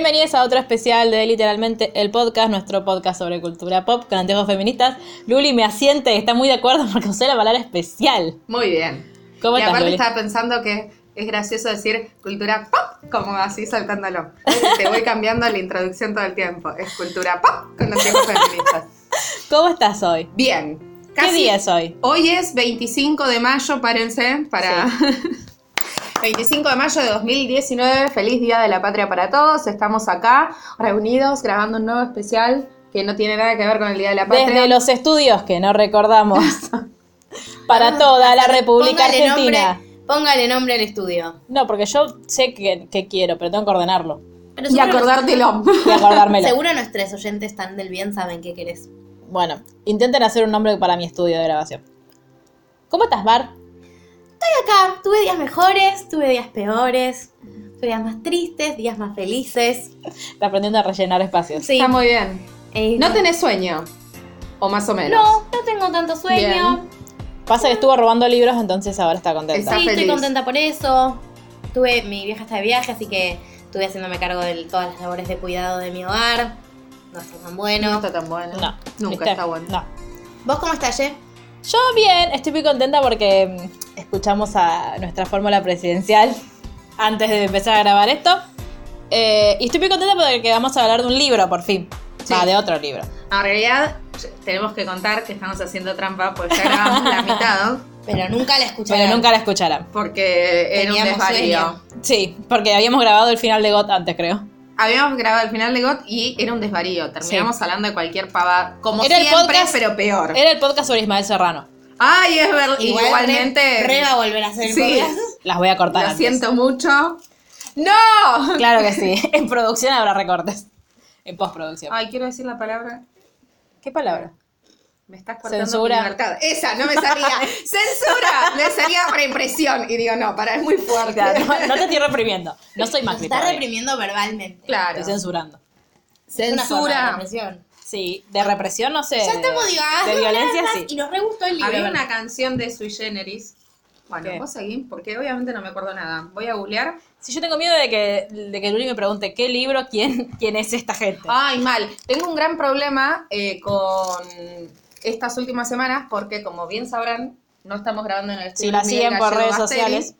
Bienvenidos a otro especial de Literalmente el podcast, nuestro podcast sobre cultura pop con anteojos feministas. Luli me asiente, está muy de acuerdo porque usé la palabra especial. Muy bien. ¿Cómo y estás, aparte Luli? estaba pensando que es gracioso decir cultura pop, como así saltándolo. Te voy cambiando la introducción todo el tiempo. Es cultura pop con los tiempos feministas. ¿Cómo estás hoy? Bien. ¿Qué día es hoy? Hoy es 25 de mayo, párense, para... 25 de mayo de 2019, feliz Día de la Patria para todos. Estamos acá reunidos grabando un nuevo especial que no tiene nada que ver con el Día de la Patria. Desde los estudios que no recordamos. Para toda la República Póngale Argentina. Nombre, póngale nombre al estudio. No, porque yo sé que, que quiero, pero tengo que ordenarlo Pero Y acordártelo. y acordármelo. seguro nuestros oyentes tan del bien saben qué querés. Bueno, intenten hacer un nombre para mi estudio de grabación. ¿Cómo estás, Bar? Estoy acá, tuve días mejores, tuve días peores, tuve días más tristes, días más felices. Está aprendiendo a rellenar espacios. Sí. Está muy bien. Eh, ¿No tenés sueño? O más o menos. No, no tengo tanto sueño. Pasa que estuvo robando libros, entonces ahora está contenta. Está Sí, estoy contenta por eso. Tuve, mi vieja está de viaje, así que estuve haciéndome cargo de todas las labores de cuidado de mi hogar. No está tan No bueno. está tan bueno. No, Nunca ¿viste? está bueno. No. ¿Vos cómo estás, Ye? Yo bien, estoy muy contenta porque mm, escuchamos a nuestra fórmula presidencial antes de empezar a grabar esto. Eh, y estoy muy contenta porque vamos a hablar de un libro, por fin. Sí. Va, de otro libro. En realidad, tenemos que contar que estamos haciendo trampa, pues ya grabamos la mitad, Pero nunca la escuché. Pero nunca la escucharán. porque era un Teníamos desvarío. sueño. Sí, porque habíamos grabado el final de GOT antes, creo. Habíamos grabado el final de GOT y era un desvarío. Terminamos hablando de cualquier pava, como Era el siempre, podcast- pero peor. Era el podcast sobre Ismael Serrano. Ay, es verdad. Igual Igualmente. Re, re va a volver a hacer el Sí. podcast. Las voy a cortar. Lo antes. siento mucho. ¡No! Claro que sí. En producción habrá recortes. En postproducción. Ay, quiero decir la palabra. ¿Qué palabra? Me estás cortando Censura. mi libertad. Esa, no me salía. ¡Censura! Me salía por impresión. Y digo, no, para, es muy fuerte. Claro, no, no te estoy reprimiendo. No soy Macri. está reprimiendo verbalmente. Claro. Estoy censurando. Es una forma de Censura. represión. Sí, de represión no sé. Ya de- estamos divagando. De violencia sí. Y nos re gustó el libro. Había una canción de Sui Generis. Bueno, ¿Qué? vos seguís, porque obviamente no me acuerdo nada. Voy a googlear. Si yo tengo miedo de que, de que Luli me pregunte qué libro, quién, quién es esta gente. Ay, mal. Tengo un gran problema eh, con estas últimas semanas porque, como bien sabrán, no estamos grabando en el estudio. Si la siguen por redes Basteri, sociales.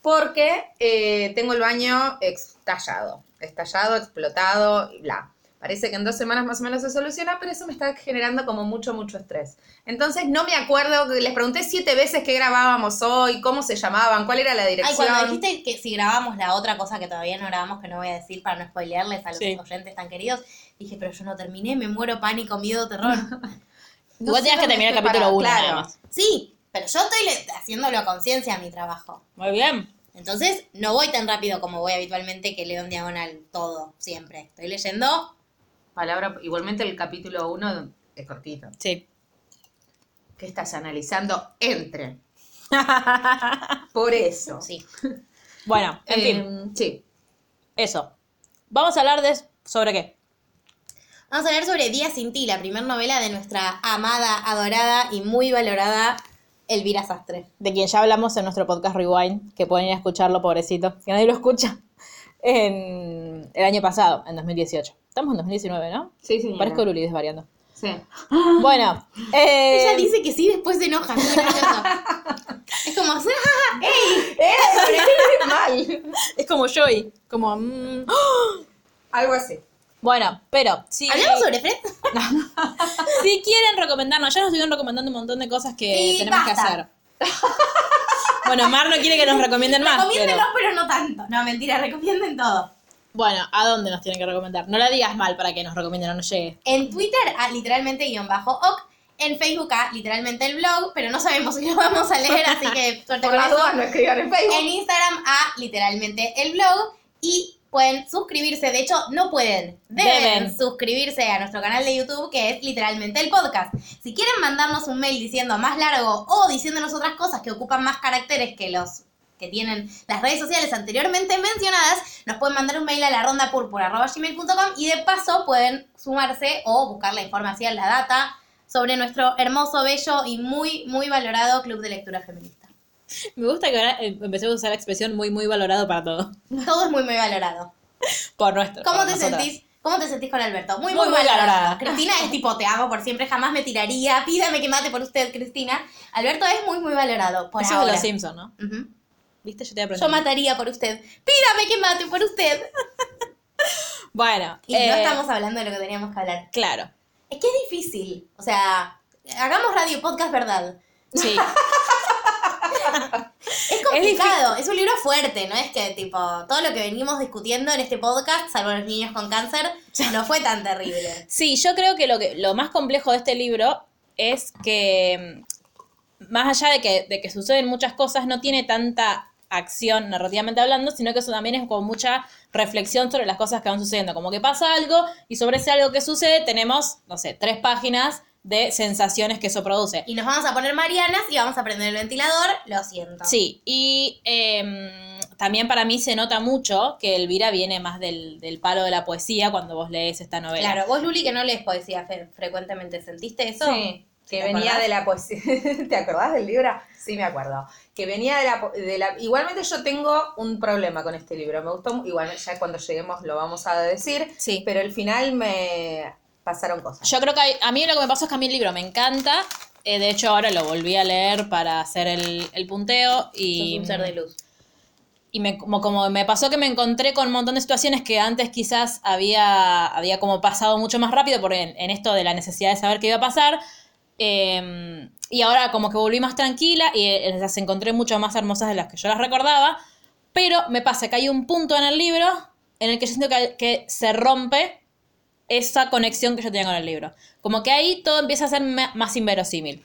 Porque eh, tengo el baño estallado. Estallado, explotado y bla. Parece que en dos semanas más o menos se soluciona, pero eso me está generando como mucho, mucho estrés. Entonces no me acuerdo, les pregunté siete veces qué grabábamos hoy, cómo se llamaban, cuál era la Ay, dirección. cuando dijiste que si grabamos la otra cosa que todavía no grabamos, que no voy a decir para no spoilearles a los Sí. oyentes tan queridos, dije, pero yo no terminé, me muero, pánico, miedo, terror. No Igual tenías que terminar el capítulo parada, 1 claro. nada más. sí, pero yo estoy haciéndolo a conciencia a mi trabajo. Muy bien. Entonces, no voy tan rápido como voy habitualmente, que leo en diagonal todo, siempre. Estoy leyendo. Palabra, igualmente el capítulo 1 es cortito. Sí. ¿Qué estás analizando? Entre. Por eso. Sí. Bueno, en Eh, fin, Sí. eso. Vamos a hablar de... ¿Sobre qué? Vamos a hablar sobre Día sin ti, la primera novela de nuestra amada, adorada y muy valorada Elvira Sastre. De quien ya hablamos en nuestro podcast Rewind, que pueden ir a escucharlo, pobrecito, que nadie lo escucha, en el año pasado, en 2018. Estamos en 2019, ¿no? Sí, señora. Parezco Luli desvariando. Sí. Bueno, eh, Ella dice que sí, después se enoja. es muy gracioso. es como, ¡ey! Mal. es como Joy, como... mm. Algo así. Bueno, pero si, ¿Hablamos sobre Fred? si quieren recomendarnos, ya nos estuvieron recomendando un montón de cosas que Y tenemos basta. que hacer. Bueno, Mar no quiere que nos recomienden más. Recomiéndenlos, pero- pero no tanto. No, mentira, recomienden todo. Bueno, ¿a dónde nos tienen que recomendar? No la digas mal para que nos recomienden o no llegue. En Twitter, a literalmente guion bajo oc. En Facebook, a literalmente el blog, pero no sabemos si lo vamos a leer, así que suerte Por con las eso. escriban en Facebook. En Instagram, a literalmente el blog. Y pueden suscribirse, de hecho, no pueden, deben, Deben. suscribirse a nuestro canal de YouTube, que es literalmente el podcast. Si quieren mandarnos un mail diciendo más largo o diciéndonos otras cosas que ocupan más caracteres que los que tienen las redes sociales anteriormente mencionadas, nos pueden mandar un mail a la ronda y de paso pueden sumarse o buscar la información, la data sobre nuestro hermoso, bello y muy, muy valorado club de lectura feminista. Me gusta que ahora eh, empecemos a usar la expresión muy, muy valorado para todo. Todo es muy, muy valorado. Por nuestro. ¿Cómo por te nosotras. sentís? ¿Cómo te sentís con Alberto? Muy, Muy, muy, muy valorada. Cristina es tipo, te amo por siempre, jamás me tiraría, pídame que mate por usted, Cristina. Alberto es muy, muy valorado. Por Eso ahora. los Simpsons, ¿no? ¿Viste? Yo te aprendí. Yo mataría por usted. Pídame que mate por usted. Bueno. Y no eh, estamos hablando de lo que teníamos que hablar. Claro. Es que es difícil. O sea, hagamos radio podcast verdad. Sí. Es complicado, es, un libro fuerte, no es que tipo todo lo que venimos discutiendo en este podcast, salvo los niños con cáncer, no fue tan terrible. Sí, yo creo que lo, que lo más complejo de este libro es que, mm, más allá de que, de que suceden muchas cosas, no tiene tanta acción narrativamente hablando, sino que eso también es como mucha reflexión sobre las cosas que van sucediendo. Como que pasa algo y sobre ese algo que sucede tenemos, no sé, tres páginas de sensaciones que eso produce. Y nos vamos a poner marianas y vamos a prender el ventilador, lo siento. Sí, y em, también para mí se nota mucho que Elvira viene más del, del palo de la poesía cuando vos lees esta novela. Claro, vos Luli que no lees poesía fe- frecuentemente, ¿sentiste eso? Sí, que ¿Te venía acordás? de la poesía. ¿Te acordás del libro? Sí, me acuerdo. Que venía de la, de la... Igualmente yo tengo un problema con este libro. Me gustó, igual ya cuando lleguemos lo vamos a decir, Sí. pero el final me pasaron cosas. Yo creo que hay- a mí lo que me pasó es que a mí el libro me encanta. Eh, de hecho, ahora lo volví a leer para hacer el, el punteo. Y, Sos un ser de luz. y me, como, como me pasó que me encontré con un montón de situaciones que antes quizás había, había como pasado mucho más rápido por en, en esto de la necesidad de saber qué iba a pasar. Eh, y ahora como que volví más tranquila y eh, las encontré mucho más hermosas de las que yo las recordaba. Pero me pasa que hay un punto en el libro en el que yo siento que, que se rompe esa conexión que yo tenía con el libro. Como que ahí todo empieza a ser más inverosímil.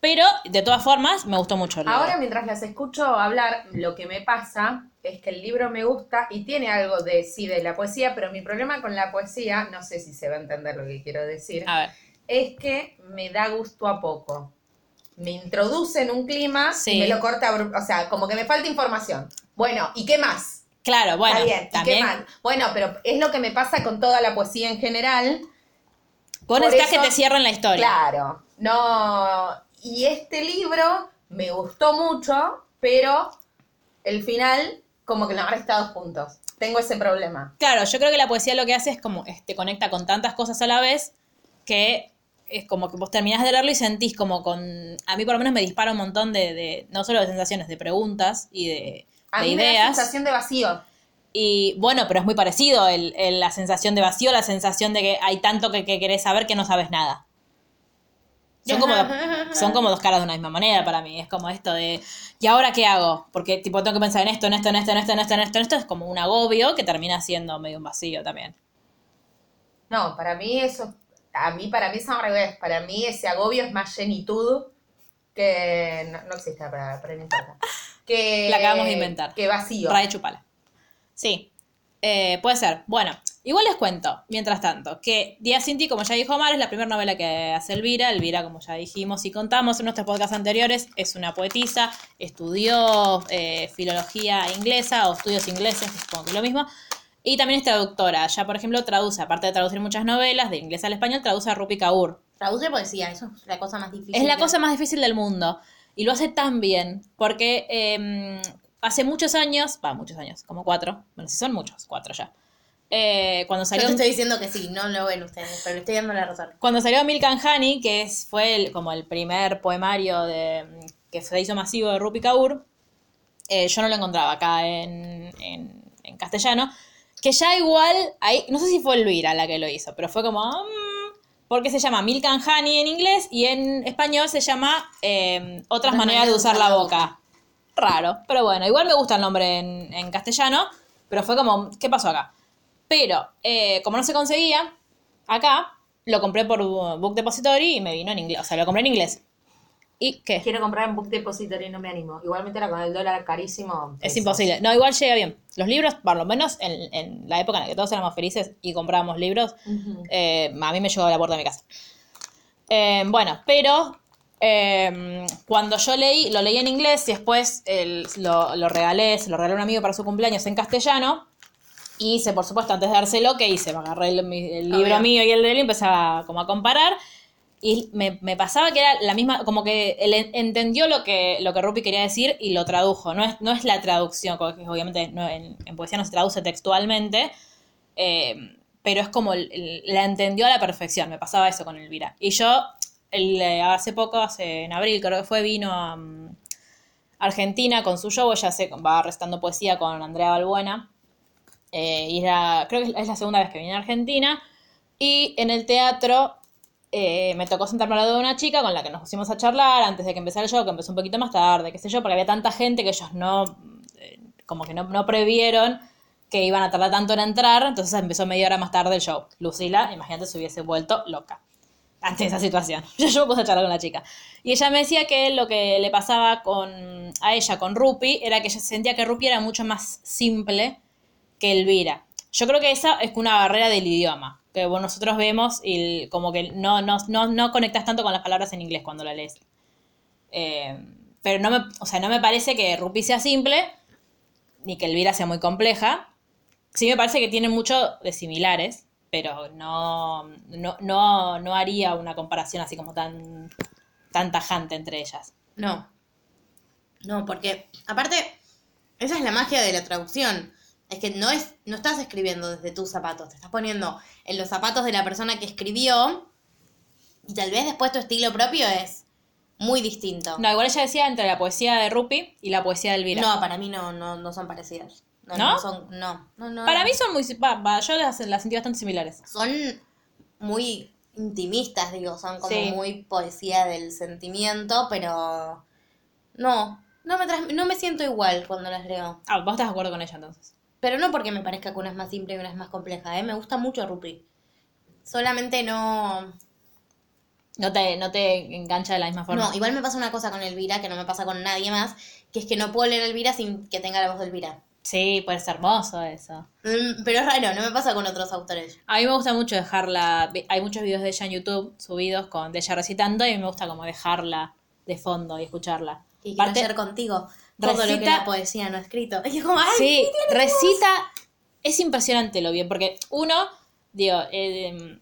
Pero, de todas formas, me gustó mucho el libro. Ahora mientras las escucho hablar, lo que me pasa es que el libro me gusta y tiene algo de sí de la poesía, pero mi problema con la poesía, no sé si se va a entender lo que quiero decir, A ver. es que me da gusto a poco. Me introduce en un clima Sí. y me lo corta, o sea, como que me falta información. Bueno, ¿y qué más? Claro, bueno, Está bien, ¿y también. qué más? Bueno, pero es lo que me pasa con toda la poesía en general. Vos necesitas que te cierren la historia. Claro, no. Y este libro me gustó mucho, pero el final, como que lo han estado juntos. Tengo ese problema. Claro, yo creo que la poesía lo que hace es como te conecta con tantas cosas a la vez que es como que vos terminás de leerlo y sentís como con. A mí por lo menos me dispara un montón de. de- no solo de sensaciones, de preguntas y de, A de mí me da ideas. sensación de vacío. Y bueno, pero es muy parecido el, el- la sensación de vacío, la sensación de que hay tanto que, que querés saber que no sabes nada. Son como, dos, son como dos caras de una misma moneda para mí. Es como esto de, ¿y ahora qué hago? Porque tipo tengo que pensar en esto, en esto, en esto, en esto, en esto, en esto, en esto. Es como un agobio que termina siendo medio un vacío también. No, para mí eso, a mí para mí es al revés. Para mí ese agobio es más llenitud que no, no existe palabra, pero no importa. Que, La acabamos de inventar. Que vacío. Rae Chupala. Sí, eh, puede ser. Bueno, igual les cuento, mientras tanto, que Día Cinti, como ya dijo Omar, es la primera novela que hace Elvira. Elvira, como ya dijimos y contamos en nuestros podcasts anteriores, es una poetisa, estudió eh, filología inglesa o estudios ingleses, supongo que es lo mismo. Y también es traductora. Ya, por ejemplo, traduce, aparte de traducir muchas novelas de inglés al español, traduce a Rupi Kaur. Traduce poesía, eso es la cosa más difícil. Es la que- cosa más difícil del mundo. Y lo hace tan bien. Porque eh, hace muchos años, va, muchos años, como cuatro. Bueno, si son muchos, cuatro ya. Eh, cuando Yo salió te estoy diciendo que sí, no lo ven ustedes, pero le estoy dando la razón. cuando salió Milk and Honey, que es, fue el- como el primer poemario de, que se hizo masivo de Rupi Kaur, eh, yo no lo encontraba acá en, en- en castellano. Que ya igual, ahí, no sé si fue Elvira la que lo hizo, pero fue como. mm, porque se llama Milk and Honey en inglés y en español se llama eh, Otras maneras de usar la boca. Raro, pero bueno, igual me gusta el nombre en, en castellano, pero fue como, ¿qué pasó acá? Pero, eh, como no se conseguía, acá lo compré por Book Depository y me vino en inglés, o sea, lo compré en inglés. ¿Y qué? Quiero comprar en Book Depository y no me animo. Igualmente era con el dólar carísimo. Es pesos. imposible. No, igual llega bien. Los libros, por lo menos en, en la época en la que todos éramos felices y comprábamos libros, Ujú. eh, a mí me llegó a la puerta de mi casa. Eh, bueno, pero eh, cuando yo leí, lo leí en inglés y después el- lo, lo regalé, se lo regalé a un amigo para su cumpleaños en castellano. Y hice, por supuesto, antes de dárselo, ¿qué hice? Me agarré el, el libro Obvio. mío y el de él y empecé a, como a comparar. Y me, me pasaba que era la misma, como que él en- entendió lo que, lo que Rupi quería decir y lo tradujo. No es, no es la traducción, porque obviamente en, poesía no se traduce textualmente, eh, pero es como la entendió a la perfección. Me pasaba eso con Elvira. Y yo, eh, hace poco, hace, en abril creo que fue, vino a mm, Argentina con su show. Ella se va recitando poesía con Andrea Balbuena. Eh, y creo que es la segunda vez que viene a Argentina. Y en el teatro eh, me tocó sentarme al lado de una chica con la que nos pusimos a charlar antes de que empezara el show, que empezó un poquito más tarde, qué sé yo, porque había tanta gente que ellos no, eh, como que no, no previeron que iban a tardar tanto en entrar, entonces empezó media hora más tarde el show. Lucila, imagínate, se hubiese vuelto loca ante esa situación. Yo, me puse a charlar con la chica. Y ella me decía que lo que le pasaba con, a ella con Rupi era que ella sentía que Rupi era mucho más simple que Elvira. Yo creo que esa es una barrera del idioma, que bueno, nosotros vemos y como que no, no, no, no conectas tanto con las palabras en inglés cuando la lees. Eh, pero no me, o sea, no me parece que Rupi sea simple, ni que Elvira sea muy compleja. Sí me parece que tienen mucho de similares, pero no, no, no, no haría una comparación así como tan, tan tajante entre ellas. No. No, porque aparte, esa es la magia de la traducción. Es que no es, no estás escribiendo desde tus zapatos, te estás poniendo en los zapatos de la persona que escribió y tal vez después tu estilo propio es muy distinto. No, igual ella decía entre la poesía de Rupi y la poesía de Elvira. No, para mí no, no, no son parecidas. No, ¿No? no son, no, no, no. Para mí son muy... va, va, yo las, las sentí bastante similares. son muy intimistas, digo, son como Sí. muy poesía del sentimiento, pero no, no me, no me siento igual cuando las leo. Ah, vos estás de acuerdo con ella entonces. Pero no porque me parezca que una es más simple y una es más compleja, ¿eh? Me gusta mucho Rupi. Solamente no... No te, no te engancha de la misma forma. No, igual me pasa una cosa con Elvira que no me pasa con nadie más, que es que no puedo leer Elvira sin que tenga la voz de Elvira. Sí, puede ser hermoso eso. Mm, Pero es raro, no me pasa con otros autores. A mí me gusta mucho dejarla. Hay muchos videos de ella en YouTube subidos con de ella recitando y me gusta como dejarla de fondo y escucharla. Y quiero hacer contigo todo lo que recita- la poesía no ha escrito. Y como, ¡ay! Sí, recita. Es impresionante lo bien, porque uno, digo, eh,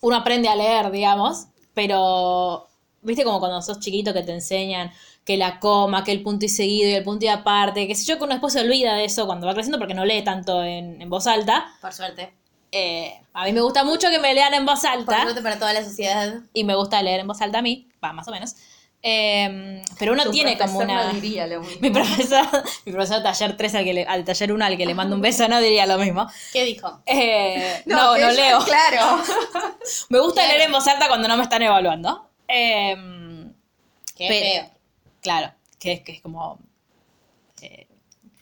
uno aprende a leer, digamos, pero viste como cuando sos chiquito que te enseñan que la coma, que el punto y seguido y el punto y aparte, que sé yo que uno después se olvida de eso cuando va creciendo porque no lee tanto en, en voz alta. Por suerte. Eh, a mí me gusta mucho que me lean en voz Por alta suerte para toda la sociedad. y me gusta leer en voz alta a mí, va, más o menos. Eh, pero uno Tu tiene como una... no diría lo mismo. Mi profesor, mi profesor taller 3 al, que le- al taller 1 al que le mando un beso no diría lo mismo. ¿Qué dijo? Eh, no, no, yo- leo. Claro. Me gusta Claro. leer en voz alta cuando no me están evaluando. Eh, Qué pero- feo. Claro, que es, que es como difícil.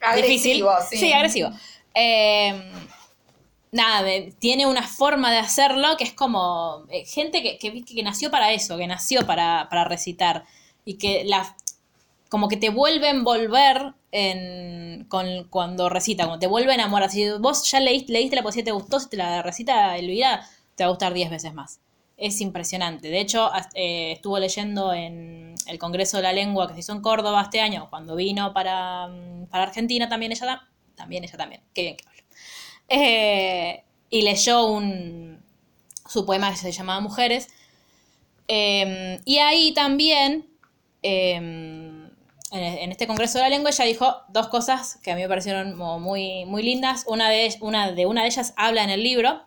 Agresivo, Sí, sí. agresivo. Nada, tiene una forma de hacerlo que es como eh, gente que, que, que nació para eso, que nació para, para recitar y que la como que te vuelve a envolver en, con, cuando recita, como te vuelve a enamorar. Si vos ya leíste, leíste la poesía te gustó, si te la recita Elvira, te va a gustar 10 veces más. Es impresionante. De hecho, eh, estuvo leyendo en el Congreso de la Lengua que se hizo en Córdoba este año, cuando vino para, mm, para Argentina también ella, ta- también ella también, qué bien que hablo. Eh, y leyó un, su poema que se llamaba Mujeres. Eh, y ahí también, eh, en, en este Congreso de la Lengua, ella dijo dos cosas que a mí me parecieron muy, muy lindas. Una de, una, de una de ellas habla en el libro,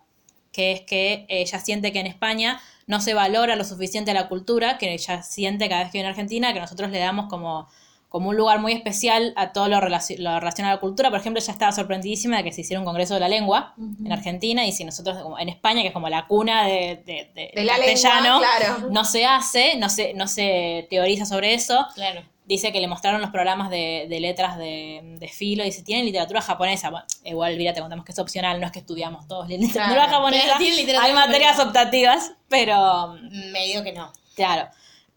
que es que ella siente que en España no se valora lo suficiente la cultura, que ella siente cada vez que viene a Argentina que nosotros le damos como, como un lugar muy especial a todo lo, relaci- lo relacionado a la cultura. Por ejemplo, ella estaba sorprendidísima de que se hiciera un Congreso de la Lengua en Argentina y si nosotros como en España, que es como la cuna de, de- de- De la castellano, lengua, claro. no se hace, no se, no se teoriza sobre eso. Claro. Dice que le mostraron los programas de, letras de, filo. Dice, tienen literatura japonesa. Bueno, igual, Elvira, te contamos que es opcional, no es que estudiamos todos literatura Claro. japonesa. Literatura Hay materias optativas, pero Me digo que no. claro.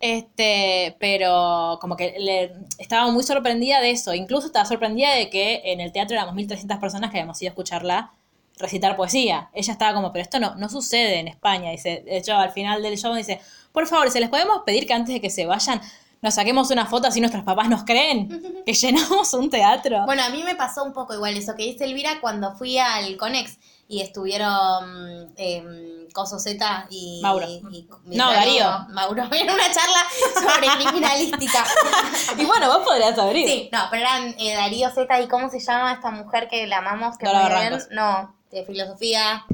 Este, pero como que le, estaba muy sorprendida de eso. Incluso estaba sorprendida de que en el teatro éramos 1.300 personas que habíamos ido a escucharla recitar poesía. Ella estaba como, pero esto no, no sucede en España. Dice, de hecho, al final del show dice, por favor, ¿se les podemos pedir que antes de que se vayan nos saquemos una foto así nuestros papás nos creen? Que llenamos un teatro. Bueno, a mí me pasó un poco igual eso que dice Elvira cuando fui al Conex y estuvieron eh, Coso Z y Mauro. y- y- No, Darío. Mauro en una charla sobre criminalística. y bueno, vos podrías abrir. Sí, no, pero eran eh, Darío Z y ¿cómo se llama esta mujer que la amamos? Que Dora? Barrancos. No, de filosofía.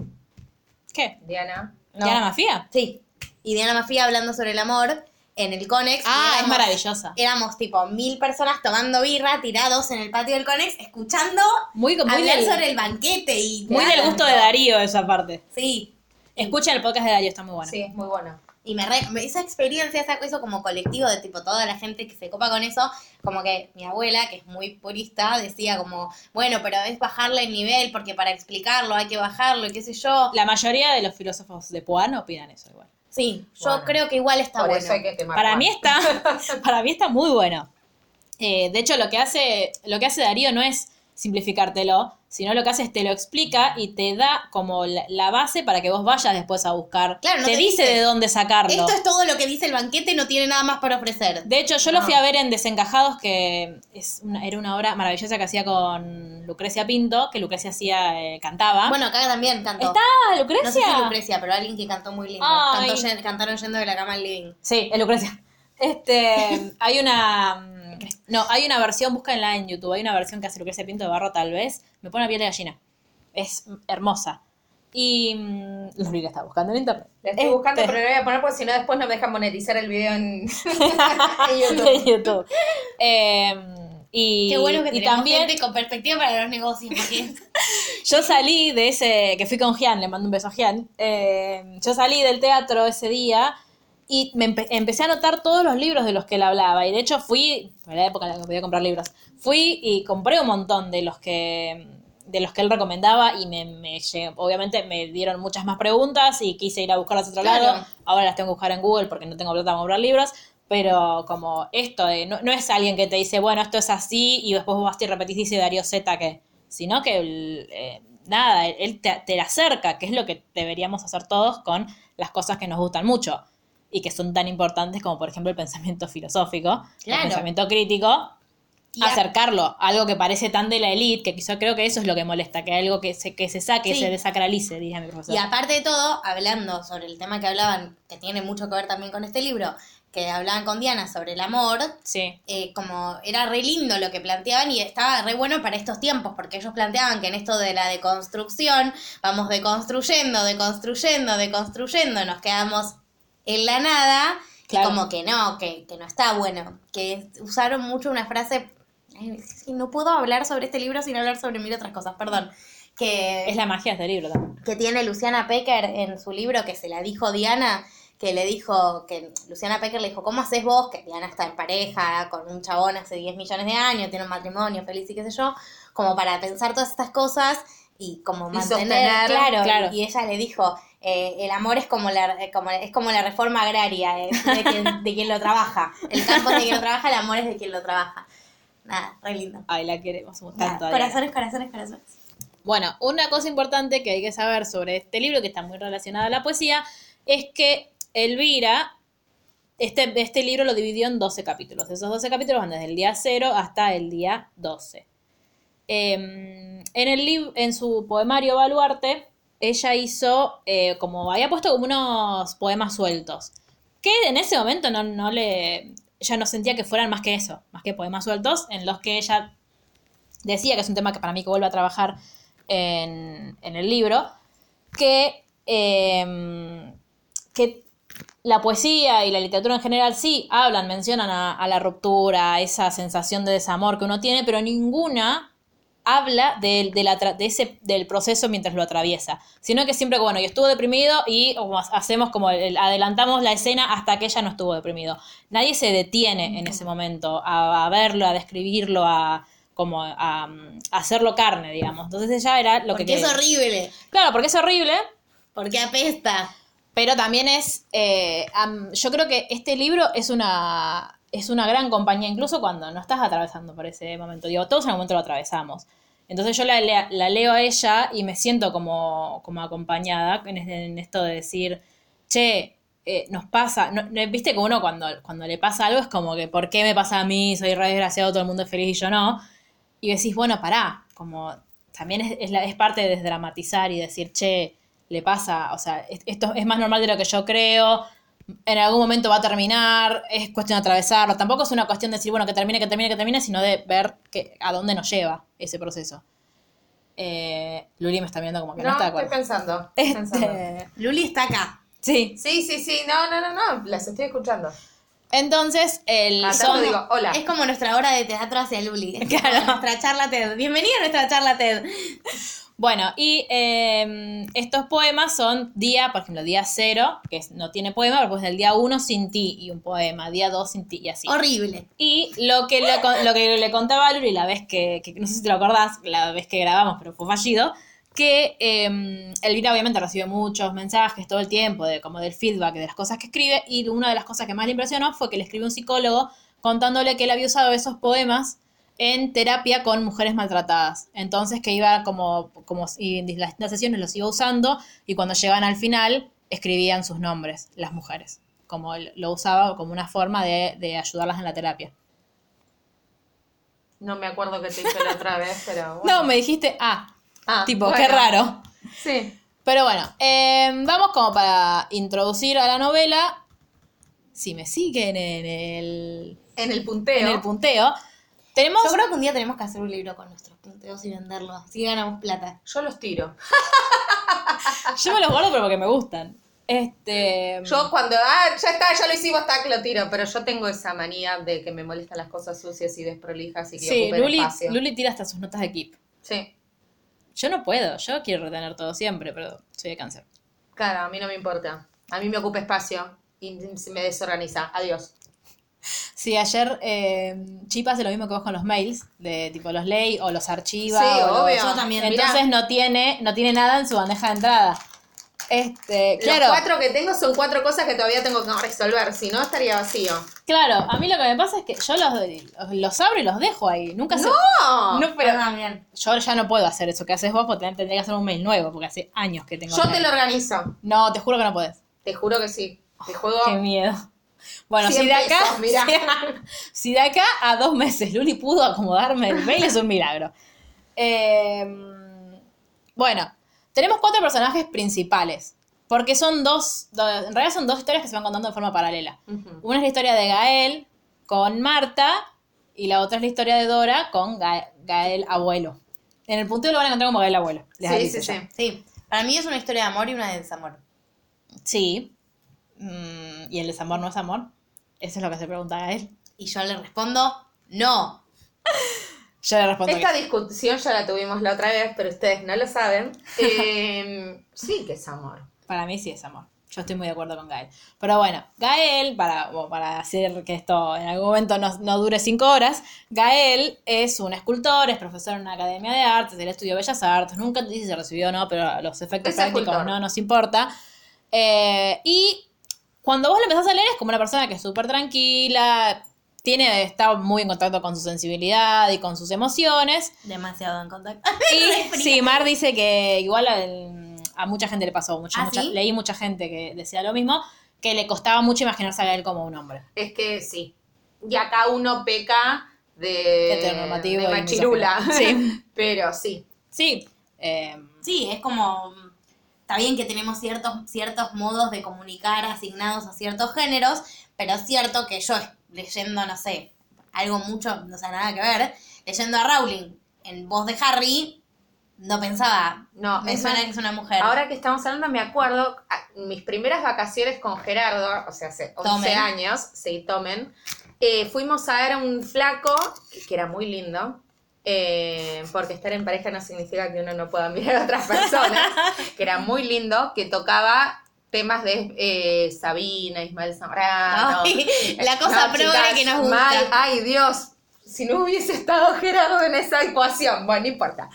¿Qué? Diana. No. ¿Diana Mafia? Sí. Y Diana Mafia hablando sobre el amor en el Conex. Ah, es éramos- maravillosa. Éramos tipo mil personas tomando birra, tirados en el patio del Conex, escuchando Muy, muy, hablar del, sobre el banquete y... muy del gusto de Darío esa parte. Sí, Escuchen el podcast de Darío, está muy bueno. Sí, es muy bueno. Y me re- esa experiencia, eso como colectivo de tipo toda la gente que se copa con eso, como que mi abuela, que es muy purista, decía como, bueno, pero es bajarle el nivel porque para explicarlo hay que bajarlo y qué sé yo. La mayoría de los filósofos de Puan opinan eso igual. Sí, yo Bueno. creo que igual está Por bueno. eso hay que quemar. Para mí está, para mí está muy bueno. Eh, de hecho, lo que hace, lo que hace Darío no es simplificártelo, sino lo que hace es te lo explica y te da como la, la base para que vos vayas después a buscar. Claro, no te, te dice dice, de dónde sacarlo. Esto es todo lo que dice el banquete, no tiene nada más para ofrecer. De hecho, yo lo fui a ver en Desencajados, que es una- era una obra maravillosa que hacía con Lucrecia Pinto, que Lucrecia hacía, eh, cantaba. Bueno, acá también cantó. ¿Está No sé Lucrecia? si Lucrecia, pero alguien que cantó muy lindo. Cantó cantaron yendo de la cama al living. Sí, es Lucrecia. Este, hay una. No, hay una versión, búscanla en YouTube. Hay una versión que hace Lucrecia Pinto de Barro, tal vez. Me pone la piel de gallina. Es hermosa. Y. mm, Los la está buscando en internet. La estoy buscando, Este, pero lo voy a poner porque si no después no me dejan monetizar el video en, en YouTube. de YouTube. Eh, y, Qué bueno que y también gente con perspectiva para los negocios. Yo salí de ese, que fui con Gian, le mando un beso a Gian, eh, yo salí del teatro ese día y me empe- empecé a anotar todos los libros de los que él hablaba. Y de hecho fui, en la época en la que podía comprar libros, fui y compré un montón de los que de los que él recomendaba y me, me obviamente me dieron muchas más preguntas y quise ir a buscarlas a otro Claro. lado, ahora las tengo que buscar en Google porque no tengo plata para comprar libros, pero como esto de, no, no es alguien que te dice, bueno, esto es así y después vos vas y repetís, dice Darío Z que, sino que eh, nada, él te, te la acerca, que es lo que deberíamos hacer todos con las cosas que nos gustan mucho y que son tan importantes como por ejemplo el pensamiento filosófico, Claro. el pensamiento crítico, Y acercarlo a algo que parece tan de la elite, que quizá creo que eso es lo que molesta, que algo que se, que se saque, Sí. se desacralice, diría mi profesor. Y aparte de todo, hablando sobre el tema que hablaban, que tiene mucho que ver también con este libro, que hablaban con Diana sobre el amor, Sí. eh, como era re lindo lo que planteaban y estaba re bueno para estos tiempos, porque ellos planteaban que en esto de la deconstrucción, vamos deconstruyendo, deconstruyendo, deconstruyendo, nos quedamos en la nada, Claro. y como que no, que, que no está bueno, que usaron mucho una frase, no puedo hablar sobre este libro sin hablar sobre mil otras cosas, perdón, que Es la magia de este libro también. que tiene Luciana Pecker en su libro que se la dijo Diana, que le dijo, que Luciana Pecker le dijo, ¿cómo haces vos? Que Diana está en pareja con un chabón hace 10 millones de años, tiene un matrimonio feliz y qué sé yo, como para pensar todas estas cosas y como Y mantener, sostener, claro, claro. y ella le dijo, eh, el amor es como la, eh, como, es como la reforma agraria, es de quien, de quien lo trabaja, el campo es de quien lo trabaja, el amor es de quien lo trabaja. Nada, re lindo. Ay, la queremos tanto. Nada, corazones, corazones, corazones. Bueno, una cosa importante que hay que saber sobre este libro, que está muy relacionado a la poesía, es que Elvira, este, este libro lo dividió en 12 capítulos. Esos 12 capítulos van desde el día 0 hasta el día 12. Em, en, el en su poemario Baluarte, ella hizo eh, como, había puesto como unos poemas sueltos, que en ese momento no, no le, ella no sentía que fueran más que eso, más que poemas sueltos, en los que ella decía, que es un tema que para mí que vuelve a trabajar en, en el libro, que, em, que la poesía y la literatura en general sí hablan, mencionan a, a la ruptura, a esa sensación de desamor que uno tiene, pero ninguna habla del- de, la tra- de ese, del proceso mientras lo atraviesa, sino que siempre, bueno, yo estuvo deprimido y como hacemos como el- adelantamos la escena hasta que ella no estuvo deprimido. Nadie se detiene en ese momento a, a verlo, a describirlo, a como a, a hacerlo carne, digamos. Entonces ella era lo Porque que es horrible, Claro, porque es horrible, porque apesta. Pero también es, eh, am- yo creo que este libro es una, es una gran compañía, incluso cuando no estás atravesando por ese momento. Digo, todos en algún momento lo atravesamos. Entonces yo la, la leo a ella y me siento como, como acompañada en, es- en esto de decir, che, eh, nos pasa, no- viste que uno cuando, cuando le pasa algo es como que, ¿por qué me pasa a mí? Soy re desgraciado, todo el mundo es feliz y yo no. Y decís, bueno, pará, como también es, es, la- es parte de desdramatizar y decir, che, le pasa, o sea, es- esto es más normal de lo que yo creo, en algún momento va a terminar, es cuestión de atravesarlo. Tampoco es una cuestión de decir, bueno, que termine, que termine, que termine, sino de ver que, a dónde nos lleva ese proceso. Eh, Luli me está viendo como que no, No, está de acuerdo. pensando. estoy pensando. Este, Luli está acá. sí, Sí, sí, sí. No, no, no, no. Las estoy escuchando. entonces el tanto son- digo, hola. Es como nuestra hora de teatro hacia Luli. Claro. Nuestra charla TED. Bienvenida a nuestra charla TED. Bueno, y eh, estos poemas son día, por ejemplo, día cero, que es- no tiene poema, pero pues del día uno sin ti y un poema, día dos sin ti y así. Horrible. Y lo que le, lo que le contaba a Luli la vez que, que- no sé si te lo acordás, la vez que grabamos, pero fue fallido, que eh, Elvira obviamente recibe muchos mensajes todo el tiempo, de, como del feedback de las cosas que escribe, y una de las cosas que más le impresionó fue que le escribió un psicólogo contándole que él había usado esos poemas en terapia con mujeres maltratadas. Entonces que iba como, como y en las sesiones los iba usando y cuando llegaban al final escribían sus nombres, las mujeres. Como lo usaba como una forma de, de ayudarlas en la terapia. No me acuerdo que te hice la otra vez, pero bueno. No, me dijiste, ah, Ah, tipo, bueno. qué raro. Sí. Pero bueno, eh, vamos como para introducir a la novela. Si me siguen en el, En el punteo. en el punteo, tenemos... Yo creo que un día tenemos que hacer un libro con nuestros punteos y venderlo. Así ganamos plata. Yo los tiro. Yo me los guardo pero porque me gustan. Este... Yo cuando, ah, ya está, ya lo hicimos, está que lo tiro, pero yo tengo esa manía de que me molestan las cosas sucias y desprolijas y que Sí, ocupen Luli, espacio. Luli tira hasta sus notas de keep. Sí, Yo no puedo, yo quiero retener todo siempre, pero soy de cáncer. claro, a mí no me importa. A mí me ocupa espacio y se me desorganiza. Adiós. Sí, ayer eh, Chip hace lo mismo que vos con los mails, de tipo los ley o los archiva. Sí, o los- obvio. Yo también. Entonces no tiene, no tiene nada en su bandeja de entrada. Este, claro, Los cuatro que tengo son cuatro cosas que todavía tengo que resolver, si no estaría vacío. claro, a mí lo que me pasa es que yo los, los abro y los dejo ahí. Nunca se. ¡No! No, Pero también. yo ya no puedo hacer eso que haces vos porque tendría que hacer un mail nuevo, porque hace años que tengo. Yo te lo organizo. No, te juro que no podés. Te juro que sí. Te juego. Qué miedo. Bueno, si 100 de acá. pesos. Si de acá a dos meses Luli pudo acomodarme el mail, es un milagro. Eh, bueno, tenemos cuatro personajes principales. Porque son dos, do- en realidad son dos historias que se van contando de forma paralela. Una es la historia de Gael con Marta y la otra es la historia de Dora con Ga- Gael abuelo. En el punteo lo van a encontrar como Gael abuelo. Sí, sí, sí. Sí. Para mí es una historia de amor y una de desamor. Sí. Mm, ¿Y el desamor no es amor? Eso es lo que se pregunta Gael. Y yo le respondo, no. Yo le respondo que Esta discusión ya la tuvimos la otra vez, pero ustedes no lo saben. Eh, sí que es amor. Para mí sí es amor. Yo estoy muy de acuerdo con Gael. Pero bueno, Gael, para, para hacer que esto en algún momento no, no dure cinco horas, Gael es un escultor, es profesor en una academia de artes, él estudió Bellas Artes, nunca dice si se recibió o no, pero los efectos Es prácticos escultor. no nos importa. Eh, y cuando vos lo empezás a leer es como una persona que es súper tranquila, tiene, está muy en contacto con su sensibilidad y con sus emociones. Demasiado en contacto. Y sí, Mar dice que igual al- a, mucha gente le pasó, mucha, ¿Ah, mucha- sí? leí mucha gente que decía lo mismo, que le costaba mucho imaginarse a él como un hombre. Es que sí. Y acá uno peca de, de y machirula. Sí. Pero sí. Sí, eh, Sí, es como. Está bien que tenemos ciertos, ciertos modos de comunicar asignados a ciertos géneros, pero es cierto que yo leyendo, no sé, algo mucho, no sé, nada que ver, leyendo a Rowling en voz de Harry, no pensaba, No, me suena que es una mujer. Ahora que estamos hablando, me acuerdo, mis primeras vacaciones con Gerardo, o sea, hace 11 Tomen. años, sí, tomen, eh, fuimos a ver a un flaco, que, que era muy lindo, eh, porque estar en pareja no significa que uno no pueda mirar a otras personas, que era muy lindo, que tocaba temas de eh, Sabina, Ismael Zamorano. Ay, la cosa No, chicas, que nos gusta. mal. ay, Dios. si no hubiese estado Gerardo en esa ecuación. Bueno, no importa.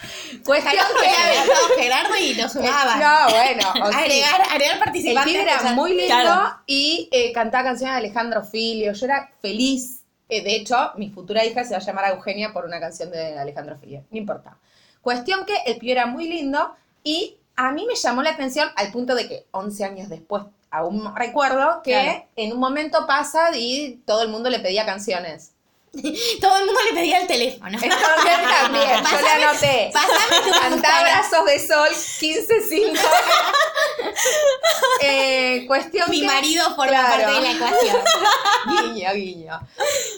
Cuestión que había que... estado Gerardo y lo sumaba. No, bueno. o sí. agregar, agregar El participantes. pibe era muy lindo Claro. y eh, cantaba canciones de Alejandro Filio. Yo era feliz. Eh, de hecho, mi futura hija se va a llamar Eugenia por una canción de Alejandro Filio. No importa. Cuestión que el pibe era muy lindo y a mí me llamó la atención al punto de que 11 años después aún recuerdo que Claro. en un momento pasa y todo el mundo le pedía canciones. Todo el mundo le pedía el teléfono. Entonces también, yo le Pásame- anoté. Tu. Brazos de Sol 15-5. eh, cuestión Mi que- marido forma Claro. parte de la ecuación. guiño, guiño.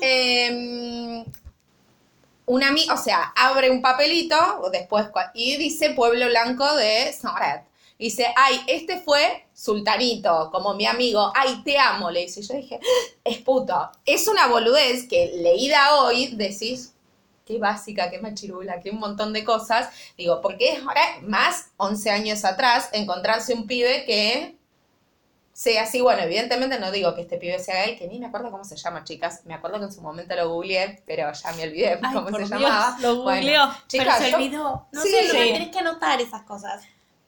Eh, un amigo, o sea, abre un papelito después y dice Pueblo Blanco de Soret. Dice, ay, este fue Sultanito, como mi amigo, ay, te amo, le dice. Yo dije, es puto. Es una boludez que leída hoy decís, qué básica, qué machirula, qué un montón de cosas. Digo, porque es ahora más 11 años atrás encontrarse un pibe que sea así. Bueno, evidentemente no digo que este pibe sea él, que ni me acuerdo cómo se llama, chicas. Me acuerdo que en su momento lo googleé, pero ya me olvidé Ay, cómo por se Dios, llamaba. lo Bueno, googleó. chicas, Pero se yo- olvidó. No Sí, sé, sí. Tenés que anotar esas cosas.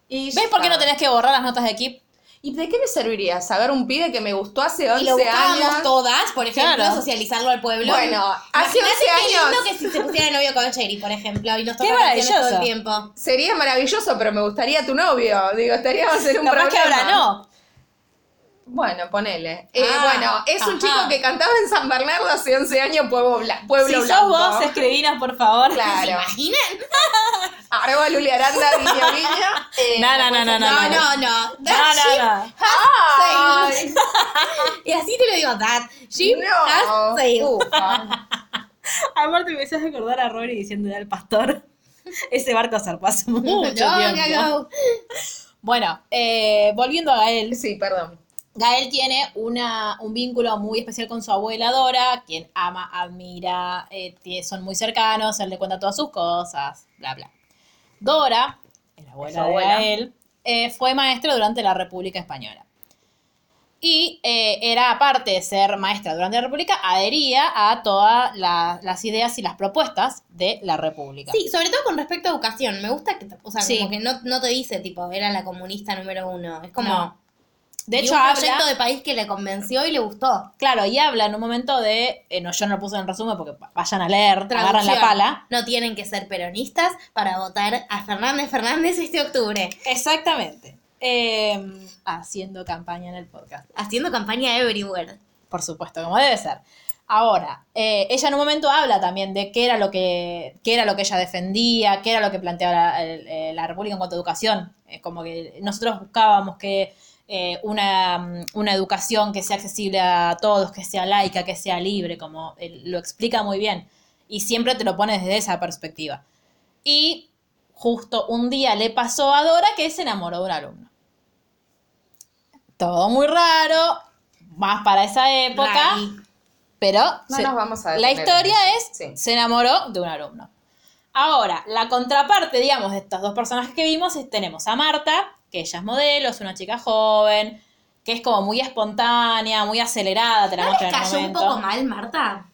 y ¿Ves por qué no tenés que borrar las notas de Keep? ¿Y de qué me serviría saber un pibe que me gustó hace 11 Y lo buscábamos años? todas, por ejemplo, Claro. socializarlo al pueblo. Bueno, hace 11 Imagínate qué años lindo que si se pusiera de novio con Sherry, por ejemplo, y nos Qué toca canciones todo el maravilloso. tiempo. sería maravilloso, pero me gustaría tu novio. Digo, estaríamos en un Capaz problema. que ahora no. Bueno, ponele. Eh, Ah, bueno, es un chico que cantaba en San Bernardo hace 11 años, Pueblo, Bla- Pueblo si sos Blanco. vos, escribinas, por favor. ¿Se Claro. imaginan? Arroba Luli Aranda, guiño, guiño. Eh, No, no, no, no, No, no. no, no. No, ship no, no. has sailed. Y así te lo digo, that ship no. has sailed. Aparte me haces acordar a Rory diciendo al pastor. Ese barco zarpó hace mucho tiempo. Bueno, eh, volviendo a Gael. Sí, perdón. Gael tiene una, un vínculo muy especial con su abuela Dora, quien ama, admira, eh, son muy cercanos, él le cuenta todas sus cosas, bla, bla. Dora, la abuela, Su abuela. de Gael, eh, fue maestra durante la República Española. Y eh, era, aparte de ser maestra durante la República, adhería a todas la- las ideas y las propuestas de la República. Sí, sobre todo con respecto a educación. Me gusta que, te- o sea, Sí. como que no, no te dice, tipo, era la comunista número uno. Es como. No. De hecho, un habla, proyecto de país que le convenció y le gustó. claro, y habla en un momento de, eh, no, yo no lo puse en resumen porque vayan a leer, agarran la pala. No tienen que ser peronistas para votar a Fernández Fernández este octubre. Exactamente. Eh, haciendo campaña en el podcast. Haciendo campaña everywhere. Por supuesto, como debe ser. Ahora, eh, ella en un momento habla también de qué era lo que, qué era lo que ella defendía, qué era lo que planteaba la República en cuanto a educación. Eh, como que nosotros buscábamos que eh, una, mm, una educación que sea accesible a todos, que sea laica, que sea libre, como él lo explica muy bien. Y siempre te lo pone desde esa perspectiva. Y justo un día le pasó a Dora que se enamoró de un alumno. Todo muy raro, más para esa época. Pero No se- nos vamos a la historia es. Sí. se enamoró de un alumno. Ahora, la contraparte, digamos, de estos dos personajes que vimos, es, tenemos a Marta, que ella es modelo, es una chica joven, que es como muy espontánea, muy acelerada, te la ¿No les en el cayó un poco mal, Marta?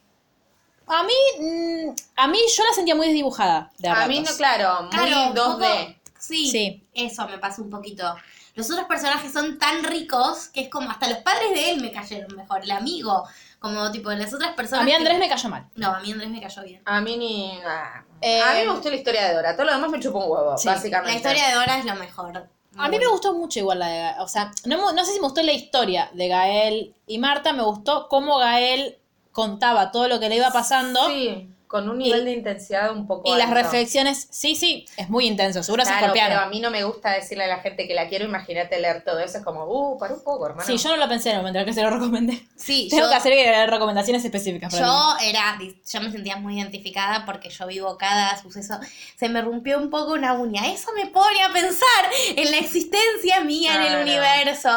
A mí, mm, a mí yo la sentía muy desdibujada. De A mí ratos. no, claro, muy Claro, un 2D. poco- sí, Sí. eso me pasó un poquito. Los otros personajes son tan ricos que es como hasta los padres de él me cayeron mejor, el amigo, como tipo las otras personas. A mí que- Andrés me cayó mal. No, a mí Andrés me cayó bien. A mí ni. ah. Eh, a mí me gustó la historia de Dora. Todo lo demás me chupó un huevo, Sí, básicamente. La historia de Dora es lo mejor. A mí me gustó mucho igual la de Gael. O sea, no, no sé si me gustó la historia de Gael y Marta, me gustó cómo Gael contaba todo lo que le iba pasando. Sí, con un Y- nivel de intensidad un poco Y las reflexiones, sí, sí, es muy intenso, seguro es Claro, pero a mí no me gusta decirle a la gente que la quiero, imagínate leer todo eso, es como, uh, para un poco, hermano. Sí, yo no lo pensé en el momento en que se lo recomendé. Sí, Tengo yo, que hacer recomendaciones específicas para mí. yo era, yo me sentía muy identificada porque yo vivo cada suceso. Se me rompió un poco una uña. Eso me pone a pensar en la existencia mía en el universo.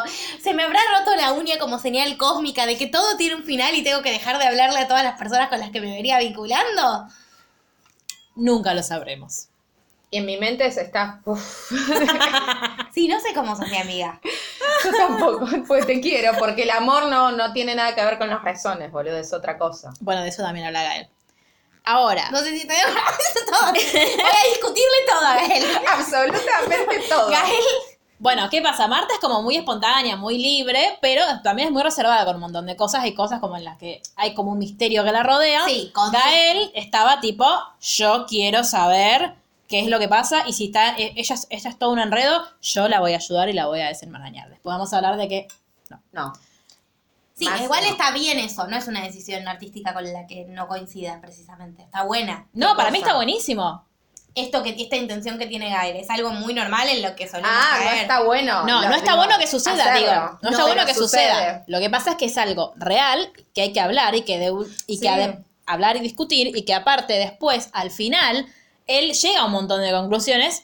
Se me habrá roto la uña como señal cósmica de que todo tiene un final y tengo que dejar de hablarle a todas las personas con las que me vería vinculando. Nunca lo sabremos. Y en mi mente se está, uf, Sí, no sé cómo sos mi amiga. yo tampoco, pues te quiero, porque el amor no, no tiene nada que ver con los razones, boludo, es otra cosa. Bueno, de eso también habla Gael. Ahora, No sé si eso todo. Voy a discutirle todo a Gael. Absolutamente todo. Gael, bueno, ¿qué pasa? Marta es como muy espontánea, muy libre, pero también es muy reservada con un montón de cosas. Hay cosas como en las que hay como un misterio que la rodea. Sí, con- Gael estaba tipo, yo quiero saber qué es lo que pasa y si está, eh, ella, es- ella es todo un enredo, yo la voy a ayudar y la voy a desenmarañar. Después vamos a hablar de que No. sí, Más igual no. está bien eso. No es una decisión artística con la que no coincidan precisamente. Está buena. No, para mí está buenísimo. Esto que esta intención que tiene Gael es algo muy normal en lo que solemos Ah, no está bueno. No, Lo- no está digo, bueno que suceda, hacerlo. digo. No, está bueno que sucede. suceda. Lo que pasa es que es algo real, que hay que hablar y que, de- y que Sí. hablar y discutir, y que aparte después, al final, él llega a un montón de conclusiones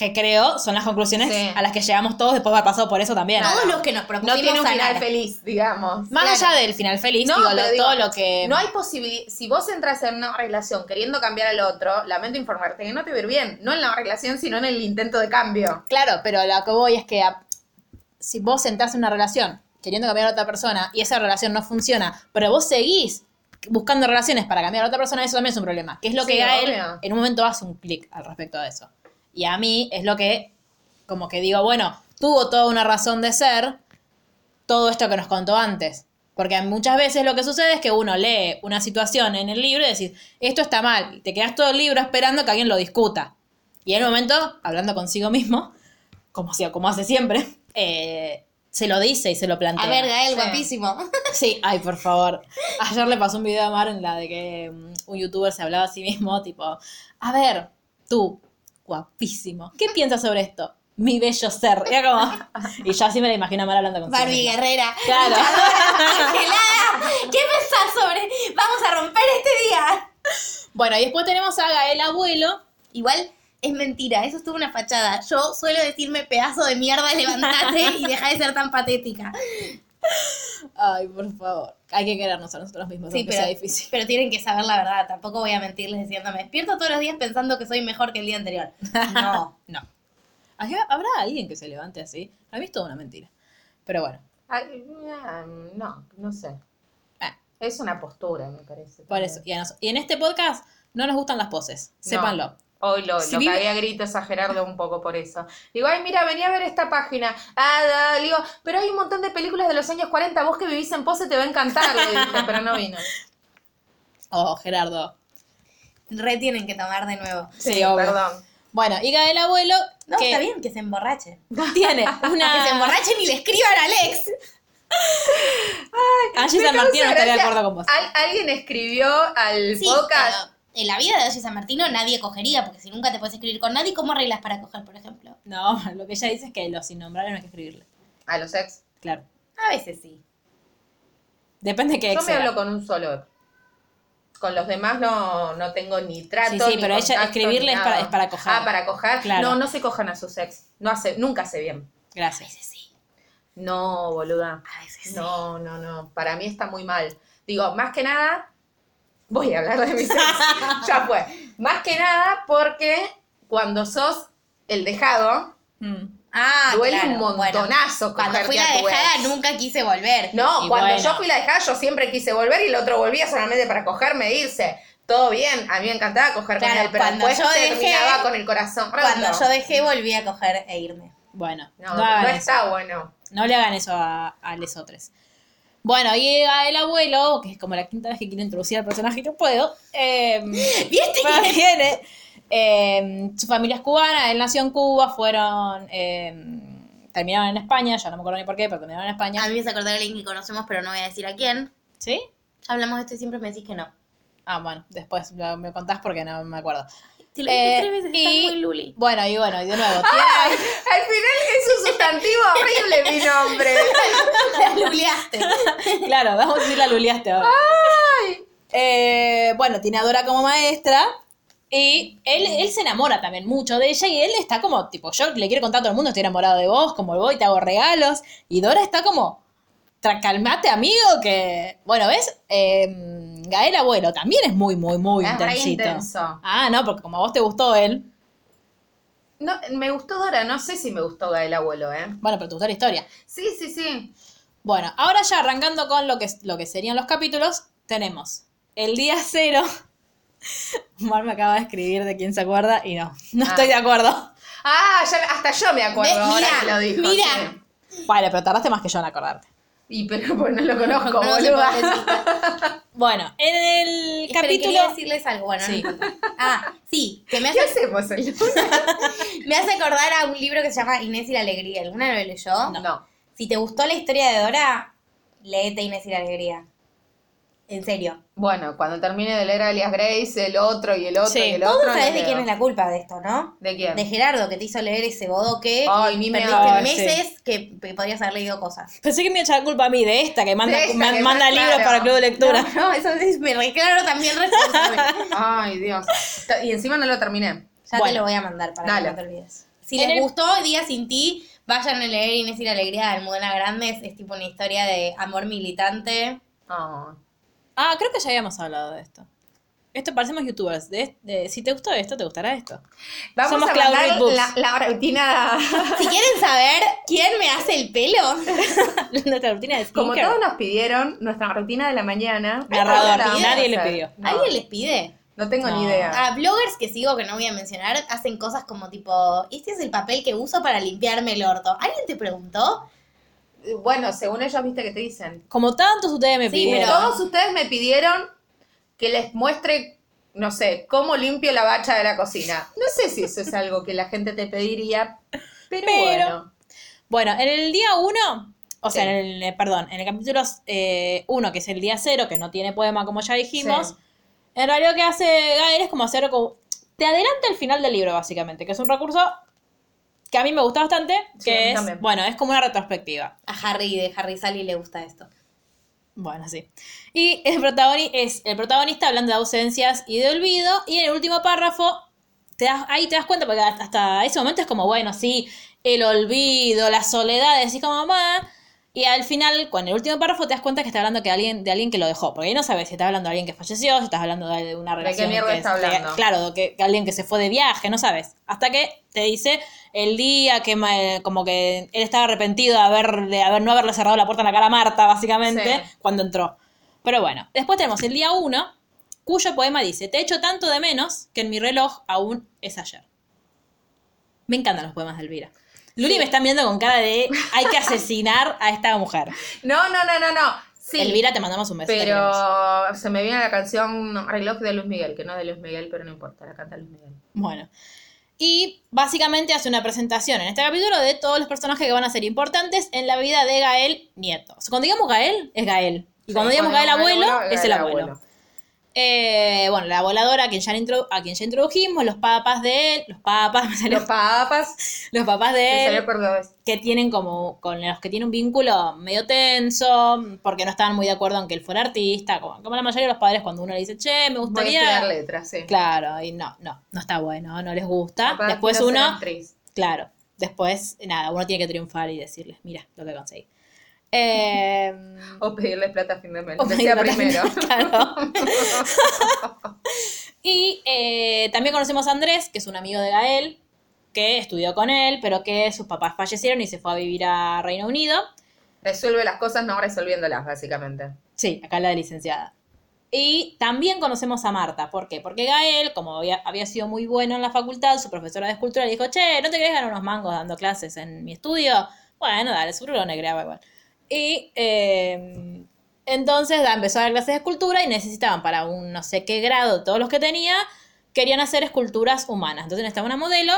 que creo son las conclusiones Sí. a las que llegamos todos después de haber pasado por eso también. Todos los que nos No propusimos tiene un final feliz, digamos. Más claro. allá del final feliz, No, digo, lo- digo, todo lo que... No hay posibilidad. Si vos entras en una relación queriendo cambiar al otro, lamento informarte que no te va a ir bien. No en la relación, sino en el intento de cambio. Claro, pero lo que voy es que a- si vos entras en una relación queriendo cambiar a otra persona y esa relación no funciona, pero vos seguís buscando relaciones para cambiar a otra persona, eso también es un problema. Que es lo que Sí, Gael obvio. en un momento hace un clic al respecto de eso. Y a mí es lo que, como que digo, bueno, tuvo toda una razón de ser todo esto que nos contó antes. Porque muchas veces lo que sucede es que uno lee una situación en el libro y decís, esto está mal, y te quedas todo el libro esperando que alguien lo discuta. Y en un momento, hablando consigo mismo, como, si- como hace siempre, eh, se lo dice y se lo plantea. A ver, Gael, Sí. guapísimo. Sí, ay, por favor. Ayer le pasó un video a Mar en la de que mm, un youtuber se hablaba a sí mismo, tipo, a ver, tú, guapísimo, ¿qué piensas sobre esto? Mi bello ser. Y, como- y yo así me la imagino a Mar hablando con Barbie Guerrera. Claro. ¿qué pensás sobre? Vamos a romper este día. Bueno, y después tenemos a Gael Abuelo. Igual es mentira, eso es toda una fachada. Yo suelo decirme pedazo de mierda, levantate y deja de ser tan patética. Ay, por favor. Hay que querernos a nosotros mismos, Sí, aunque pero, sea difícil. pero tienen que saber la verdad. Tampoco voy a mentirles diciendo, me despierto todos los días pensando que soy mejor que el día anterior. No. No. ¿Hay- ¿Habrá alguien que se levante así? A mí es toda una mentira. Pero bueno, Ay, ah, no, no sé. Ah. Es una postura, me parece. por eso. Y, a nos- y en este podcast no nos gustan las poses, No. Hoy lo, Si lo vive- cagué a gritos a Gerardo un poco por eso. Digo, ay, mira, venía a ver esta página. Ah, digo, pero hay un montón de películas de los años 40. Vos que vivís en Pose te va a encantar. Le dije, pero no vino. Oh, Gerardo. Re tienen que tomar de nuevo. Sí, obvio. perdón. Bueno, y Gael Abuelo, No, que está bien que se emborrachen. tiene Que se una... emborrachen y le escriban a Alex. Angie Me San Martín no estaría de acuerdo con vos. Al- alguien escribió al Sí, podcast. En la vida de Oye San Martino nadie cogería, porque si nunca te puedes escribir con nadie, ¿cómo arreglas para coger, por ejemplo? No, lo que ella dice es que los innombrables no hay que escribirle. A los ex. Claro. A veces sí. Depende de qué Yo ex me sea. hablo con un solo ex. Con los demás no, no tengo ni trato. Sí, sí, ni pero ella escribirle es para- es para coger. Ah, para coger. Claro. No, no se cojan a sus ex. No hace, nunca hace bien. Gracias. sí. No, boluda. A veces sí. No, no, no. Para mí está muy mal. Digo, más que nada, voy a hablar de mis ex. ya fue. Más que nada porque cuando sos el dejado, Mm. Ah, duele claro, un bueno. montonazo Cuando cogerte fui la dejada nunca quise volver. No, Y cuando bueno. yo fui la dejada, yo siempre quise volver y el otro volvía solamente para cogerme e irse. Todo bien, a mí me encantaba coger con Claro, él, pero cuando después yo dejé- terminaba con el corazón roto. Cuando yo dejé volví a coger e irme. Bueno, No, no, eso. está bueno. No le hagan eso a, a lesotres. Bueno, llega el abuelo, que es como la quinta vez que quiero introducir al personaje y no puedo. Eh, ¿Viste? pero viene. Eh, su familia es cubana, él nació en Cuba, fueron. eh, terminaron en España, ya no me acuerdo ni por qué, pero terminaron en España. A mí me hace acordar a alguien que conocemos, pero no voy a decir a quién. ¿Sí? Ya hablamos de esto y siempre me decís que no. Ah, bueno, después lo- me contás porque no me acuerdo. Te lo Eh, tres veces, y- estás muy luli. Bueno, y bueno, y de nuevo, Ay, al final es un sustantivo horrible mi nombre. La luleaste. claro, vamos a decir la luliaste ahora. Eh, bueno, tiene a Dora como maestra. Y él, él se enamora también mucho de ella y él está como, tipo, yo le quiero contar a todo el mundo, estoy enamorado de vos, como voy, te hago regalos. Y Dora está como, "Tra- calmate amigo, que... Bueno, ¿ves? Eh, Gael Abuelo también es muy, muy, muy Es intensito. intenso. Ah, no, porque como a vos te gustó él, No, me gustó Dora, no sé si me gustó Gael Abuelo, ¿eh? bueno, pero te gustó la historia. Sí, sí, sí. Bueno, ahora ya arrancando con lo que, lo que serían los capítulos, tenemos el día cero Mar me acaba de escribir de quién se acuerda y no, no Ah. estoy de acuerdo. Ah, ya, hasta yo me acuerdo ahora mira, lo dijo. mira. sí. Vale, pero tardaste más que yo en acordarte. Y pero pues no lo conozco, No pobrecita. Bueno, en el Espera, capítulo... quería decirles algo, bueno, Sí. no. Ah, sí, que me ¿Qué hace, hacemos el lunes? me hace acordar a un libro que se llama Inés y la Alegría. ¿Alguna lo leyó? No. Si te gustó la historia de Dora, léete Inés y la Alegría. En serio. Bueno, cuando termine de leer a Elias Grace, el otro y el otro Sí, y el otro. sabés lo de quién es la culpa de esto, ¿no? ¿De quién? De Gerardo, que te hizo leer ese bodoque Ay, ni me meses que, que podrías haber leído cosas. Pensé que me iba a echar culpa a mí de esta, que manda, esta que manda libros claro. para Club de Lectura. No, no, eso es, me reclaro también responsable. Ay, Dios. Y encima no lo terminé. Ya Bueno. te lo voy a mandar para Dale. que no te olvides. Si En les el- gustó Día Sin Ti, vayan a leer Inés y la Alegría de Almudena Grandes. Es tipo una historia de amor militante. Ah. Ah, creo que ya habíamos hablado de esto. Esto parecemos youtubers. De, de- si te gustó esto, te gustará esto. Vamos Somos a Cloud mandar la, la rutina. Si quieren saber quién me hace el pelo, Nuestra rutina de Como todos nos pidieron, nuestra rutina de la mañana. Narrador, nadie le pidió. No, ¿alguien les pide? No tengo No. ni idea. A bloggers que sigo, que no voy a mencionar, hacen cosas como tipo, este es el papel que uso para limpiarme el orto. ¿Alguien te preguntó? Bueno, según ellos, viste que te dicen. Como tantos ustedes me Sí, pidieron. pero- Todos ustedes me pidieron que les muestre, no sé, cómo limpio la bacha de la cocina. No sé si eso es algo que la gente te pediría, pero, Pero- bueno. Bueno, en el día 1, o sea, en el, eh, perdón, en el capítulo 1, que es el día 0, que no tiene poema como ya dijimos, Sí. en realidad lo que hace Gael es como hacer como... Te adelanta el final del libro, básicamente, que es un recurso que a mí me gusta bastante, Sí, que es, también. bueno, es como una retrospectiva. A Harry de Harry Sally le gusta esto. Bueno, sí. Y el, protagoni- es el protagonista hablando de ausencias y de olvido. Y en el último párrafo, te das, ahí te das cuenta, porque hasta ese momento es como, bueno, sí, el olvido, la soledad, decís como mamá. Y al final, con el último párrafo, te das cuenta que está hablando que alguien, de alguien que lo dejó. Porque ahí no sabes si estás hablando de alguien que falleció, si estás hablando de una qué relación. mierda que está es- de- hablando? claro, de que, que alguien que se fue de viaje, no sabes. Hasta que te dice el día que me- como que él estaba arrepentido de haber, de haber no haberle cerrado la puerta en la cara a Marta, básicamente, Sí. cuando entró. Pero bueno, después tenemos el día 1, cuyo poema dice, te echo tanto de menos que en mi reloj aún es ayer. Me encantan los poemas de Elvira. Luli me está mirando con cara de hay que asesinar a esta mujer. No, no, no, no, no. Sí, Elvira, te mandamos un beso. pero se me viene la canción Reloj de Luis Miguel, que no es de Luis Miguel, pero no importa, la canta Luis Miguel. Bueno. Y básicamente hace una presentación en este capítulo de todos los personajes que van a ser importantes en la vida de Gael Nieto. O sea, cuando digamos Gael, es Gael. Y cuando Sí, digamos Gael abuelo, es el abuelo. Eh, bueno, la voladora a quien, ya introdu- a quien ya introdujimos, los papas de él, los papas, salió- Los papas, los papás me de él, que tienen como, con los que tiene un vínculo medio tenso, porque no estaban muy de acuerdo en que él fuera artista, como, como la mayoría de los padres cuando uno le dice, che, me Voy a gustaría... estudiar letras, sí. Claro, y no, no, no está bueno, no les gusta. Capaz Después uno, claro, después, nada, uno tiene que triunfar y decirles, mira lo que conseguí. Eh, O pedirle plata a fin de mes, o sea primero. Claro. y eh, también conocemos a Andrés, que es un amigo de Gael, que estudió con él, pero que sus papás fallecieron y se fue a vivir a Reino Unido. Resuelve las cosas no resolviéndolas, básicamente. Sí, acá la de licenciada. Y también conocemos a Marta. ¿Por qué? Porque Gael, como había, había sido muy bueno en la facultad, su profesora de escultura le dijo, che, ¿no te querés ganar unos mangos dando clases en mi estudio? Bueno, dale, seguro lo negreaba igual. Y eh, entonces empezó a dar clases de escultura y necesitaban para un no sé qué grado, todos los que tenía, querían hacer esculturas humanas. Entonces necesitaba una modelo,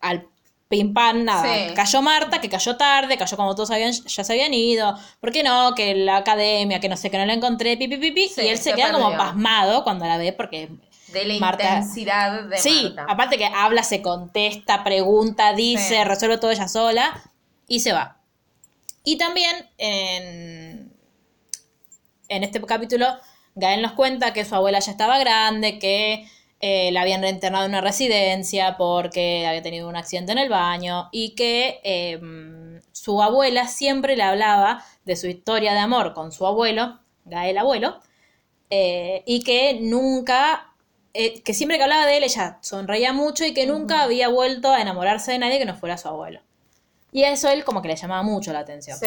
al pim pam, nada. Sí. Cayó Marta, que cayó tarde, cayó como todos habían, ya se habían ido. ¿Por qué no? Que la academia, que no sé, que no la encontré, pipi, pipi. Sí, y él se se queda como pasmado cuando la ve porque De la Marta- intensidad de Sí, Marta. aparte que habla, se contesta, pregunta, dice, Sí. resuelve todo ella sola y se va. Y también en, en este capítulo, Gael nos cuenta que su abuela ya estaba grande, que eh, la habían reinternado en una residencia porque había tenido un accidente en el baño y que eh, su abuela siempre le hablaba de su historia de amor con su abuelo, Gael abuelo, eh, y que nunca, eh, que siempre que hablaba de él ella sonreía mucho y que nunca había vuelto a enamorarse de nadie que no fuera su abuelo. Y eso él como que le llamaba mucho la atención. Sí.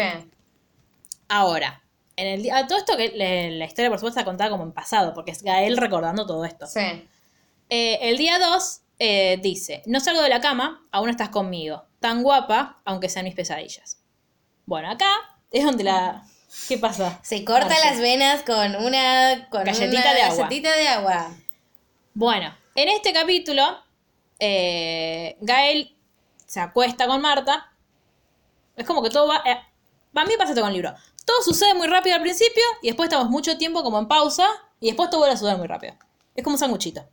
Ahora, en el día, todo esto que le- la historia por supuesto está contada como en pasado, porque es Gael recordando todo esto. Sí. Eh, el día 2 dice, no salgo de la cama, aún estás conmigo, tan guapa, aunque sean mis pesadillas. Bueno, acá es donde la... ¿Qué pasa? Se corta las venas con una, con Galletita una de agua. galletita de agua. Bueno, en este capítulo, eh, Gael se acuesta con Marta. Es como que todo va. eh, a mí me pasa esto con el libro. Todo sucede muy rápido al principio y después estamos mucho tiempo como en pausa y después todo vuelve a suceder muy rápido. Es como un sanguchito.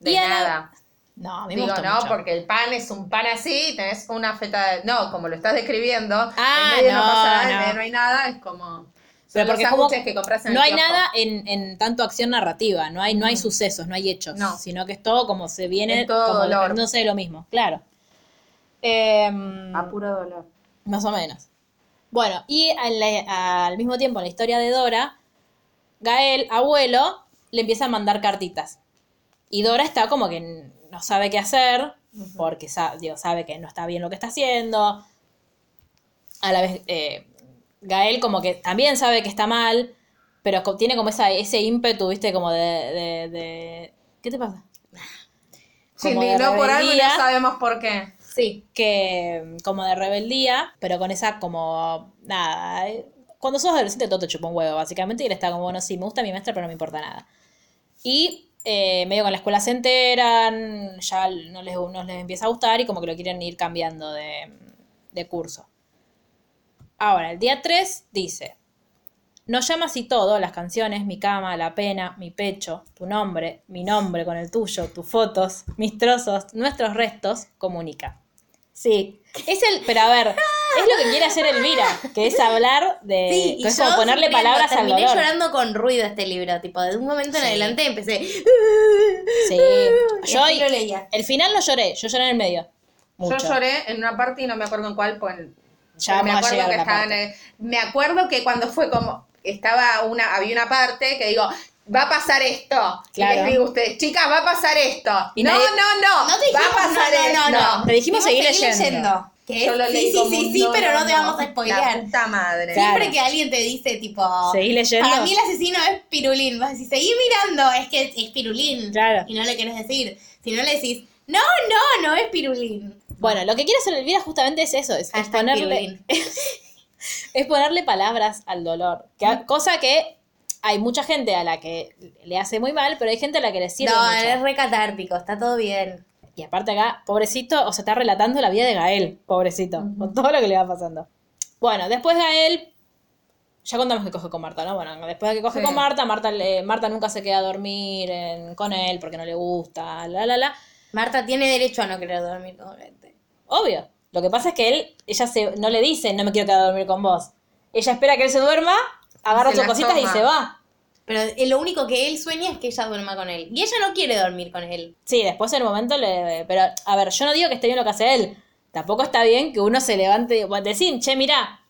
De Y a la- nada. No, a mí me Digo, gusta no, mucho. porque el pan es un pan así y tenés una feta de... No, como lo estás describiendo, Ah, en medio no, no, pasa nada, no. no hay nada, es como... Pero porque como que compras en no el hay nada en, en tanto acción narrativa, no hay, no hay sucesos, no hay hechos, No. sino que es todo como se viene, todo como dolor. desprendiéndose de lo mismo, claro. Em, A puro dolor. Más o menos. Bueno, y al, al mismo tiempo, en la historia de Dora, Gael, abuelo, le empieza a mandar cartitas. Y Dora está como que no sabe qué hacer, porque sa- digo, sabe que no está bien lo que está haciendo. A la vez, eh, Gael como que también sabe que está mal, pero tiene como esa, ese ímpetu, viste, como de, de- de- ¿Qué te pasa? De indignó por algo y no sabemos por qué. Que mm, como de rebeldía, pero con esa como, nada, eh, cuando sos adolescente todo te chupa un huevo, básicamente, y él está como, bueno, sí, me gusta mi maestra, pero no me importa nada. Y eh, medio con la escuela se enteran, ya no les, no les empieza a gustar y como que lo quieren ir cambiando de, de curso. Ahora, el día 3 dice, nos llamas y todo, las canciones, mi cama, la pena, mi pecho, tu nombre, mi nombre con el tuyo, tus fotos, mis trozos, nuestros restos, comunica. Sí, es el, pero a ver, es lo que quiere hacer Elvira, que es hablar de, Sí, y es yo como ponerle sufriendo, palabras al terminé dolor. llorando con ruido este libro, tipo, de un momento en Sí. adelante empecé. Sí, Y yo lo leía. el final no lloré, yo lloré en el medio. Mucho. Yo lloré en una parte y no me acuerdo en cuál, pues Ya me acuerdo que la estaba en parte. el- me acuerdo que cuando fue como estaba una había una parte que digo va a pasar esto y Claro. les digo a ustedes chicas va a pasar esto Y no nadie- no no No te dijimos, va a pasar no, no, esto no, no. Te dijimos seguir Seguí leyendo. Que Yo lo leí sí, sí, como sí, sí, pero no te vamos a la spoilear. puta madre Claro. Siempre que alguien te dice, tipo, ¿Seguís leyendo? para mí el asesino es Pirulín. Vas a decir, seguí mirando, es que es Pirulín. Claro. Y no le querés decir. Si no le decís, no, no, no es Pirulín. Bueno, lo que quiere hacer Elvira justamente es eso, es, ponerle, es ponerle palabras al dolor. Que, cosa que hay mucha gente a la que le hace muy mal, pero hay gente a la que le sirve No, mucho. es recatártico, está todo bien. Y aparte acá, pobrecito, o se está relatando la vida de Gael, pobrecito, con todo lo que le va pasando. Bueno, después Gael, ya contamos que coge con Marta, ¿no? Bueno, después de que coge Sí. con Marta, Marta, Marta nunca se queda a dormir en- con él porque no le gusta, la, la, la. Marta tiene derecho a no querer dormir con gente. Obvio. Lo que pasa es que él, ella se, no le dice, no me quiero quedar a dormir con vos. Ella espera que él se duerma, agarra sus cositas y se va. Pero eh, lo único que él sueña es que ella duerma con él. Y ella no quiere dormir con él. Sí, después en el momento le... Pero, a ver, yo no digo que esté bien lo que hace él. Tampoco está bien que uno se levante y decir, che, mirá,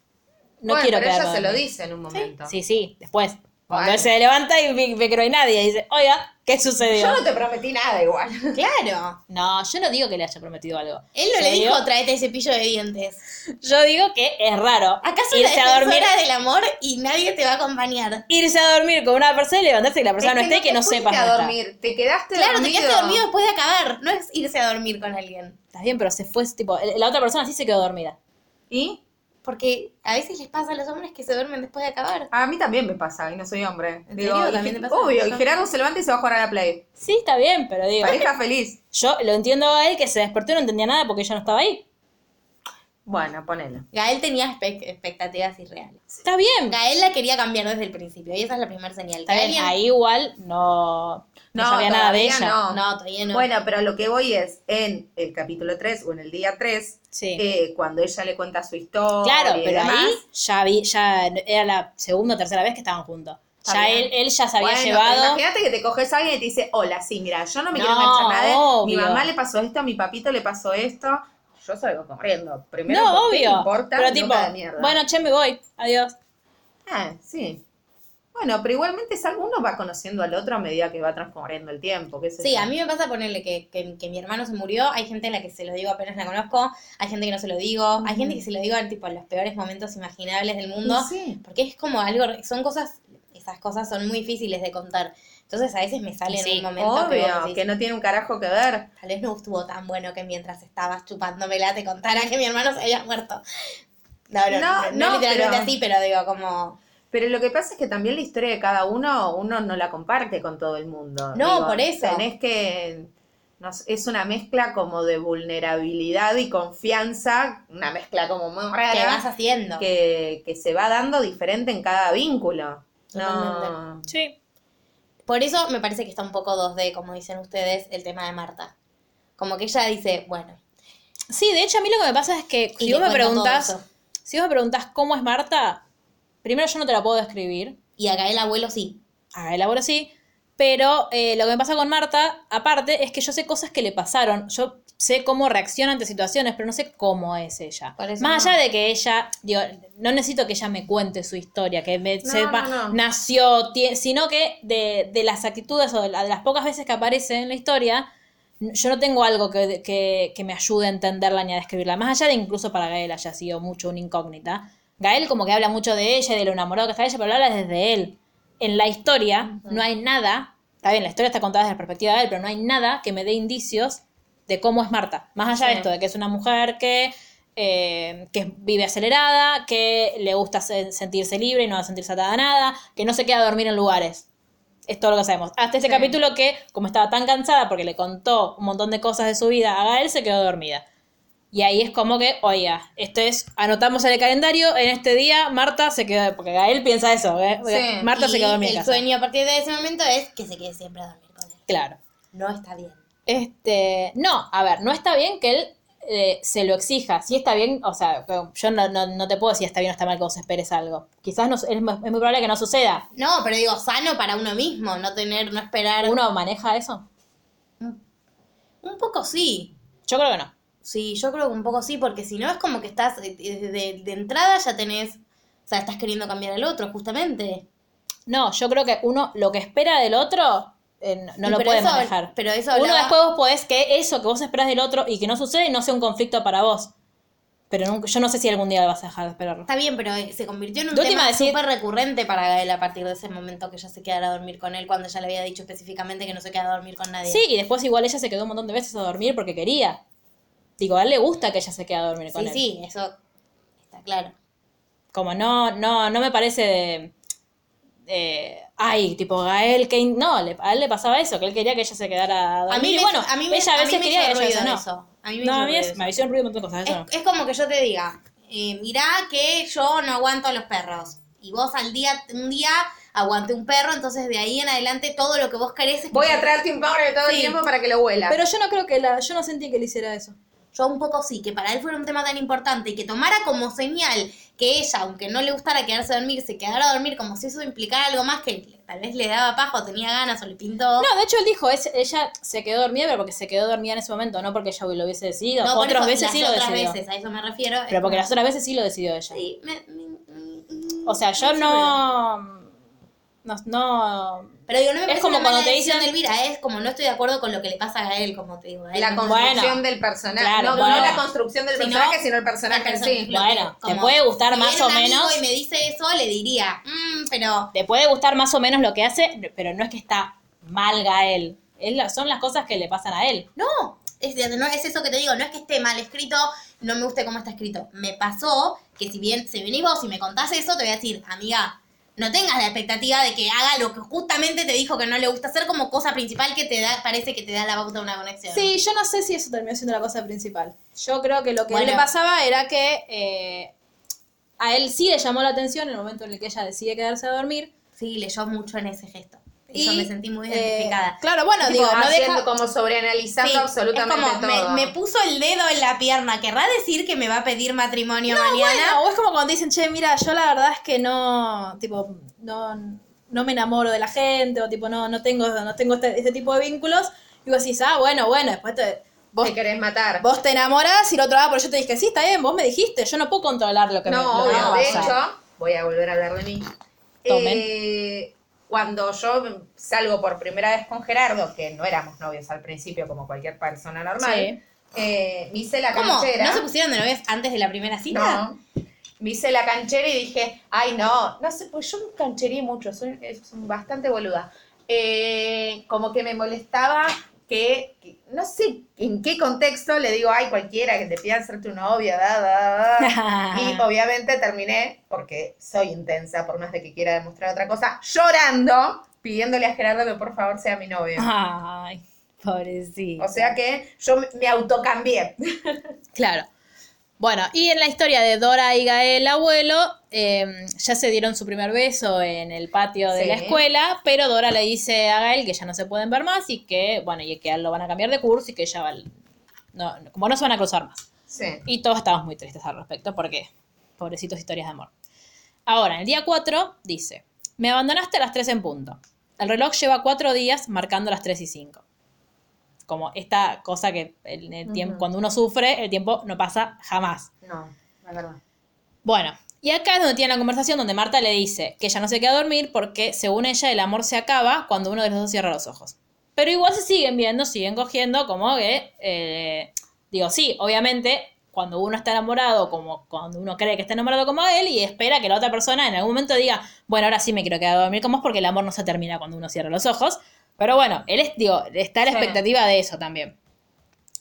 no bueno quiero pero ella se lo dormir". dice en un momento Sí, sí, después. Cuando Bueno. él se levanta y ve, ve que no hay nadie y dice, oiga, ¿qué sucedió? yo no te prometí nada igual Claro. No, yo no digo que le haya prometido algo. Él no Yo le dijo, digo- tráete cepillo de dientes. Yo digo que es raro ¿Acaso la irse a dormir, del amor y nadie te va a acompañar? irse a dormir con una persona y levantarse y la persona Es no esté y te que no sepas a dónde está. dormir te quedaste Claro, te quedaste dormido después de acabar. No es irse a dormir con alguien. Está bien, pero se fue, tipo, la otra persona sí se quedó dormida. y Porque a veces les pasa a los hombres que se duermen después de acabar. a mí también me pasa y no soy hombre ¿En digo y ¿También te pasa? obvio y Yo- Gerardo se levanta y se va a jugar a la play Sí, está bien, pero digo, pareja feliz yo lo entiendo a él que se despertó y no entendía nada porque ella no estaba ahí. Bueno ponelo Gael tenía expectativas irreales. Está bien. Gael la quería cambiar desde el principio y esa es la primera señal. Está bien, ahí igual no, no, No, sabía nada de ella. no. No, todavía no. Bueno, pero lo que voy es, en el capítulo 3 o en el día 3, Sí. eh, cuando ella le cuenta su historia claro, y pero demás, ahí ya vi, ya era la segunda o tercera vez que estaban juntos. Está Ya él, él ya se había bueno, llevado. Imagínate que te coges a alguien y te dice, hola, sí, mira, yo no me quiero No, enganchar a nadie, mi mamá le pasó esto, a mi papito le pasó esto, yo salgo corriendo. Primero, No, ¿por qué obvio. importa? pero tipo, de bueno, che, me voy. Adiós. Ah, sí. Bueno, pero igualmente es algo, uno va conociendo al otro a medida que va transcurriendo el tiempo. qué Sí, yo. a mí me pasa ponerle que, que, que mi hermano se murió, hay gente a la que se lo digo apenas la conozco, hay gente que no se lo digo, hay gente que se lo digo en tipo en los peores momentos imaginables del mundo, sí. porque es como algo, son cosas, esas cosas son muy difíciles de contar. Entonces a veces me sale en un momento que, Obvio, decís, que no tiene un carajo que ver. tal vez no estuvo tan bueno que mientras estabas chupándomela te contara que mi hermano se había muerto. No, no, no, No, no, no, literalmente pero- así, pero digo como... Pero lo que pasa es que también la historia de cada uno, uno no la comparte con todo el mundo. No, por eso. Tenés que. es una mezcla como de vulnerabilidad y confianza, una mezcla como muy ¿Qué vas rara, haciendo? que, que se va dando diferente en cada vínculo. No. Sí. Por eso me parece que está un poco 2D, como dicen ustedes, el tema de Marta. Como que ella dice, bueno, Sí, de hecho a mí lo que me pasa es que si vos me preguntás, si vos me preguntás cómo es Marta, primero yo no te la puedo describir, y acá el abuelo sí. a elaboro sí, pero eh, lo que me pasa con Marta, aparte, es que yo sé cosas que le pasaron. Yo sé cómo reacciona ante situaciones, pero no sé cómo es ella. Más no. allá de que ella, digo, no necesito que ella me cuente su historia, que me No, sepa, no, no. nació, sino que de, de las actitudes o de, la- de las pocas veces que aparece en la historia, yo no tengo algo que, que, que me ayude a entenderla ni a describirla. Más allá de incluso para Gael haya sido mucho una incógnita. Gael como que habla mucho de ella y de lo enamorado que está ella, pero habla desde él. En la historia no hay nada, está bien, la historia está contada desde la perspectiva de él, pero no hay nada que me dé indicios de cómo es Marta. Más allá de Sí. esto, de que es una mujer que, eh, que vive acelerada, que le gusta se- sentirse libre y no sentirse atada a nada, que no se queda a dormir en lugares. Es todo lo que sabemos. Hasta este Sí. capítulo que, como estaba tan cansada porque le contó un montón de cosas de su vida a Gael, se quedó dormida. Y ahí es como que, oiga, esto es, anotamos en el calendario, en este día Marta se quedó, porque Gael piensa eso, ¿eh? Sí. Marta se Y quedó dormida el casa. sueño a partir de ese momento es que se quede siempre a dormir con él. Claro. No está bien. Este, no, a ver, no está bien que él eh, se lo exija. Si está bien, o sea, yo no, no, no te puedo decir está bien o está mal que vos esperes algo. Quizás no, es, es muy probable que no suceda. No, pero digo, sano para uno mismo, no tener, no esperar. ¿Uno maneja eso? Un poco sí. Yo creo que no. Sí, yo creo que un poco sí, porque si no es como que estás, eh, de, de- de entrada ya tenés, o sea, estás queriendo cambiar al otro, justamente. No, yo creo que uno lo que espera del otro eh, no, lo pero puede eso- manejar. pero eso Uno hablaba- después vos podés que eso que vos esperás del otro y que no sucede no sea un conflicto para vos. Pero nunca- yo no sé si algún día vas a dejar de esperarlo. Está bien, pero eh, se convirtió en un De tema decir- súper recurrente para Gael a partir de ese momento que ella se quedara a dormir con él, cuando ella le había dicho específicamente que no se quedara a dormir con nadie. Sí, y después igual ella se quedó un montón de veces a dormir porque quería. Digo, a él le gusta que ella se quede a dormir con sí, él. sí, eso está claro. Como no, no, no me parece de, de- ay, tipo Gael, que no, le- a él le pasaba eso, que él quería que ella se quedara a dormir. A mí y me, bueno, a mí me, ella a a mí veces me quería hizo y ella ruido no. eso. A mí me No, hizo a mí, es, eso. me hicieron ruido un montón de cosas. Es, no. es como que yo te diga, eh, mirá que yo no aguanto a los perros. Y vos al día, un día aguante un perro, entonces de ahí en adelante todo lo que vos querés es Voy que a traerte un pobre todo el Sí. tiempo para que lo huela. Pero yo no creo que la, yo no sentí que le hiciera eso. Yo un poco sí, que para él fuera un tema tan importante y que tomara como señal que ella, aunque no le gustara quedarse a dormir, se quedara a dormir como si eso implicara algo más que tal vez le daba paja o tenía ganas o le pintó. No, de hecho él dijo, es, ella se quedó dormida, pero porque se quedó dormida en ese momento, no porque ella lo hubiese decidido. No, Otras eso, veces las sí lo decidió. veces, a eso me refiero. Pero porque las otras veces sí lo decidió ella. Sí, me- me- me- O sea, yo no... No, no Pero digo, no me Es parece como una mala cuando te decisión dicen- de Elvira, es como no estoy de acuerdo con lo que le pasa a Gael, como te digo. a él la no- construcción Bueno, del personaje. claro, no, la construcción del Sino personaje, sino el personaje en sí. Bueno, como- te puede gustar si más viene o un amigo menos. y me dice eso, le diría, "Mm, pero Te puede gustar más o menos lo que hace, pero no es que está mal Gael. Es la- son las cosas que le pasan a él. no, es, no es eso que te digo, no es que esté mal escrito, no me guste cómo está escrito. Me pasó que si bien se venís vos y me contás eso, te voy a decir, amiga, no tengas la expectativa de que haga lo que justamente te dijo que no le gusta hacer como cosa principal que te da, parece que te da la pauta a una conexión. Sí, yo no sé si eso terminó siendo la cosa principal. Yo creo que lo que Bueno. le pasaba era que eh, a él sí le llamó la atención en el momento en el que ella decide quedarse a dormir. Sí, leyó mucho en ese gesto. Y yo me sentí muy eh, identificada. claro, bueno, Tipo, digo, no deja... como sobreanalizando Sí, absolutamente es como, todo. Me, me puso el dedo en la pierna. ¿Querrá decir que me va a pedir matrimonio No, mañana? bueno, o es como cuando dicen, che, mira, yo la verdad es que no, tipo, no, no me enamoro de la gente, o tipo, no, no tengo, no tengo este, este tipo de vínculos. Y vos decís, ah, bueno, bueno, después te, vos, Te querés matar. vos te enamorás y el otro, ah, pero yo te dije, sí, está bien, vos me dijiste, yo no puedo controlar lo que me no, me obvio. De pasa". hecho, voy a volver a hablar de mí. Tomen. eh, cuando yo salgo por primera vez con Gerardo, que no éramos novios al principio como cualquier persona normal, Sí. eh, me hice la ¿Cómo? canchera. ¿No se pusieron de novios antes de la primera cita? No. Me hice la canchera y dije, ay no, no sé, pues yo me cancheré mucho, soy es bastante boluda. Eh, como que me molestaba que, que- no sé en qué contexto le digo, ay cualquiera que te pida ser tu novia, da, da, da. Y obviamente terminé, porque soy intensa, por más de que quiera demostrar otra cosa, llorando, pidiéndole a Gerardo que por favor sea mi novio. Ay, pobrecito. O sea que yo me autocambié. Claro. Bueno, y en la historia de Dora y Gael, abuelo, eh, ya se dieron su primer beso en el patio de Sí. la escuela, pero Dora le dice a Gael que ya no se pueden ver más y que, bueno, y que a él lo van a cambiar de curso y que ya va, no, como no se van a cruzar más. Sí. Y todos estamos muy tristes al respecto porque, pobrecitos historias de amor. Ahora, en el día 4 dice, me abandonaste a las 3 en punto. El reloj lleva 4 días marcando las 3 y 5. Como esta cosa que el tiempo, cuando uno sufre, el tiempo no pasa jamás. No, la verdad. Bueno, y acá es donde tiene la conversación donde Marta le dice que ella no se queda a dormir porque, según ella, el amor se acaba cuando uno de los dos cierra los ojos. Pero igual se siguen viendo, siguen cogiendo, como que, eh, digo, sí, obviamente, cuando uno está enamorado, como cuando uno cree que está enamorado como él y espera que la otra persona en algún momento diga, bueno, ahora sí me quiero quedar a dormir con vos porque el amor no se termina cuando uno cierra los ojos. Pero bueno, él es, digo, está a la Sí. expectativa de eso también.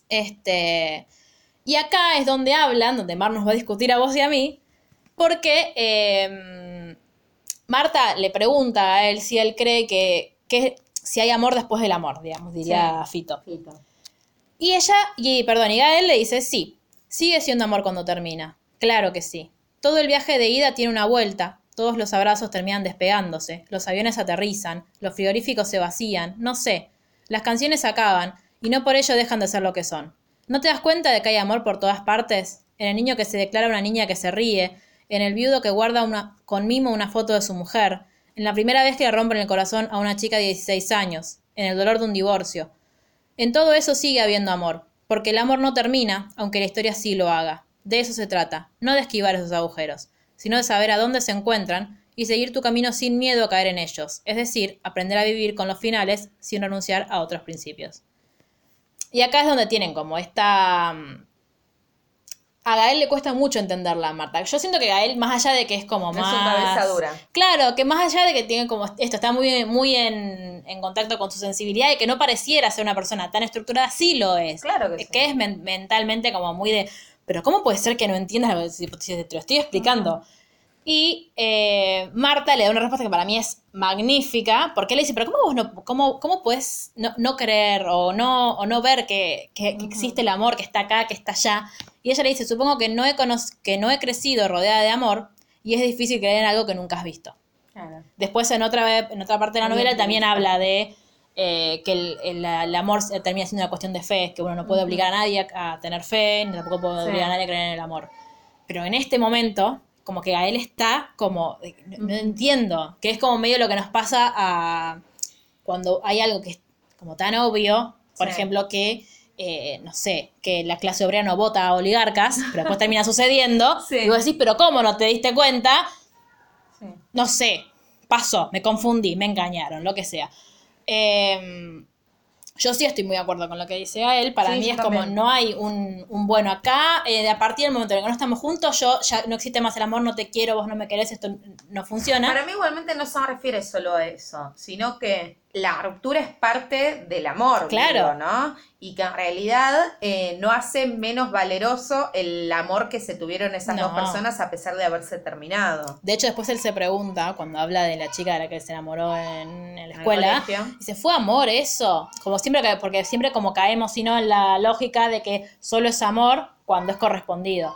Este. Y acá es donde hablan, donde Mar nos va a discutir a vos y a mí, porque eh, Marta le pregunta a él si él cree que, que si hay amor después del amor, digamos, diría Fito. Y ella, y perdón, y Gael le dice, sí, sigue siendo amor cuando termina. Claro que sí. Todo el viaje de ida tiene una vuelta, todos los abrazos terminan despegándose, los aviones aterrizan, los frigoríficos se vacían, no sé. Las canciones acaban, y no por ello dejan de ser lo que son. ¿No te das cuenta de que hay amor por todas partes? En el niño que se declara una niña que se ríe, en el viudo que guarda con mimo una foto de su mujer, en la primera vez que le rompen el corazón a una chica de 16 años, en el dolor de un divorcio. En todo eso sigue habiendo amor, porque el amor no termina, aunque la historia sí lo haga. De eso se trata, no de esquivar esos agujeros, sino de saber a dónde se encuentran y seguir tu camino sin miedo a caer en ellos, es decir, aprender a vivir con los finales sin renunciar a otros principios. Y acá es donde tienen como esta... mm, A Gael le cuesta mucho entenderla, Marta. Yo siento que Gael, más allá de que es como Es más... un cabeza dura. Claro, que más allá de que tiene como esto, está muy, muy en, en contacto con su sensibilidad y que no pareciera ser una persona tan estructurada, sí lo es. Claro que Es sí. que es men- mentalmente como muy de, pero ¿cómo puede ser que no entiendas lo que si- si te lo estoy explicando? Y eh, Marta le da una respuesta que para mí es magnífica, porque le dice, pero ¿cómo vos no, cómo, cómo puedes no, no creer o no, o no ver que, que- que existe el amor, que está acá, que está allá? Y ella le dice, supongo que no he, que no he crecido rodeada de amor y es difícil creer en algo que nunca has visto. Claro. Después en otra, en otra parte de la novela también habla de eh, que el, el- el amor termina siendo una cuestión de fe, que uno no puede obligar a nadie a, a tener fe, ni tampoco puede Sí. obligar a nadie a creer en el amor. Pero en este momento, como que Gael está como, eh, no, no entiendo, que es como medio lo que nos pasa a cuando hay algo que es como tan obvio, por Sí. ejemplo, que, eh, no sé, que la clase obrera no vota a oligarcas, pero después termina sucediendo, Sí. y vos decís, pero ¿cómo no te diste cuenta? Sí. no sé, pasó, me confundí, me engañaron, lo que sea. Eh, yo sí estoy muy de acuerdo con lo que dice a él. Para Sí, mí es como no hay un, un bueno acá. eh, a partir del momento en el que no estamos juntos, yo ya no existe más el amor, no te quiero, vos no me querés, esto no funciona. Para mí igualmente no se refiere solo a eso, sino que la ruptura es parte del amor, Claro. digo, ¿no? Y que en realidad eh, no hace menos valeroso el amor que se tuvieron esas No. dos personas a pesar de haberse terminado. De hecho, después él se pregunta, cuando habla de la chica de la que se enamoró en, en la En el escuela, colegio. dice, ¿fue amor eso? Como siempre, que- porque siempre como caemos, sino en la lógica de que solo es amor cuando es correspondido.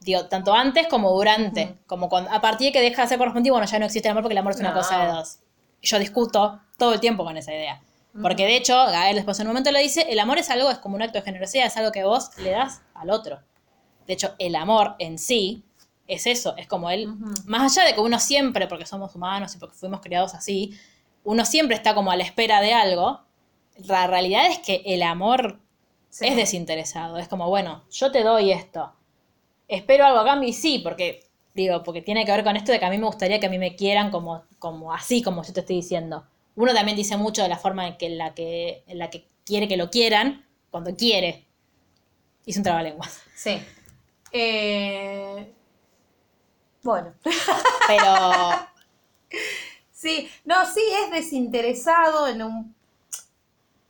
Digo, tanto antes como durante. Como cuando, a partir de que deja de ser correspondido, bueno, ya no existe el amor porque el amor es una cosa de dos. Yo discuto todo el tiempo con esa idea. Porque de hecho, Gael después en un momento le dice, el amor es algo, es como un acto de generosidad, es algo que vos le das al otro. De hecho, el amor en sí es eso, es como él, más allá de que uno siempre, porque somos humanos y porque fuimos criados así, uno siempre está como a la espera de algo, la realidad es que el amor Sí. es desinteresado, es como, bueno, yo te doy esto, espero algo a cambio y sí, porque, digo, porque tiene que ver con esto de que a mí me gustaría que a mí me quieran como, como así como yo te estoy diciendo. Uno también dice mucho de la forma en, que, en, la, que, en la que quiere que lo quieran, cuando quiere. Hice un trabalenguas. Sí. Eh, Bueno. Pero Sí, no, sí es desinteresado en un...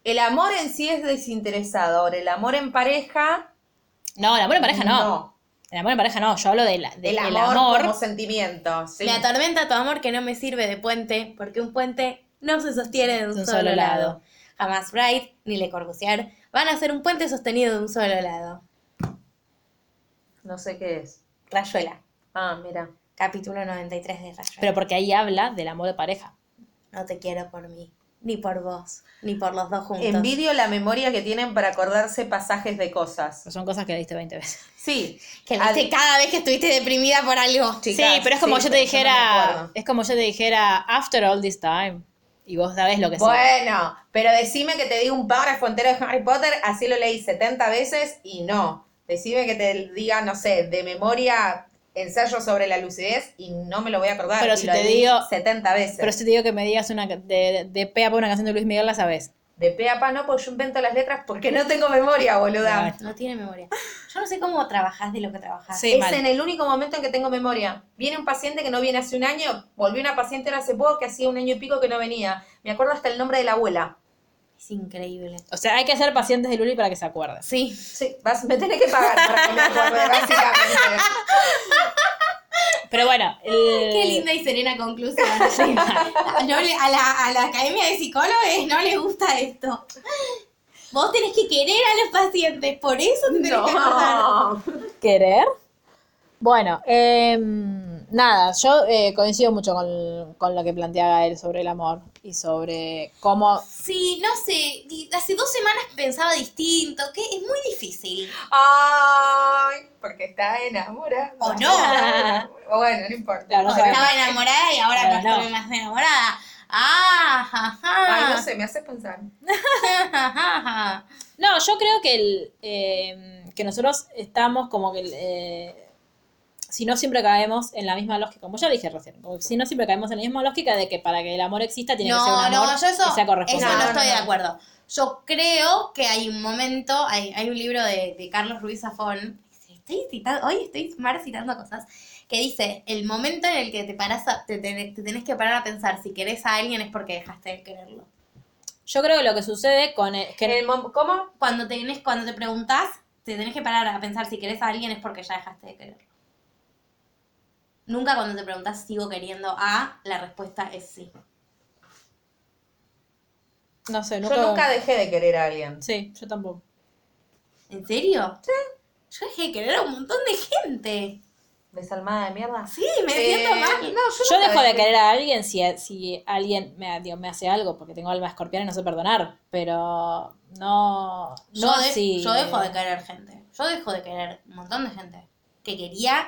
El amor en sí es desinteresado. Ahora, el amor en pareja... no, el amor en pareja no. No. El amor en pareja no, yo hablo de la- del El el amor, amor. como sentimiento. sí. Me atormenta tu amor que no me sirve de puente, porque un puente no se sostiene de un, solo, lado. Jamás Wright ni Le Corbusier van a ser un puente sostenido de un solo lado. No sé qué es. Rayuela, Ah, mira. capítulo 93 de Rayuela. Pero porque ahí habla del amor de pareja. no te quiero por mí, ni por vos, ni por los dos juntos. Envidio la memoria que tienen para acordarse pasajes de cosas. Pero son cosas que leíste 20 veces. Sí. Que Al- cada vez que estuviste deprimida por algo. Chicas, sí, pero es como sí, yo te no dijera, es como yo te dijera, after all this time. Y vos sabés lo que es. Bueno, pero decime que te diga un párrafo entero de Harry Potter, así lo leí 70 veces y no. Decime que te diga, no sé, de memoria ensayo sobre la lucidez y no me lo voy a acordar. Pero y si lo te digo- 70 veces. Pero si te digo que me digas una ca- de, de pe a pa una canción de Luis Miguel, la sabés. De pe a pa no, pues yo invento las letras porque no tengo memoria, boluda. No tiene memoria. Yo no sé cómo trabajás de lo que trabajás. Sí. es mal. en el único momento en que tengo memoria. Viene un paciente que no viene hace un año, volvió una paciente ahora hace poco que hacía un año y pico que no venía. Me acuerdo hasta el nombre de la abuela. Es increíble. O sea, hay que ser pacientes de Luli para que se acuerde. Sí. Sí, vas, me tenés que pagar para que me acuerde, básicamente. Pero bueno, el- Qué linda y serena conclusión. No le- a, la, a la academia de psicólogos no le gusta esto. Vos tenés que querer a los pacientes, por eso te tenés que acordar. No. querer. Bueno, em, nada, yo eh, coincido mucho con, con lo que plantea Gael sobre el amor y sobre cómo... Sí, no sé, hace dos semanas pensaba distinto, que es muy difícil. Ay, porque está enamorada. ¿O no? O bueno, no importa. Claro, no O sabemos. estaba enamorada y ahora no no. estoy más enamorada. Ah, ja, ja. Ay, no sé, me hace pensar. No, yo creo que, el, em, que nosotros estamos como que... eh, si no siempre caemos en la misma lógica, como ya dije recién, si no siempre caemos en la misma lógica de que para que el amor exista tiene que ser un No, amor no, yo eso, que sea eso no, No, no, estoy de no. acuerdo. Yo creo que hay un momento, hay, hay un libro de, de Carlos Ruiz Zafón, estoy citando, hoy estoy mar citando cosas, que dice, el momento en el que te parás a- te, te- te tenés que parar a pensar si querés a alguien es porque dejaste de quererlo. Yo creo que lo que sucede con... el- que El ¿Cómo? Cuando, tenés, cuando te preguntás, te tenés que parar a pensar si querés a alguien es porque ya dejaste de quererlo. Nunca cuando te preguntás sigo queriendo a, la respuesta es sí. no sé, nunca... Yo nunca dejé de querer a alguien. Sí, yo tampoco. ¿En serio? Sí. Yo dejé de querer a un montón de gente. Desalmada de mierda. Sí, me siento Eh, mal. No, yo, Yo dejo de dejé- querer a alguien si, si alguien me, digo, me hace algo, porque tengo alma escorpiana y no sé perdonar, pero no, Yo, no de- así. yo dejo de querer gente. Yo dejo de querer un montón de gente que quería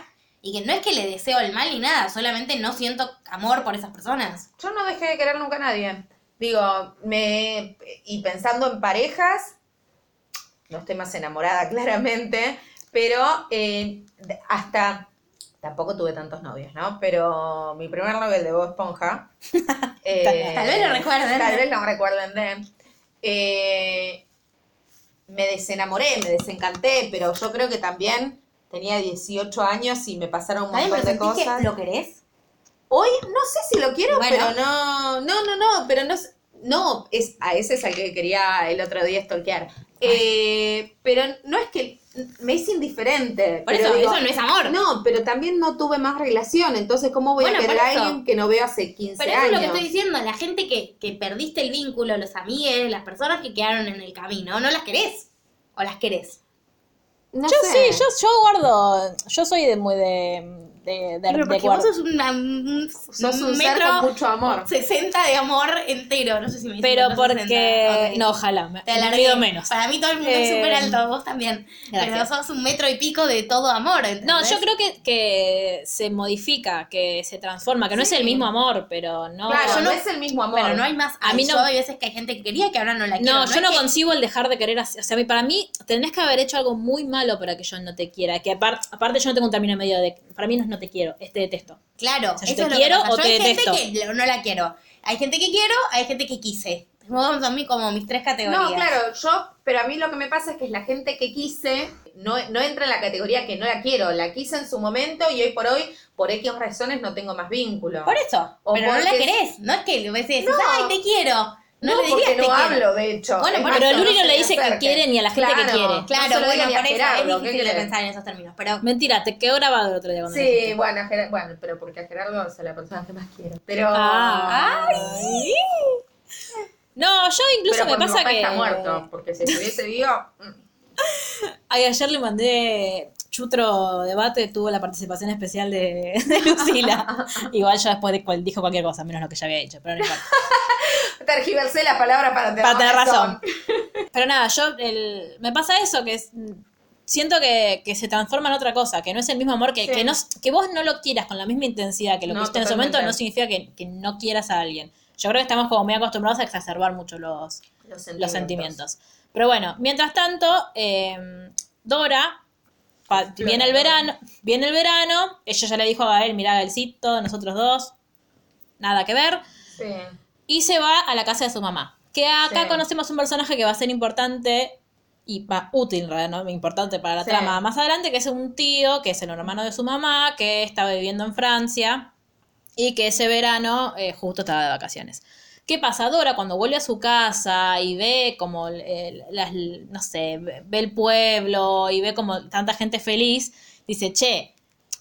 y que no es que le deseo el mal ni nada, solamente no siento amor por esas personas. Yo no dejé de querer nunca a nadie. Digo, me. Y pensando en parejas, no estoy más enamorada, claramente, pero eh, hasta. Tampoco tuve tantos novios, ¿no? Pero mi primer novio, el de Bob Esponja. eh, Tal vez lo recuerden. Tal vez lo recuerden de. eh, me desenamoré, me desencanté, pero yo creo que también tenía 18 años y me pasaron un ¿También montón de sentís que cosas. lo querés? Hoy no sé si lo quiero, Bueno. pero no, no, no, no, pero no, es- no, es, a ese es al que quería el otro día stalkear. Eh, pero no es que me es indiferente. Por eso, digo, eso no es amor. No, pero también no tuve más relación, entonces ¿cómo voy Bueno, a querer a alguien que no veo hace 15 Pero eso años? es lo que estoy diciendo, la gente que, que perdiste el vínculo, los amigues, las personas que quedaron en el camino, ¿no las querés? ¿O las querés? No Yo sé. sí, yo, yo guardo, yo soy de muy de, de, de, Pero de porque guard- vos sos una- un, Sos un ser metro con mucho amor. 60 de amor entero, no sé si me pero porque, 60, ok. no, ojalá, me, alargué. menos. Para mí todo el mundo Eh, es súper alto, vos también. gracias. Pero sos un metro y pico de todo amor. No, yo creo que, que se modifica, que se transforma, que no Sí. es el mismo amor, pero no... Claro, yo no, no- es el mismo amor. Pero no hay más. A mí no- Yo hay veces que hay gente que quería que ahora no la quiero. No, yo no que- concibo el dejar de querer así. O sea, para mí tenés que haber hecho algo muy malo para que yo no te quiera. Que aparte, aparte yo no tengo un término medio de... Para mí no, no te quiero, es te detesto. Claro, O sea, yo te es lo quiero que pasa. o Yo te hay detesto. gente que no la quiero. Hay gente que quiero, hay gente que quise. Son son mi- como mis tres categorías. No, claro, yo, pero a mí lo que me pasa es que es la gente que quise, no, no entra en la categoría que no la quiero, la quise en su momento y hoy por hoy, por X razones, no tengo más vínculo. Por eso. O pero no la querés. No es que le decís, No. ay, te quiero. No, No, le porque dirías te no hablo, de hecho. Bueno, por Pero Luli no le dice que quiere ni a la gente que Claro, quiere. Claro, no bueno, por eso es ¿qué difícil de pensar en esos términos. Pero Mentira, te quedó grabado el otro día cuando Sí, bueno, a Gerardo, bueno, pero porque a Gerardo es la persona que más quiero. Pero, Ah. No, yo incluso pero me por mi pasa papá que. está muerto, porque si estuviese vivo, mm, Ay, ayer le mandé Chutro Debate, tuvo la participación especial de, de Lucila. Igual ya después de cual, dijo cualquier cosa, menos lo que ya había dicho, pero no importa. tergiversé la palabra para tener, Para tener razón. Pero nada, yo el, me pasa eso, que es- siento que, que se transforma en otra cosa, que no es el mismo amor, que, Sí. que, no, que vos no lo quieras con la misma intensidad que lo No, que hiciste en ese momento, no significa que, que no quieras a alguien. Yo creo que estamos como muy acostumbrados a exacerbar mucho los, Los los sentimientos. Pero bueno, mientras tanto, eh, Dora, pa- viene el verano, viene el verano, ella ya le dijo a Gael, mira Gaelcito, nosotros dos, nada que ver, Sí. y se va a la casa de su mamá. Que acá Sí. conocemos un personaje que va a ser importante y va útil, en realidad, ¿no? importante para la Sí. trama más adelante, que es un tío, que es el hermano de su mamá, que estaba viviendo en Francia y que ese verano eh, justo estaba de vacaciones. ¿Qué pasa? Dora cuando vuelve a su casa y ve como, el- las, no sé, ve el pueblo y ve como tanta gente feliz, dice, che,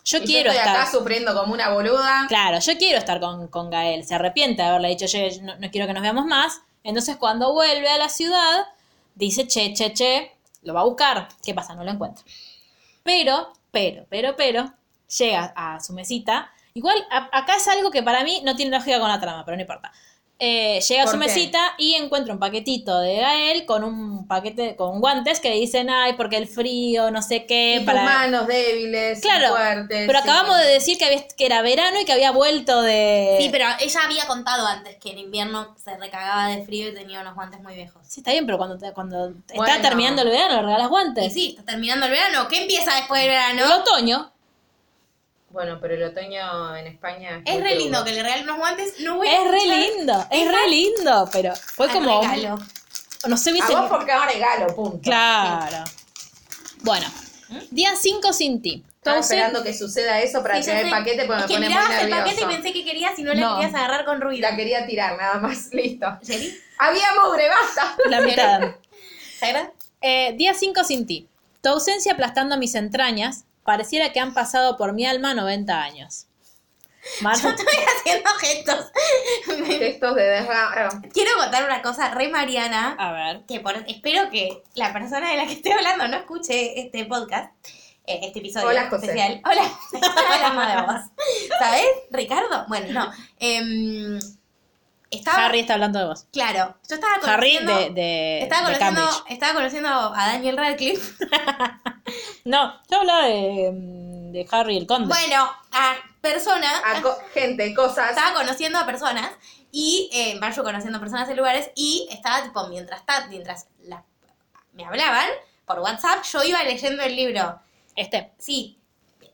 yo Y quiero estoy estar... acá sufriendo como una boluda. Claro, yo quiero estar con, con Gael. Se arrepiente de haberle dicho, che, no, no quiero que nos veamos más. Entonces, cuando vuelve a la ciudad, dice, che, che, che, lo va a buscar. ¿Qué pasa? No lo encuentra. Pero, pero, pero, pero, llega a su mesita. Igual, a- acá es algo que para mí no tiene lógica con la trama, pero no importa. Eh, llega a ¿Por su qué? mesita y encuentra un paquetito de Gael con un paquete, con guantes que dicen, ay, porque el frío, no sé qué, Y para... manos débiles, Claro, fuertes. pero sí. acabamos de decir que, había- que era verano y que había vuelto de... Sí, pero ella había contado antes que en invierno se recagaba de frío y tenía unos guantes muy viejos. Sí, está bien, pero cuando, te- cuando Bueno. está terminando el verano, le regalas Y guantes. sí, está terminando el verano. ¿Qué empieza después del verano? El otoño. Bueno, pero el otoño en España Es re lindo que le regalen unos guantes. No voy a Es re lindo, es re lindo, pero fue al como... regalo. No sé, A hubiese... vos porque es un regalo, punto. Claro. Bueno, día 5 sin ti. Estaba Entonces, esperando que suceda eso para Sí, tirar el paquete porque es me que pone muy mirabas el nervioso. paquete y pensé que querías y no, la No. querías agarrar con ruido. La quería tirar, nada más. Listo. ¿En serio? Había mugre, basta. la mitad. ¿Sabes? Eh, día 5 sin ti. Tu ausencia aplastando mis entrañas. Pareciera que han pasado por mi alma 90 años. Marta, Estoy haciendo gestos. Gestos de desgarro. Quiero contar una cosa re mariana. a ver. que por, espero que la persona de la que estoy hablando no escuche este podcast, eh, este episodio Hola, José. especial. Hola, hola, de vos. ¿Sabes, Ricardo? Bueno, no. Em, estaba, Harry está hablando de vos. claro, yo estaba Harry conociendo, de, de, estaba de conociendo, estaba conociendo a Daniel Radcliffe. No, yo hablaba de, mm, de Harry el Conde. Bueno, a personas, A co- gente, cosas. estaba conociendo a personas y eh, vaya conociendo personas en lugares y estaba tipo mientras ta- mientras la- me hablaban por WhatsApp, yo iba leyendo el libro. Este. Sí.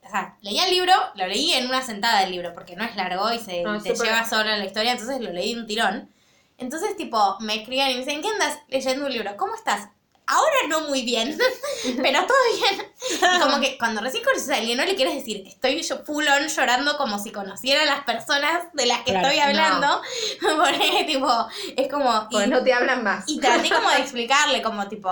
O sea, leía el libro, lo leí en una sentada el libro, porque no es largo y se No, es te lleva solo la historia, entonces lo leí de un tirón. Entonces, tipo, me escribían y me dicen, ¿qué andas leyendo un libro? ¿Cómo estás? Ahora no muy bien, pero todo bien. Y como que cuando recién conoces a alguien, no le quieres decir, estoy yo full on llorando como si conociera a las personas de las que Claro, estoy hablando. Porque, tipo, es como... Pues y- no te hablan más. y traté como de explicarle, como tipo,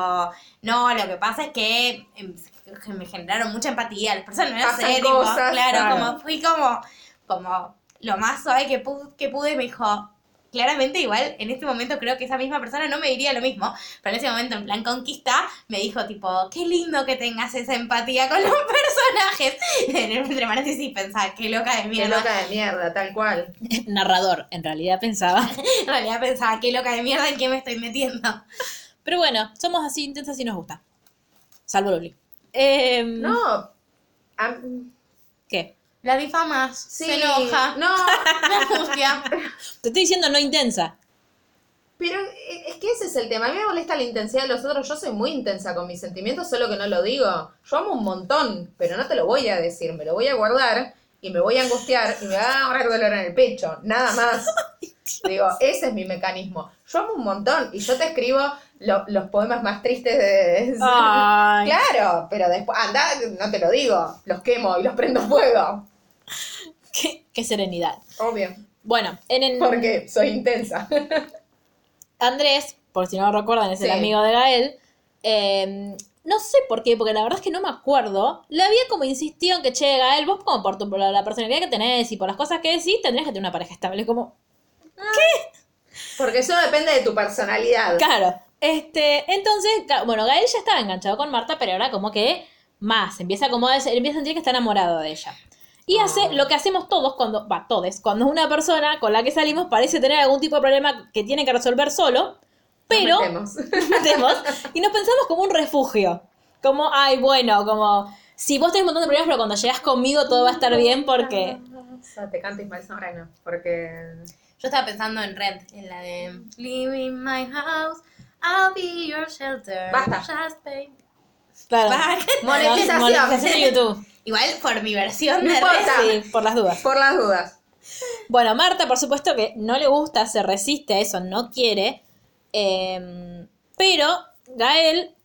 no, lo que pasa es que em, que me generaron mucha empatía las personas, no Pasan sé, tipo, cosas, claro, claro. como fui como, como lo más suave que, pu- que pude, me dijo, claramente igual, en este momento creo que esa misma persona no me diría lo mismo, pero en ese momento, en plan conquista, me dijo tipo, qué lindo que tengas esa empatía con los personajes, entre paréntesis pensaba, qué loca de Qué mierda, loca de mierda, tal cual. Narrador, en realidad pensaba. en realidad pensaba, qué loca de mierda en qué me estoy metiendo. Pero bueno, somos así intensas y nos gusta. Salvo Luli. Eh, No. ¿Qué? La difamas, sí. se enoja, No, me angustia. Te estoy diciendo no intensa. pero eh, es que ese es el tema. A mí me molesta la intensidad de los otros. Yo soy muy intensa con mis sentimientos, solo que no lo digo. Yo amo un montón, pero no te lo voy a decir. Me lo voy a guardar y me voy a angustiar y me va a dar dolor en el pecho, nada más. Digo, ese es mi mecanismo. Yo amo un montón y yo te escribo lo- los poemas más tristes de... Ay. Claro, pero después, anda, no te lo digo, los quemo y los prendo fuego. Qué, qué serenidad. Obvio, Bueno, en el, porque soy intensa. Andrés, por si no lo recuerdan, es el amigo de Gael. eh, no sé por qué, porque la verdad es que no me acuerdo. Le había como insistido en que, che, Gael, vos como por, tu, por la personalidad que tenés y por las cosas que decís, tendrías que tener una pareja estable. Como, Porque eso depende de tu personalidad. claro. Este, entonces, bueno, Gael ya estaba enganchado con Marta, pero ahora como que más, empieza como a, empieza a sentir que está enamorado de ella. Y hace lo que hacemos todos cuando, va, todos, cuando una persona con la que salimos parece tener algún tipo de problema que tiene que resolver solo, pero Nos metemos. metemos y nos pensamos como un refugio. Como, ay, bueno, como si vos tenés un montón de problemas, pero cuando llegas conmigo todo va a estar bien porque. O sea, te canta Ismael Zamorano, porque... Yo estaba pensando en Rent, en la de Live in my house, I'll be your shelter. Basta. Just pay. Claro. Monetización. Monetización de YouTube. Igual por mi versión No de importa. Sí, por las dudas. Por las dudas. Bueno, Marta, por supuesto que no le gusta, se resiste a eso, no quiere. eh, pero Gael,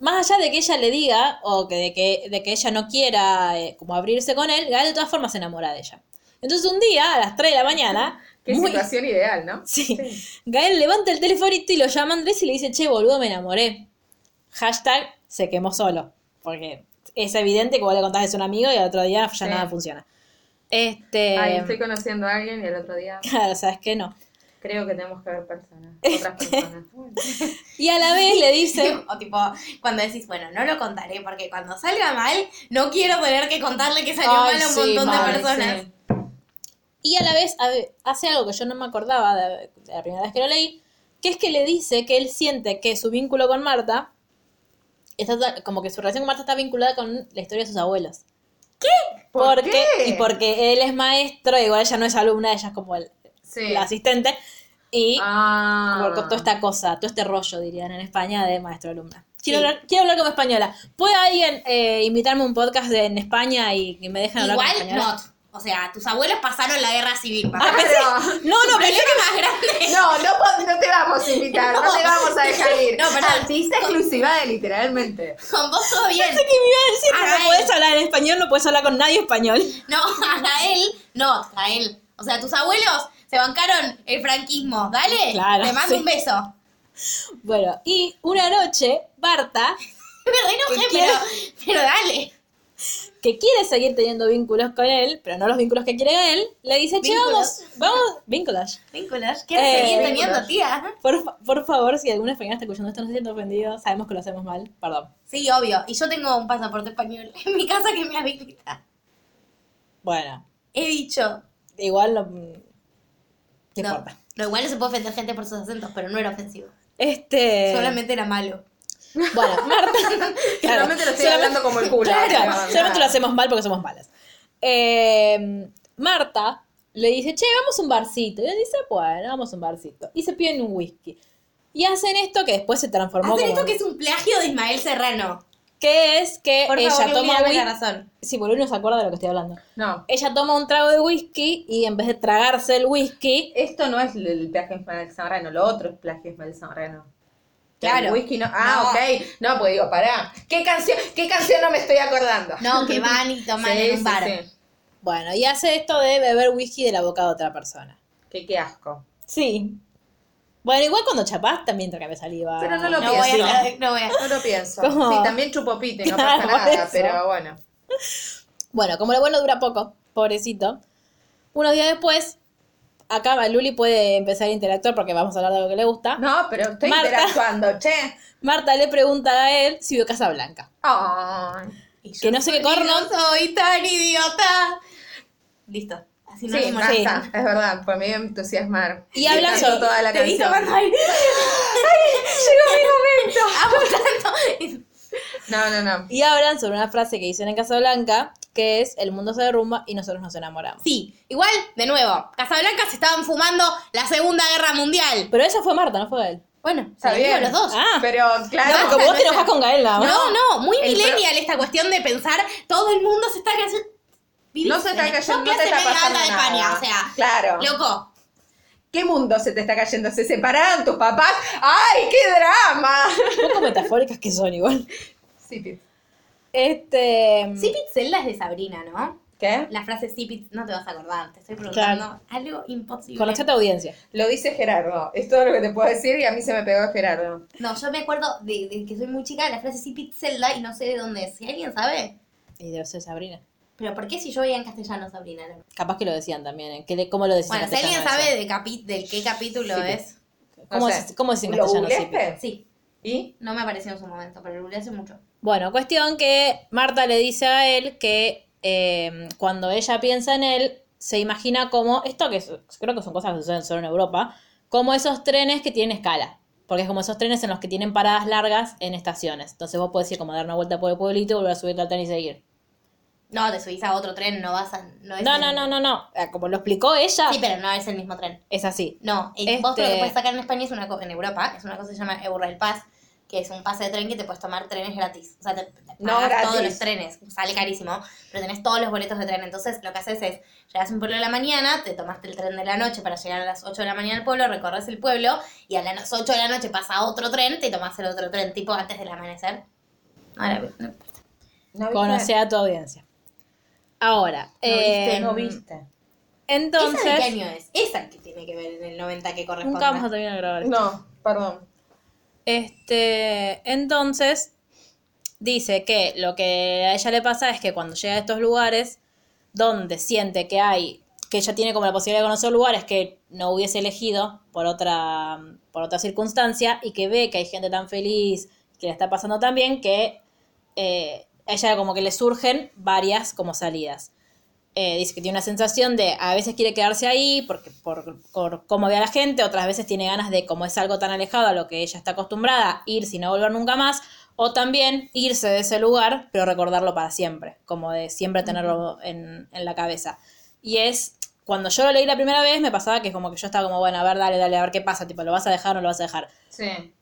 más allá de que ella le diga, o que de que, de que ella no quiera eh, como abrirse con él, Gael de todas formas se enamora de ella. Entonces un día, a las 3 de la mañana, Qué muy- situación ideal, ¿no? Sí. Gael levanta el telefonito y lo llama Andrés y le dice, che, boludo, me enamoré. Hashtag se quemó solo. Porque es evidente que vos le contás es un amigo y al otro día ya Sí. nada funciona. Este. Ay, estoy conociendo a alguien y el otro día Claro, sabes que no. creo que tenemos que ver personas, otras personas. Y a la vez le dice. O tipo, cuando decís, bueno, no lo contaré porque cuando salga mal, no quiero tener que contarle que salió Ay, mal a un sí, montón de personas. sí. Y a la vez a- hace algo que yo no me acordaba de, de la primera vez que lo leí, que es que le dice que él siente que su vínculo con Marta, está como que su relación con Marta está vinculada con la historia de sus abuelos. ¿Por porque, qué? Y porque él es maestro, igual ella no es alumna, ella es como el, Sí. la asistente. Y Ah. toda esta cosa, todo este rollo, dirían en España, de maestro-alumna. Quiero, hablar, quiero hablar como española. ¿Puede alguien eh, invitarme a un podcast de- en España y que me dejen hablar como Igual, española? no. O sea, tus abuelos pasaron la guerra civil. papá. Ah, pensé- no, no, pensé problema más grande. No, no, no te vamos a invitar, no, No. te vamos a dejar ir. No, perdón. Artista exclusiva de literalmente. Con vos todo bien. Pensé que me iba a decir que no puedes hablar en español, no puedes hablar con nadie español. No, a Gael, no, Gael. O sea, tus abuelos se bancaron el franquismo. Dale, Claro, te mando sí. un beso. Bueno, y una noche, Barta, Me re enojé, ¿Qué pero, pero dale. Que quiere seguir teniendo vínculos con él, pero no los vínculos que quiere él, le dice, che, vamos, vamos, vínculos. Vínculos, ¿quieres Eh, seguir teniendo, tía? Por, por favor, si alguna española está escuchando esto, no se sienta ofendido, sabemos que lo hacemos mal, perdón. Sí, obvio. Y yo tengo un pasaporte español en mi casa que me habilita. Bueno, He dicho. igual no... mm, ¿Qué no, importa? no, igual no se puede ofender gente por sus acentos, pero no era ofensivo. Este... Solamente era malo. Bueno, Marta... claro, Solamente lo estoy hablando como el culo. Claro, Pero, solamente lo hacemos mal porque somos malas. Eh, Marta le dice, che, vamos a un barcito. Y él dice, bueno, vamos a un barcito. Y se piden un whisky. Y hacen esto que después se transformó Hacen como... esto que es un plagio de Ismael Serrano. que es que Por ella favor, toma whisky. razón. Sí, porque no se acuerda de lo que estoy hablando. No, Ella toma un trago de whisky y en vez de tragarse el whisky, esto no es el plagio Ismael Zamorano, lo otro es plagio Ismael Zamorano. Claro. El whisky no. Ah, No. ok. No, pues digo, pará. ¿Qué canción, ¿Qué canción no me estoy acordando? No, que van y toman Sí, en un bar. sí. bueno, y hace esto de beber whisky de la boca de otra persona. Qué, qué asco. Sí. Bueno, igual cuando chapás también te cabe saliva. Pero no lo No voy pienso. a, no voy a. No lo pienso. ¿Cómo? Sí, también chupo pito y no Claro, pasa nada, pero bueno. Bueno, como lo bueno dura poco, pobrecito. Unos días después, acá Luli puede empezar a interactuar porque vamos a hablar de algo que le gusta. No, pero estoy Marta. interactuando, che. Marta le pregunta a él si vio Casa Blanca. Ay. Yo Que no sé qué corno. No soy tan idiota. Listo. Así no Sí, me es verdad, me iba a entusiasmar. Y hablan sobre- toda la Te canción. aire. Llegó Amo tanto. mi momento. No, no, no. Y hablan sobre una frase que dicen en Casa Blanca, que es el mundo se derrumba y nosotros nos enamoramos. Sí, igual, de nuevo, Casablanca se estaban fumando la Segunda Guerra Mundial. Pero esa fue Marta, no fue él. Bueno, se lo digo los dos. Ah. Pero claro. No, como vos te enojas con Gael nada más. No, no, muy El millennial esta cuestión de pensar todo el mundo se está vivís No se está en cayendo, no te está pasando nada. España, o sea, Claro. loco. ¿Qué mundo se te está cayendo? ¿Se separaron tus papás? ¡Ay, qué drama! Un poco metafóricas que son igual. Sí, Pip. Este. Cipit Zelda es de Sabrina, ¿no? ¿Qué? La frase Cipit, no te vas a acordar, te estoy preguntando algo imposible. Conoce a tu audiencia. Lo dice Gerardo. Es todo lo que te puedo decir y a mí se me pegó Gerardo. No, yo me acuerdo de, de que soy muy chica de la frase Cipit Zelda y no sé de dónde es. Si alguien sabe. Y debe ser Sabrina. Pero ¿por qué si yo veía en castellano Sabrina? No? Capaz que lo decían también. ¿eh? ¿Qué ¿Cómo lo decían Bueno, en si alguien sabe de capi- del qué capítulo es. ¿Cómo, No es, sé. ¿Cómo es en ¿Lo castellano? Sí, ¿Y? no me apareció en su momento, pero lo googleé hace mucho. Bueno, cuestión que Marta le dice a él que eh, cuando ella piensa en él, se imagina como, esto que es- creo que son cosas que suceden solo en Europa, como esos trenes que tienen escala. Porque es como esos trenes en los que tienen paradas largas en estaciones. Entonces vos podés ir como dar una vuelta por el pueblito, volver a subirte al tren y seguir. No, te subís a otro tren, no vas a. No, No, el- no, no, no, no. Eh, Como lo explicó ella, Sí, pero no es el mismo tren. es así. No, eh, vos lo Este- que puedes sacar en España es una cosa, en Europa, es una cosa que se llama Eurrail Pass, que es un pase de tren que te puedes tomar trenes gratis. O sea, te No pagas gratis. todos los trenes, sale carísimo, pero tenés todos los boletos de tren. Entonces, lo que haces es, llegas a un pueblo de la mañana, te tomaste el tren de la noche para llegar a las 8 de la mañana al pueblo, recorres el pueblo y a las 8 de la noche pasa otro tren, te tomás el otro tren, tipo antes del amanecer. Ahora, no, ¿No viste? Conoce a tu audiencia. Ahora, viste? eh, No viste. entonces... ¿Esa de qué año es? Esa es que tiene que ver en el 90 que corresponde. Nunca vamos a terminar de grabar esto. No, perdón. Este, entonces, dice que lo que a ella le pasa es que cuando llega a estos lugares donde siente que hay, que ella tiene como la posibilidad de conocer lugares que no hubiese elegido por otra, por otra circunstancia y que ve que hay gente tan feliz, que le está pasando tan bien, que eh, a ella como que le surgen varias como salidas. Eh, dice que tiene una sensación de a veces quiere quedarse ahí porque por, por cómo ve a la gente, otras veces tiene ganas de, como es algo tan alejado a lo que ella está acostumbrada, ir sin no volver nunca más, o también irse de ese lugar, pero recordarlo para siempre, como de siempre tenerlo en, en la cabeza. Y es, cuando yo lo leí la primera vez, me pasaba que como que yo estaba como, bueno, a ver, dale, dale, a ver qué pasa, tipo, ¿lo vas a dejar o no lo vas a dejar? Sí.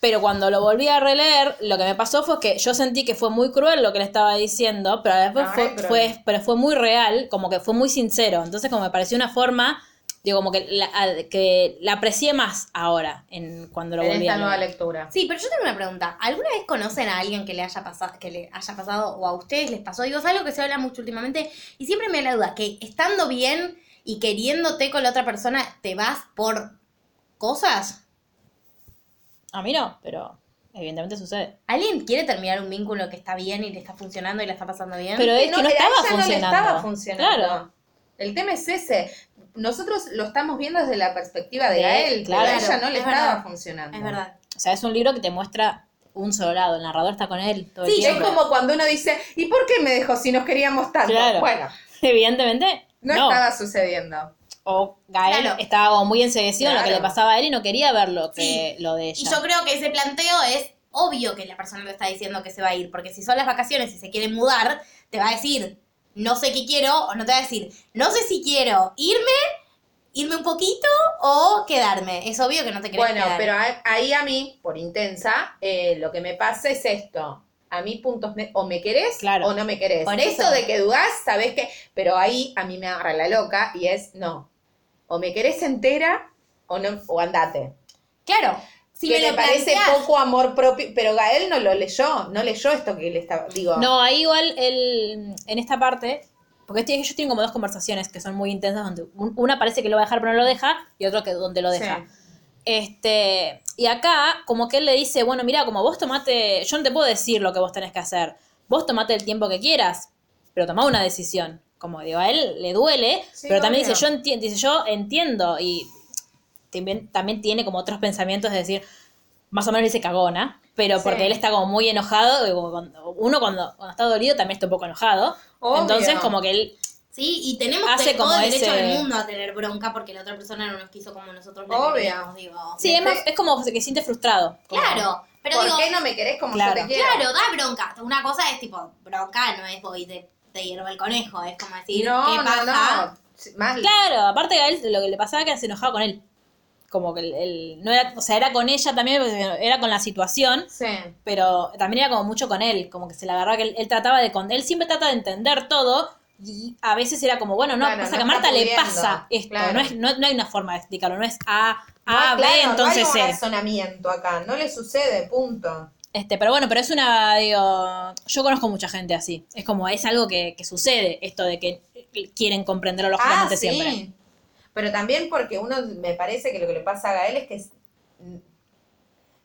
Pero cuando lo volví a releer, lo que me pasó fue que yo sentí que fue muy cruel lo que le estaba diciendo, pero después fue, fue, pero fue muy real, como que fue muy sincero. Entonces, como me pareció una forma, digo, como que la, que la aprecié más ahora, en cuando lo En volví esta a nueva leer. lectura. Sí, pero yo tengo una pregunta. ¿Alguna vez conocen a alguien que le haya pasado, que le haya pasado o a ustedes les pasó? Digo, es algo que se habla mucho últimamente y siempre me da la duda que estando bien y queriéndote con la otra persona te vas por cosas. A mí no, pero evidentemente sucede. ¿Alguien quiere terminar un vínculo que está bien y le está funcionando y le está pasando bien? Pero es que no a estaba ella no le funcionando. estaba funcionando. Claro. El tema es ese. Nosotros lo estamos viendo desde la perspectiva de, De- Gael, claro. pero a ella no le Es estaba verdad. funcionando. es verdad. O sea, es un libro que te muestra un solo lado, el narrador está con él todo el Sí, es tiempo. como cuando uno dice, ¿y por qué me dejó si nos queríamos tanto? Claro. Bueno, Evidentemente, no, no. estaba sucediendo. O Gael Claro. estaba como muy enseguecido en lo que Claro. le pasaba a él y no quería ver lo, que, lo de ella. Y yo creo que ese planteo es obvio que la persona le está diciendo que se va a ir, porque si son las vacaciones y se quiere mudar, te va a decir, no sé qué quiero, o no te va a decir, no sé si quiero irme, irme un poquito o quedarme. Es obvio que no te querés Bueno, quedar. pero ahí a mí, por intensa, eh, lo que me pasa es esto. A mí puntos me- o me querés Claro. o no me querés. Por eso. eso. de que dudás, sabés que, pero ahí a mí me agarra la loca y es no. O me querés entera o no o andate. Claro, si que me me, lo parece poco amor propio, pero Gael no lo leyó, no leyó esto que le estaba, digo. No, ahí igual el, en esta parte, porque ellos tienen como dos conversaciones que son muy intensas, donde un- una parece que lo va a dejar pero no lo deja, y otro que donde lo deja. Sí. Este, y acá, como que él le dice, bueno, mira, como vos tomate, yo no te puedo decir lo que vos tenés que hacer, vos tomate el tiempo que quieras, pero tomá una decisión. Como digo, a él le duele, Sí, pero también obvio. dice, yo entiendo, dice, yo entiendo, y también, también tiene como otros pensamientos de decir, más o menos dice cagona, pero Sí. porque él está como muy enojado, y como cuando- uno cuando, cuando está dolido también está un poco enojado, Obvio. entonces como que él Sí, y tenemos Hace todo como el derecho ese- del mundo a tener bronca porque la otra persona no nos quiso como nosotros Obvio. digo. Sí, es, más- es como que siente frustrado. como- Claro, pero ¿Por digo, qué no me querés como Claro. yo te quiero? claro, da bronca. Una cosa es tipo, bronca no es voy te hiervo el conejo, es como decir, no, ¿qué no, pasa? no. Sí, Más Claro, aparte a él lo que le pasaba era que se enojaba con él. Como que él, él no era, o sea, era con ella también, era con la situación, Sí. pero también era como mucho con él, como que se le agarraba que él, él trataba de con él siempre trata de entender todo, Y a veces era como, bueno, no, Bueno, pasa no que a Marta le pasa esto. claro. No, es, no, no hay una forma de explicarlo. No es A, No, A, B, claro, entonces no hay un C. razonamiento acá, no le sucede, punto. Este, pero bueno, pero es una, digo, yo conozco mucha gente así. Es como, es algo que, que sucede, esto de que quieren comprenderlo lógicamente Ah, sí. siempre. Pero también porque uno me parece que lo que le pasa a Gael es que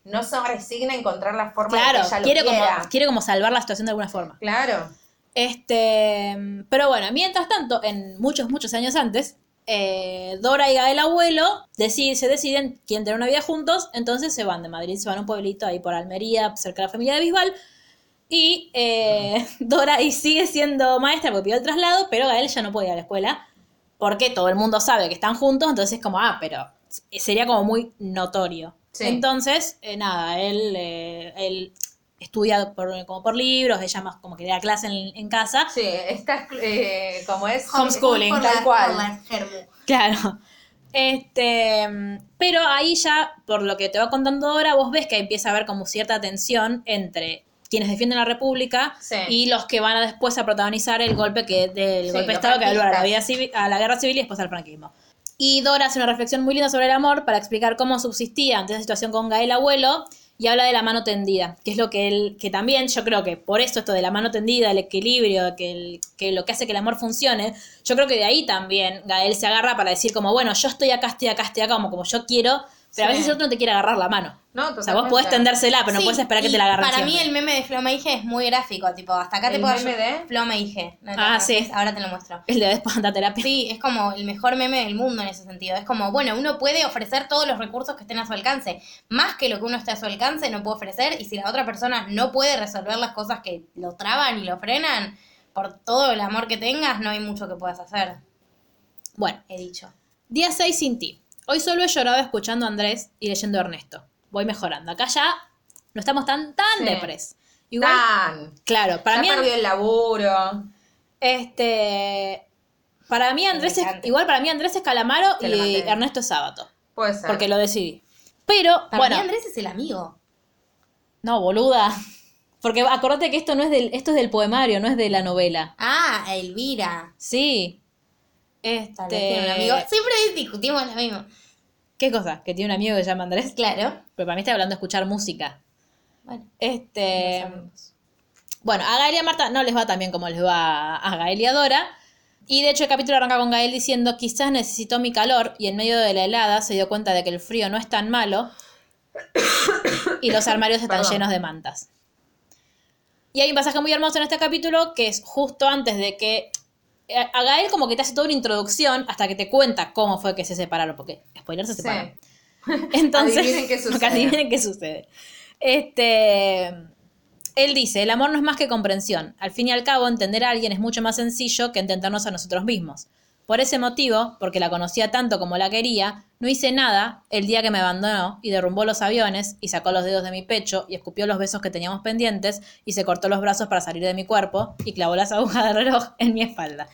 no se resigna a encontrar la forma Claro, de que ella lo quiere como, quiera. quiere como salvar la situación de alguna forma. Claro. Este, pero bueno, mientras tanto, en muchos, muchos años antes, eh, Dora y Gael abuelo deciden, se deciden quieren tener una vida juntos, entonces se van de Madrid, se van a un pueblito ahí por Almería, cerca de la familia de Bisbal. Y eh, Dora y sigue siendo maestra porque pidió el traslado, pero Gael ya no puede ir a la escuela porque todo el mundo sabe que están juntos, entonces es como, ah, pero sería como muy notorio. Sí. Entonces, eh, nada, él, él estudia por, como por libros, ella más como que da clase en, en casa. Sí, estás eh, como es Homeschooling, Por tal la- cual. por la germu. Claro. Este, pero ahí ya, por lo que te va contando ahora, vos ves que empieza a haber como cierta tensión entre quienes defienden la República Sí. y los que van a después a protagonizar el golpe que del Sí, golpe de Estado que va a la, vida civil, a la guerra civil y después al franquismo. Y Dora hace una reflexión muy linda sobre el amor para explicar cómo subsistía ante esa situación con Gael abuelo y habla de la mano tendida, que es lo que él, que también yo creo que por esto esto de la mano tendida, el equilibrio, que, el- que lo que hace que el amor funcione, yo creo que de ahí también Gael se agarra para decir como, bueno, yo estoy acá, estoy acá, estoy acá, como, como yo quiero, pero a veces el otro no te quiere agarrar la mano. No, O sea, vos podés tendérsela, pero no puedes esperar que te la agarren Para siempre. mí el meme de Floma Ige es muy gráfico, tipo, hasta acá te ¿El puedo meme de? Floma Ige. ¿no Ah, sí. Ahora te lo muestro. El de después anda a terapia. Sí, es como el mejor meme del mundo en ese sentido. Es como, bueno, uno puede ofrecer todos los recursos que estén a su alcance. Más que lo que uno está a su alcance, no puede ofrecer. Y si la otra persona no puede resolver las cosas que lo traban y lo frenan, por todo el amor que tengas, no hay mucho que puedas hacer. Bueno, He dicho. Día 6 sin ti. Hoy solo he llorado escuchando a Andrés y leyendo a Ernesto. Voy mejorando. Acá ya no estamos tan, tan Sí. depres. Igual, Tan. claro, para ya mí, perdió el laburo. este, para mí Andrés es, igual para mí Andrés es Calamaro Se y. Ernesto es Sábato. Puede ser. Porque lo decidí. Pero, Para bueno, mí Andrés es el amigo. no, boluda. Porque acordate que esto no es del, esto es del poemario, no es de la novela. Ah, Elvira. Sí. Tal Este, vez tiene un amigo. Siempre discutimos lo mismo. ¿Qué cosa? Que tiene un amigo que se llama Andrés. Claro. Pero para mí está hablando de escuchar música. Bueno, Este. Bueno, a Gael y a Marta no les va tan bien como les va a Gael y a Dora. Y de hecho el capítulo arranca con Gael diciendo, quizás necesitó mi calor y en medio de la helada se dio cuenta de que el frío no es tan malo y los armarios están Perdón. llenos de mantas. Y hay un pasaje muy hermoso en este capítulo que es justo antes de que a Gael como que te hace toda una introducción hasta que te cuenta cómo fue que se separaron, porque spoiler se Sí. separaron. Entonces, Adivinen qué sucede. adivinen qué sucede. Este, él dice, el amor no es más que comprensión. Al fin y al cabo, entender a alguien es mucho más sencillo que entendernos a nosotros mismos. Por ese motivo, porque la conocía tanto como la quería, no hice nada el día que me abandonó y derrumbó los aviones y sacó los dedos de mi pecho y escupió los besos que teníamos pendientes y se cortó los brazos para salir de mi cuerpo y clavó las agujas del reloj en mi espalda.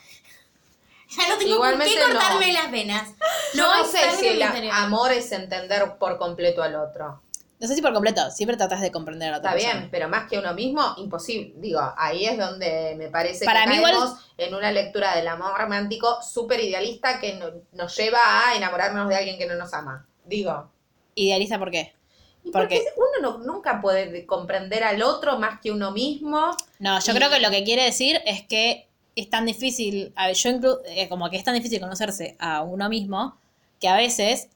Ya no tengo Igualmente por qué no. cortarme las venas. No, hay sé si el interior. amor es entender por completo al otro. No sé si por completo, siempre tratas de comprender a otra Está persona. bien, pero más que uno mismo, imposible. Digo, ahí es donde me parece Para que mí en una lectura del amor romántico súper idealista que no- nos lleva a enamorarnos de alguien que no nos ama. Digo. ¿Idealista por qué? Y ¿Por porque qué? uno no- nunca puede de- comprender al otro más que uno mismo. No, yo Y- creo que lo que quiere decir es que es tan difícil, a ver, yo inclu- eh, como que es tan difícil conocerse a uno mismo, que a veces,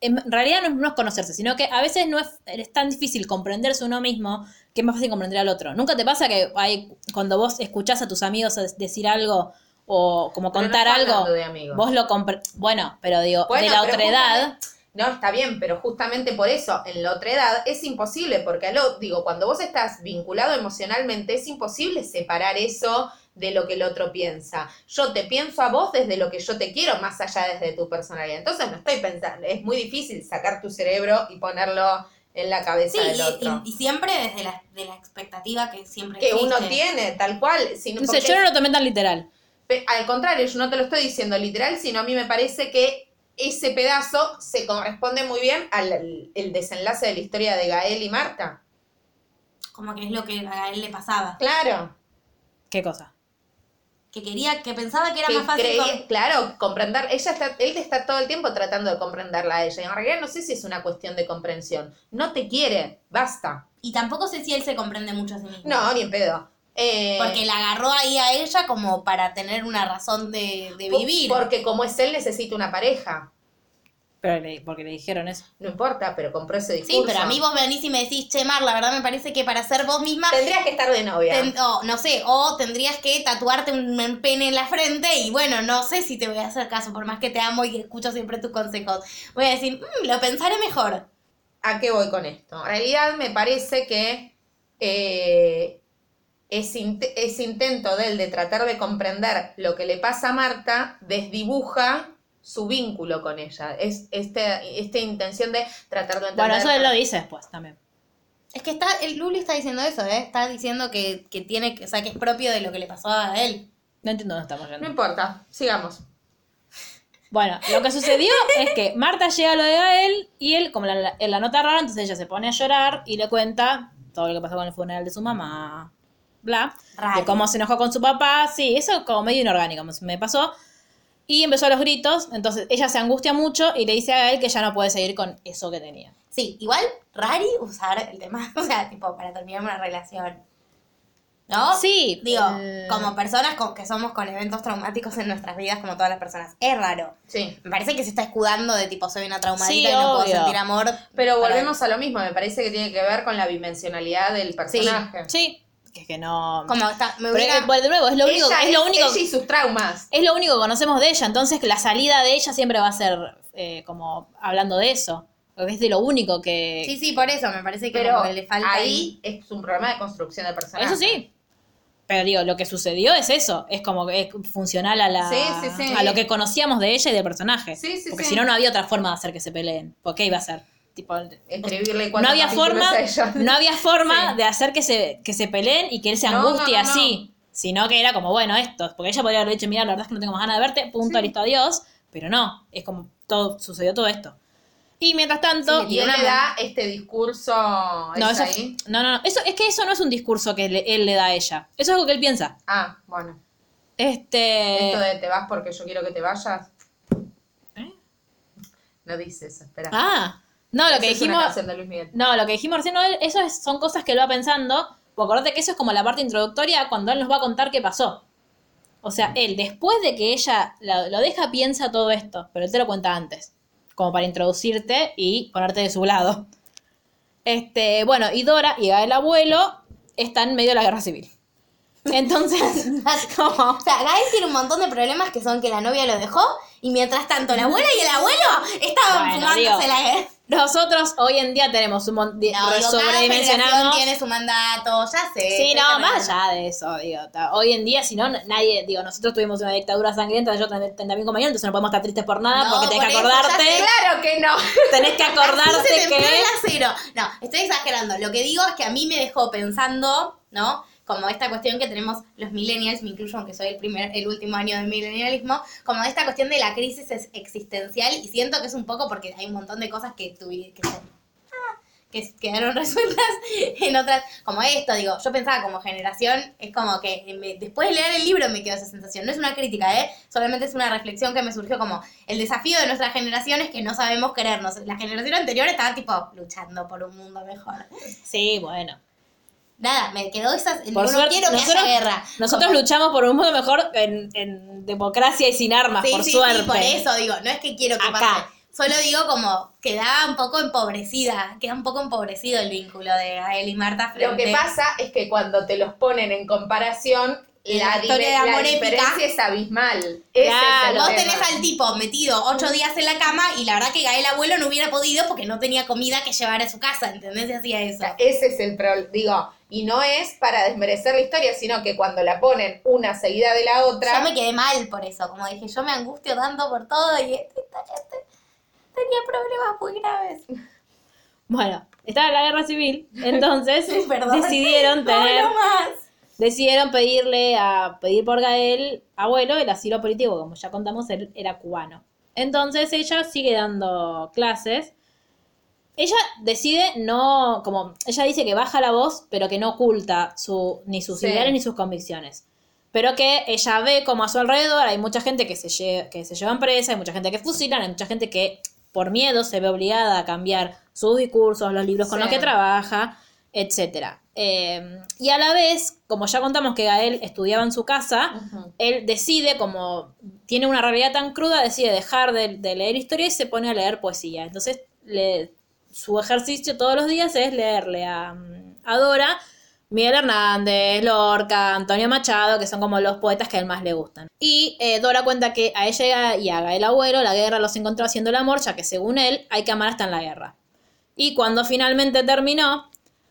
en realidad no es, no es conocerse, sino que a veces no es, es tan difícil comprenderse uno mismo que es más fácil comprender al otro. ¿Nunca te pasa que hay, cuando vos escuchás a tus amigos decir algo o como no contar algo, de vos lo Bueno, pero digo, Bueno, de la otra edad, No, está bien, pero justamente por eso, en la otra edad es imposible, porque lo, digo, cuando vos estás vinculado emocionalmente, es imposible separar eso de lo que el otro piensa. Yo te pienso a vos desde lo que yo te quiero, más allá desde tu personalidad. Entonces no estoy pensando, es muy difícil sacar tu cerebro y ponerlo en la cabeza Sí, del otro. y- y siempre desde la, de la expectativa que siempre que uno tiene, tal cual. sino no sé, porque- yo no lo tomé tan literal. Al contrario, yo no te lo estoy diciendo literal, sino a mí me parece que ese pedazo se corresponde muy bien al el desenlace de la historia de Gael y Marta. Como que es lo que a él le pasaba. Claro. ¿Qué cosa? Que quería, que pensaba que era que más fácil. creía- con- claro, comprender, ella está, él está todo el tiempo tratando de comprenderla a ella. Y en realidad no sé si es una cuestión de comprensión. No te quiere, basta. Y tampoco sé si él se comprende mucho a sí mismo. No, ni en pedo. Eh, Porque la agarró ahí a ella como para tener una razón de, de vivir. Porque como es él, necesita una pareja. Pero le- porque le dijeron eso. No importa, pero compró ese discurso. Sí, pero a mí vos venís y me decís, che, Mar, la verdad me parece que para ser vos misma, Tendrías que estar de novia. ten- o, no sé, o tendrías que tatuarte un pene en la frente y bueno, no sé si te voy a hacer caso, por más que te amo y que escucho siempre tus consejos. Voy a decir, "Mm, lo pensaré mejor. ¿A qué voy con esto? En realidad me parece que eh, ese intento de él de tratar de comprender lo que le pasa a Marta desdibuja su vínculo con ella. Es este, esta intención de tratar de entender. Bueno, eso él lo dice después también. Es que está, el Luli está diciendo eso, ¿eh? Está diciendo que, que tiene, que- o sea, que es propio de lo que le pasó a él. No entiendo dónde estamos No yendo. importa, sigamos. Bueno, lo que sucedió es que Marta llega a lo de Gael y él, como la, la nota rara, entonces ella se pone a llorar y le cuenta todo lo que pasó con el funeral de su mamá, bla, Raro. de cómo se enojó con su papá, sí, eso como medio inorgánico me pasó. Y empezó a los gritos, entonces ella se angustia mucho y le dice a Gael que ya no puede seguir con eso que tenía. Sí, igual, rari usar el tema, o sea, tipo, para terminar una relación. ¿No? Sí, Digo, eh, como personas con, que somos con eventos traumáticos en nuestras vidas, como todas las personas. Es raro. Sí. Me parece que se está escudando de tipo, soy una traumadita Sí, y no puedo sentir amor. Pero volvemos a lo mismo, me parece que tiene que ver con la bidimensionalidad del personaje. Sí, que es que no... Como está, me Pero, hubiera... eh, bueno, de nuevo, es lo único, Ella es lo único, ella y sus traumas. es lo único que conocemos de ella, entonces la salida de ella siempre va a ser eh, como hablando de eso, porque es de lo único que... Sí, sí, por eso me parece que Pero que le falta ahí es un problema de construcción de personaje. Eso sí. Pero digo, lo que sucedió es eso, es como que es funcional a la Sí, sí, sí. a lo que conocíamos de ella y del personaje. Sí, sí, Porque sí. si no, no había otra forma de hacer que se peleen. ¿Por qué iba a ser? Tipo, Escribirle no cuatro había capítulos forma, a ella. no había forma Sí. de hacer que se, que se peleen y que él se No, no, angustie no, no. así. Sino que era como, bueno, esto. Porque ella podría haber dicho, mira, la verdad es que no tengo más ganas de verte, punto, Sí. listo, adiós. Pero no, es como todo, sucedió todo esto. Y mientras tanto, Y él le da este discurso no, ¿es eso, ahí. no, no, no, eso, es que eso no es un discurso que le- él le da a ella. Eso es algo que él piensa. Ah, bueno. Este. Esto de te vas porque yo quiero que te vayas. ¿Eh? No dice eso, espera. Ah, no, lo que es una dijimos. canción de Luis Miguel. No, lo que dijimos recién, no, eso es- son cosas que él va pensando. Porque acordate que eso es como la parte introductoria cuando él nos va a contar qué pasó. O sea, él, después de que ella lo, lo deja, piensa todo esto, pero él te lo cuenta antes. Como para introducirte y ponerte de su lado. Este, bueno, y Dora y el abuelo están en medio de la guerra civil. Entonces, como. O sea, Gael tiene un montón de problemas que son que la novia lo dejó y mientras tanto la abuela y el abuelo estaban Bueno, fumándose digo, la guerra. Nosotros hoy en día tenemos un montón de No, sobredimensionarnos. tiene su mandato, ya sé. Sí, no, más allá de eso, digo, hoy en día, si no, nadie, digo, nosotros tuvimos una dictadura sangrienta, yo también, también compañero, entonces no podemos estar tristes por nada, No, porque tenés por que acordarte, sé. Claro que no. tenés que acordarte que... No, estoy exagerando. Lo que digo es que a mí me dejó pensando, ¿no? Como esta cuestión que tenemos los millennials, me incluyo aunque soy el primer, el último año del millennialismo, como esta cuestión de la crisis es- existencial y siento que es un poco porque hay un montón de cosas que tuve que ah, que quedaron resueltas en otras, como esto, digo, yo pensaba como generación, es como que me- después de leer el libro me quedó esa sensación, no es una crítica, ¿eh? solamente es una reflexión que me surgió como el desafío de nuestra generación es que no sabemos querernos, la generación anterior estaba tipo luchando por un mundo mejor. Sí, bueno. Nada, me quedó esa, Por no suerte, quiero que nosotros, haya guerra. nosotros Como- luchamos por un mundo mejor en, en democracia y sin armas, Sí, por sí, suerte. sí, por eso digo, no es que quiero que Acá. pase. Solo digo como queda un poco empobrecida, queda un poco empobrecido el vínculo de Gael y Marta frente Lo que pasa es que cuando te los ponen en comparación, La la, historia de amor la épica. diferencia es abismal. Ese Claro, es el Vos tema. tenés al tipo metido ocho días en la cama y la verdad que Gael abuelo no hubiera podido porque no tenía comida que llevar a su casa, ¿entendés? Y hacía eso. O sea, ese es el problema. Digo, y no es para desmerecer la historia, sino que cuando la ponen una seguida de la otra. Yo me quedé mal por eso, como dije, yo me angustio tanto por todo y esta gente tenía problemas muy graves. Bueno, estaba la guerra civil, entonces decidieron No, tener... no más. decidieron pedirle a pedir por Gael, abuelo, el asilo político, como ya contamos, él era cubano. Entonces ella sigue dando clases. Ella decide no, como ella dice que baja la voz, pero que no oculta su, ni sus Sí. ideales ni sus convicciones. pero que ella ve como a su alrededor hay mucha gente que se, lle- que se llevan presa, hay mucha gente que fusilan, hay mucha gente que por miedo se ve obligada a cambiar sus discursos, los libros con Sí. los que trabaja, etcétera. Eh, y a la vez, como ya contamos que Gael estudiaba en su casa, él decide, como tiene una realidad tan cruda, decide dejar de, de leer historia y se pone a leer poesía. Entonces, le- su ejercicio todos los días es leerle a, mm, a Dora Miguel Hernández, Lorca, Antonio Machado, que son como los poetas que a él más le gustan. Y eh, Dora cuenta que a ella y a Gael Abuelo la guerra los encontró haciendo el amor, ya que según él hay que amar hasta en la guerra. Y cuando finalmente terminó,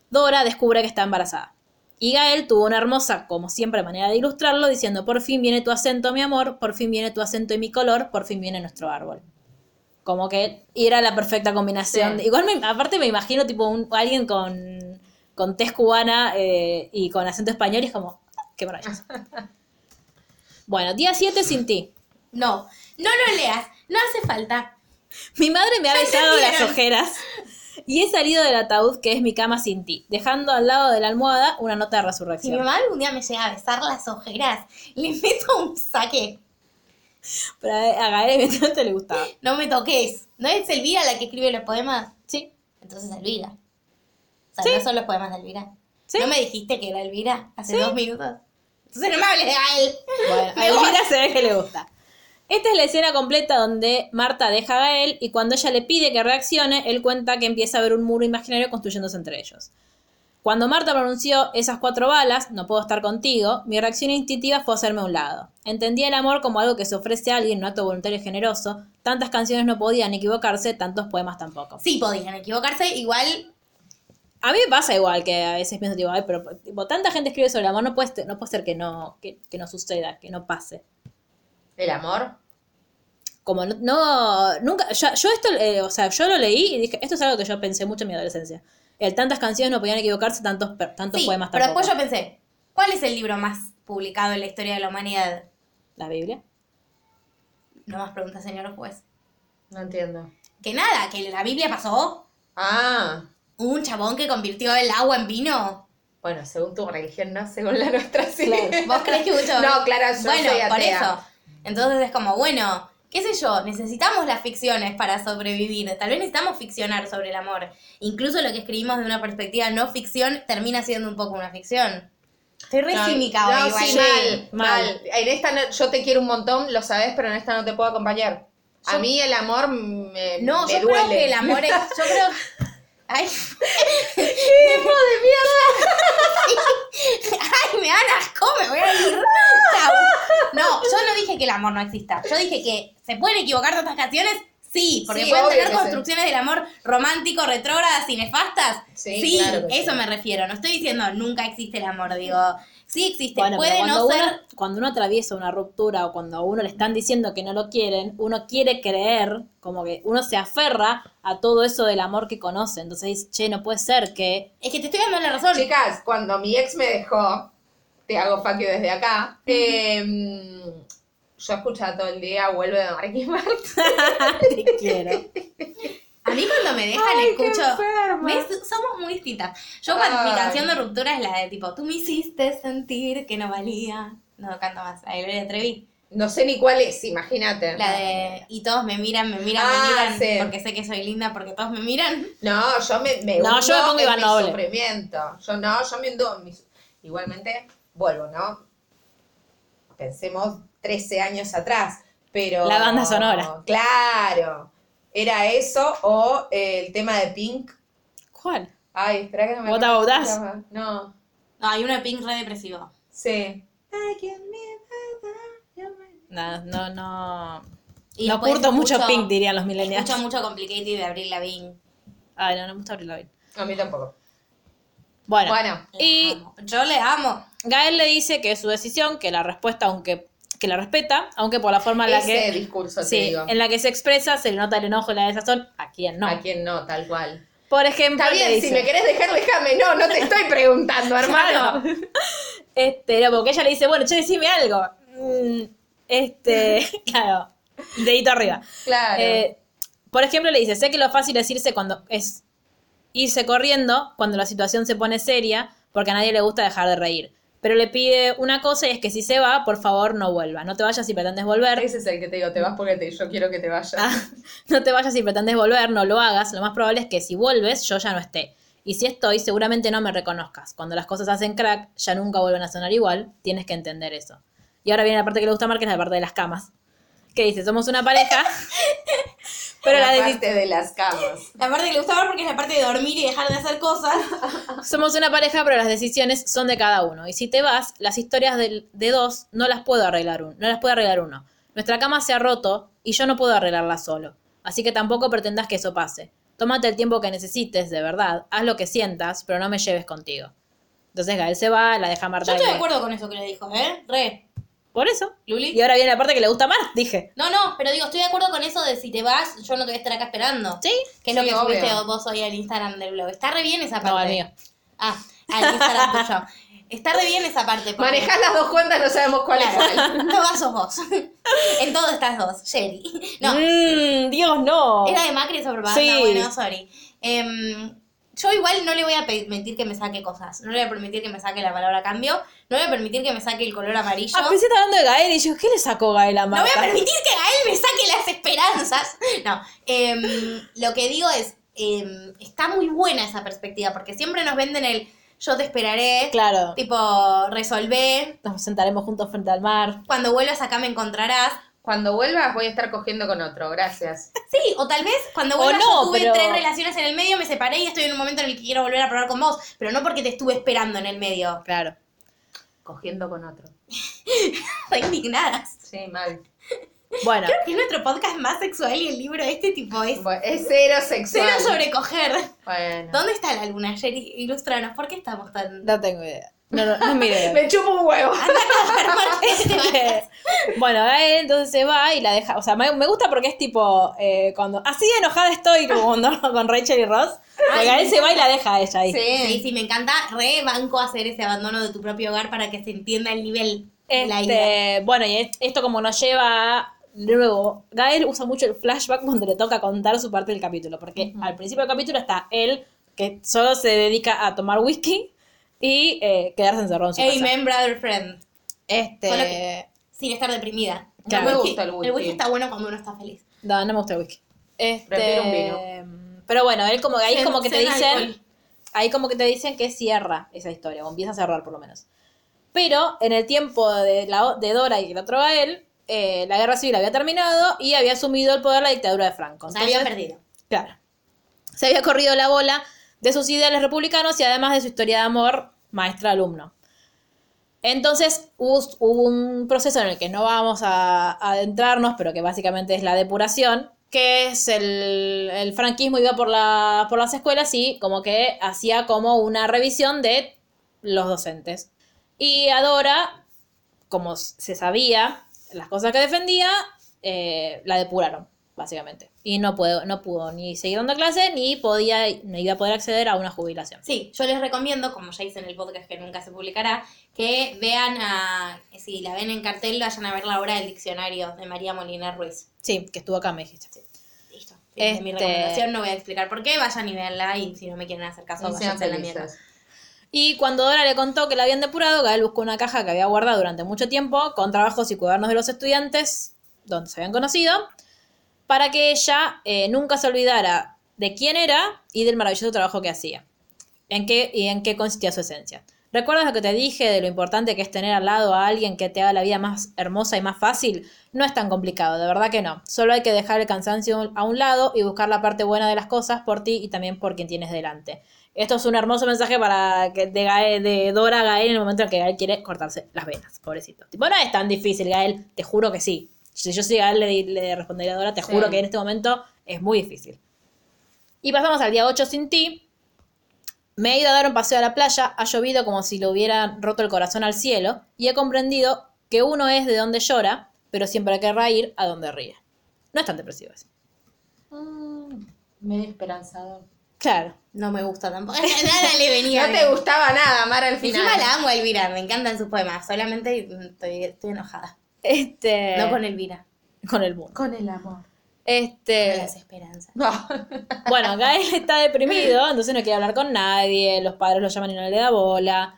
Dora descubre que está embarazada. Y Gael tuvo una hermosa, como siempre, manera de ilustrarlo, diciendo, por fin viene tu acento, mi amor, por fin viene tu acento y mi color, por fin viene nuestro árbol. Como que era la perfecta combinación. Sí. Igual, me- aparte me imagino tipo un, alguien con, con tez cubana eh, y con acento español y es como, "Ah, qué maravilloso. bueno, día 7 sin ti. No, no lo leas, no hace falta. Mi madre me ha besado las ojeras y he salido del ataúd que es mi cama sin ti, dejando al lado de la almohada una nota de Si mi resurrección. mamá algún día me llega a besar las ojeras, le meto un saque. Pero a Gael evidentemente le gustaba. No me toques. ¿No es Elvira la que escribe los poemas? Sí. Entonces Elvira. O sea, Sí. no son los poemas de Elvira. Sí. ¿No me dijiste que era Elvira hace dos minutos? Entonces no me hables de Gael. Bueno, a. Elvira se ve que le gusta. Esta es la escena completa donde Marta deja a Gael y cuando ella le pide que reaccione, él cuenta que empieza a ver un muro imaginario construyéndose entre ellos. Cuando Marta pronunció esas cuatro balas, no puedo estar contigo, mi reacción instintiva fue hacerme a un lado. Entendía el amor como algo que se ofrece a alguien, un acto voluntario y generoso. Tantas canciones no podían equivocarse, tantos poemas tampoco. Sí podían equivocarse, igual A mí me pasa igual que a veces pienso, tipo, ay, pero tipo, tanta gente escribe sobre el amor, no puede, no puede ser que no, que, que no suceda, que no pase. El amor. como no, no- nunca, yo, yo esto, eh, o sea, yo lo leí y dije, esto es algo que yo pensé mucho en mi adolescencia. El tantas canciones no podían equivocarse, tantos, tantos sí, poemas pero tampoco. después yo pensé, ¿cuál es el libro más publicado en la historia de la humanidad? La Biblia. No más preguntas, señor juez. No entiendo. Que nada, que la Biblia pasó. Ah, Un chabón que convirtió el agua en vino. bueno, según tu religión, no según la nuestra, sí. ¿Vos crees que mucho? No, claro, yo Bueno, soy por atea. eso. Entonces es como, bueno, qué sé yo, necesitamos las ficciones para sobrevivir. Tal vez necesitamos ficcionar sobre el amor. Incluso lo que escribimos de una perspectiva no ficción termina siendo un poco una ficción. Estoy re No, cínica hoy, no, igual. sí, mal, mal. mal. En esta no- yo te quiero un montón, lo sabes, pero en esta no te puedo acompañar. A mí el amor me, No, me yo duele. creo que el amor es. Yo creo. Ay. Ay, me dan asco, me voy a ir. No, yo no dije que el amor no exista. Yo dije que se pueden equivocar tantas canciones. Sí, porque Sí, pueden tener sí. construcciones del amor romántico, retrógradas y nefastas. Sí, claro que eso sí. me refiero. No estoy diciendo nunca existe el amor, digo, sí existe. Bueno, pero Puede cuando, no uno, ser. cuando uno atraviesa una ruptura o cuando a uno le están diciendo que no lo quieren, uno quiere creer, como que uno se aferra a todo eso del amor que conoce. Entonces dice, che, no puede ser que... Es que te estoy dando la razón. Chicas, cuando mi ex me dejó, te hago you desde acá, eh, yo escuchaba todo el día Vuelve de Marquis Martin. Te quiero. A mí cuando me dejan Ay, qué escucho. ¿Ves? Somos muy distintas. Yo cuando mi canción de ruptura es la de tipo, tú me hiciste sentir que no valía. No canto más, de Gloria Trevi. No sé ni cuál es, imagínate. La de y todos me miran, me miran, Ah, me miran, sí. porque sé que soy linda, porque todos me miran. No, yo me, me No, yo me pongo en Iván mi Noble. sufrimiento. Yo no, yo me hundo mi Igualmente, vuelvo, ¿no? Pensemos 13 años atrás, pero... La banda sonora. Claro. ¿Era eso o eh, el tema de Pink? ¿Cuál? Ay, espera que no me ¿What About Us? No, No, hay uno de Pink re depresivo. sí. No, no, no. Y no curto mucho Pink, dirían los millennials. Escucho mucho Complicated de Abril Lavigne. Ay, no, no me gusta Avril Lavigne. A mí tampoco. Bueno, Bueno, y amo. Yo le amo. Gael le dice que es su decisión, que la respuesta, aunque que la respeta, aunque por la forma en la ese que discurso te sí, digo. en la que se expresa se le nota el enojo y la desazón, a quien no. A quien no, tal cual. Por ejemplo, Está bien, dice- si me querés dejar, déjame. No, no te estoy preguntando, hermano. Claro. Este, no, porque ella le dice, bueno, che, decime algo. Mm, Este, claro, dedito arriba. Claro. Eh, por ejemplo, le dice, sé que lo fácil es irse cuando es irse corriendo cuando la situación se pone seria, porque a nadie le gusta dejar de reír. Pero le pide una cosa y es que si se va, por favor no vuelva. No te vayas si pretendes volver. Ese es el que te digo, te vas porque te, yo quiero que te vayas. Ah, no te vayas si pretendes volver, no lo hagas. Lo más probable es que si vuelves, yo ya no esté. Y si estoy, seguramente no me reconozcas. Cuando las cosas hacen crack, ya nunca vuelven a sonar igual. Tienes que entender eso. Y ahora viene la parte que le gusta más, que es la parte de las camas. Que dice, somos una pareja. pero la, la de- parte de las camas. La parte que le gusta más porque es la parte de dormir y dejar de hacer cosas. somos una pareja, pero las decisiones son de cada uno. Y si te vas, las historias del- de, dos no las puedo arreglar uno. No las puede arreglar uno. Nuestra cama se ha roto y yo no puedo arreglarla solo. Así que tampoco pretendas que eso pase. Tómate el tiempo que necesites, de verdad. Haz lo que sientas, pero no me lleves contigo. Entonces Gael se va, la deja Marta. Yo estoy de acuerdo con eso que le dijo, ¿eh? Re. Por eso. Luli. Y ahora viene la parte que le gusta más, dije. No, no, pero digo, estoy de acuerdo con eso de si te vas, yo no te voy a estar acá esperando. ¿Sí? Que es lo Sí, que obvio. subiste vos hoy al Instagram del blog. Está re bien esa parte. No, al mío. Ah, al Instagram tuyo. Está re bien esa parte. porque- Manejás las dos cuentas, no sabemos cuál es cuál. Todas sos vos. en todo estás dos, Sherry. No, Mmm, Dios, no. era de Macri esa propaganda, Sí. bueno, sorry. Em, yo igual no le voy a permitir que me saque cosas. No le voy a permitir que me saque la palabra cambio. No le voy a permitir que me saque el color amarillo. Ah, pensé hablando de Gael y yo, ¿qué le sacó Gael a No voy Marta? a permitir que a él me saque las esperanzas. No, em, lo que digo es, em, está muy buena esa perspectiva, porque siempre nos venden el yo te esperaré, Claro. tipo, resolver, Nos sentaremos juntos frente al mar. cuando vuelvas acá me encontrarás. Cuando vuelvas voy a estar cogiendo con otro, gracias. Sí, o tal vez cuando vuelvas no, yo tuve pero- tres relaciones en el medio, me separé y estoy en un momento en el que quiero volver a probar con vos, pero no porque te estuve esperando en el medio. Claro. Cogiendo con otro. Re indignadas. Sí, mal. Bueno, Creo que es nuestro podcast más sexual y el libro este tipo es Bueno, es cero sexual. cero sobre coger. Bueno. ¿Dónde está la luna, Jerry? Ilustranos, ¿por qué estamos tan... no tengo idea. No, no, no es mi idea. Me chupo un huevo. Bueno, Gael entonces se va y la deja. O sea, me, me gusta porque es tipo. eh, cuando Así de enojada estoy como cuando con Rachel y Ross. porque Ay, Gael me se va y la deja a ella ahí. Sí, sí, me encanta re banco hacer ese abandono de tu propio hogar para que se entienda el nivel de la ira. Este, bueno, y es- esto como nos lleva a- nuevo, Gael usa mucho el flashback cuando le toca contar su parte del capítulo, porque al principio del capítulo está él que solo se dedica a tomar whisky y eh, quedarse encerrado en su casa. Amen, brother friend. Este, Solo que- Sin estar deprimida. Claro. me El gusta el whisky. El whisky está bueno cuando uno está feliz. no, no me gusta el whisky. Este, Prefiero un Pero bueno, él como ahí Cen- como que te cen dicen, alcohol. ahí como que te dicen que cierra esa historia, o empieza a cerrar por lo menos. Pero en el tiempo de, la, de Dora y el otro Gael, eh, la guerra civil había terminado y había asumido el poder la dictadura de Franco. O sea, había Entonces, perdido. Claro. Se había corrido la bola de sus ideales republicanos y además de su historia de amor maestra-alumno. Entonces hubo, un proceso en el que no vamos a, a adentrarnos, pero que básicamente es la depuración, que es el, el franquismo iba por, la, por las escuelas y como que hacía como una revisión de los docentes. Y Adora, como se sabía las cosas que defendía, eh, la depuraron, básicamente. Y no pudo, no pudo ni seguir dando clase, ni podía, ni iba a poder acceder a una jubilación. Sí, yo les recomiendo, como ya hice en el podcast que nunca se publicará, que vean a, si la ven en cartel, vayan a ver la obra del diccionario de María Molina Ruiz. Sí, que estuvo acá, me dijiste. Listo. Fin de mi Este- recomendación, no voy a explicar por qué, vayan y veanla y si no me quieren hacer caso, váyanse a la mierda. Y cuando Dora le contó que la habían depurado, Gael buscó una caja que había guardado durante mucho tiempo con trabajos y cuadernos de los estudiantes, donde se habían conocido, para que ella eh, nunca se olvidara de quién era y del maravilloso trabajo que hacía. En qué, y en qué consistía su esencia. ¿Recuerdas lo que te dije de lo importante que es tener al lado a alguien que te haga la vida más hermosa y más fácil? No es tan complicado, de verdad que no. Solo hay que dejar el cansancio a un lado y buscar la parte buena de las cosas por ti y también por quien tienes delante. Esto es un hermoso mensaje para que de, Gael- de Dora a Gael en el momento en que Gael quiere cortarse las venas, pobrecito. Tipo, no es tan difícil, Gael, te juro que sí. Si yo soy Gael, le, le respondería a Dora, te Sí. juro que en este momento es muy difícil. Y pasamos al día 8 sin ti. Me he ido a dar un paseo a la playa, ha llovido como si le hubieran roto el corazón al cielo, y he comprendido que uno es de donde llora, pero siempre querrá ir a donde ríe. No es tan depresivo así. Medio esperanzador. Claro. No me gusta tampoco. Nada le venía. No te gustaba nada, Mar, al final. Encima la amo a Elvira, me encantan sus poemas, solamente estoy, estoy enojada. Este. No con Elvira, con el mundo. Con el amor. con Este. las esperanzas. No. Bueno, Gael está deprimido, entonces no quiere hablar con nadie, los padres lo llaman y no le da bola.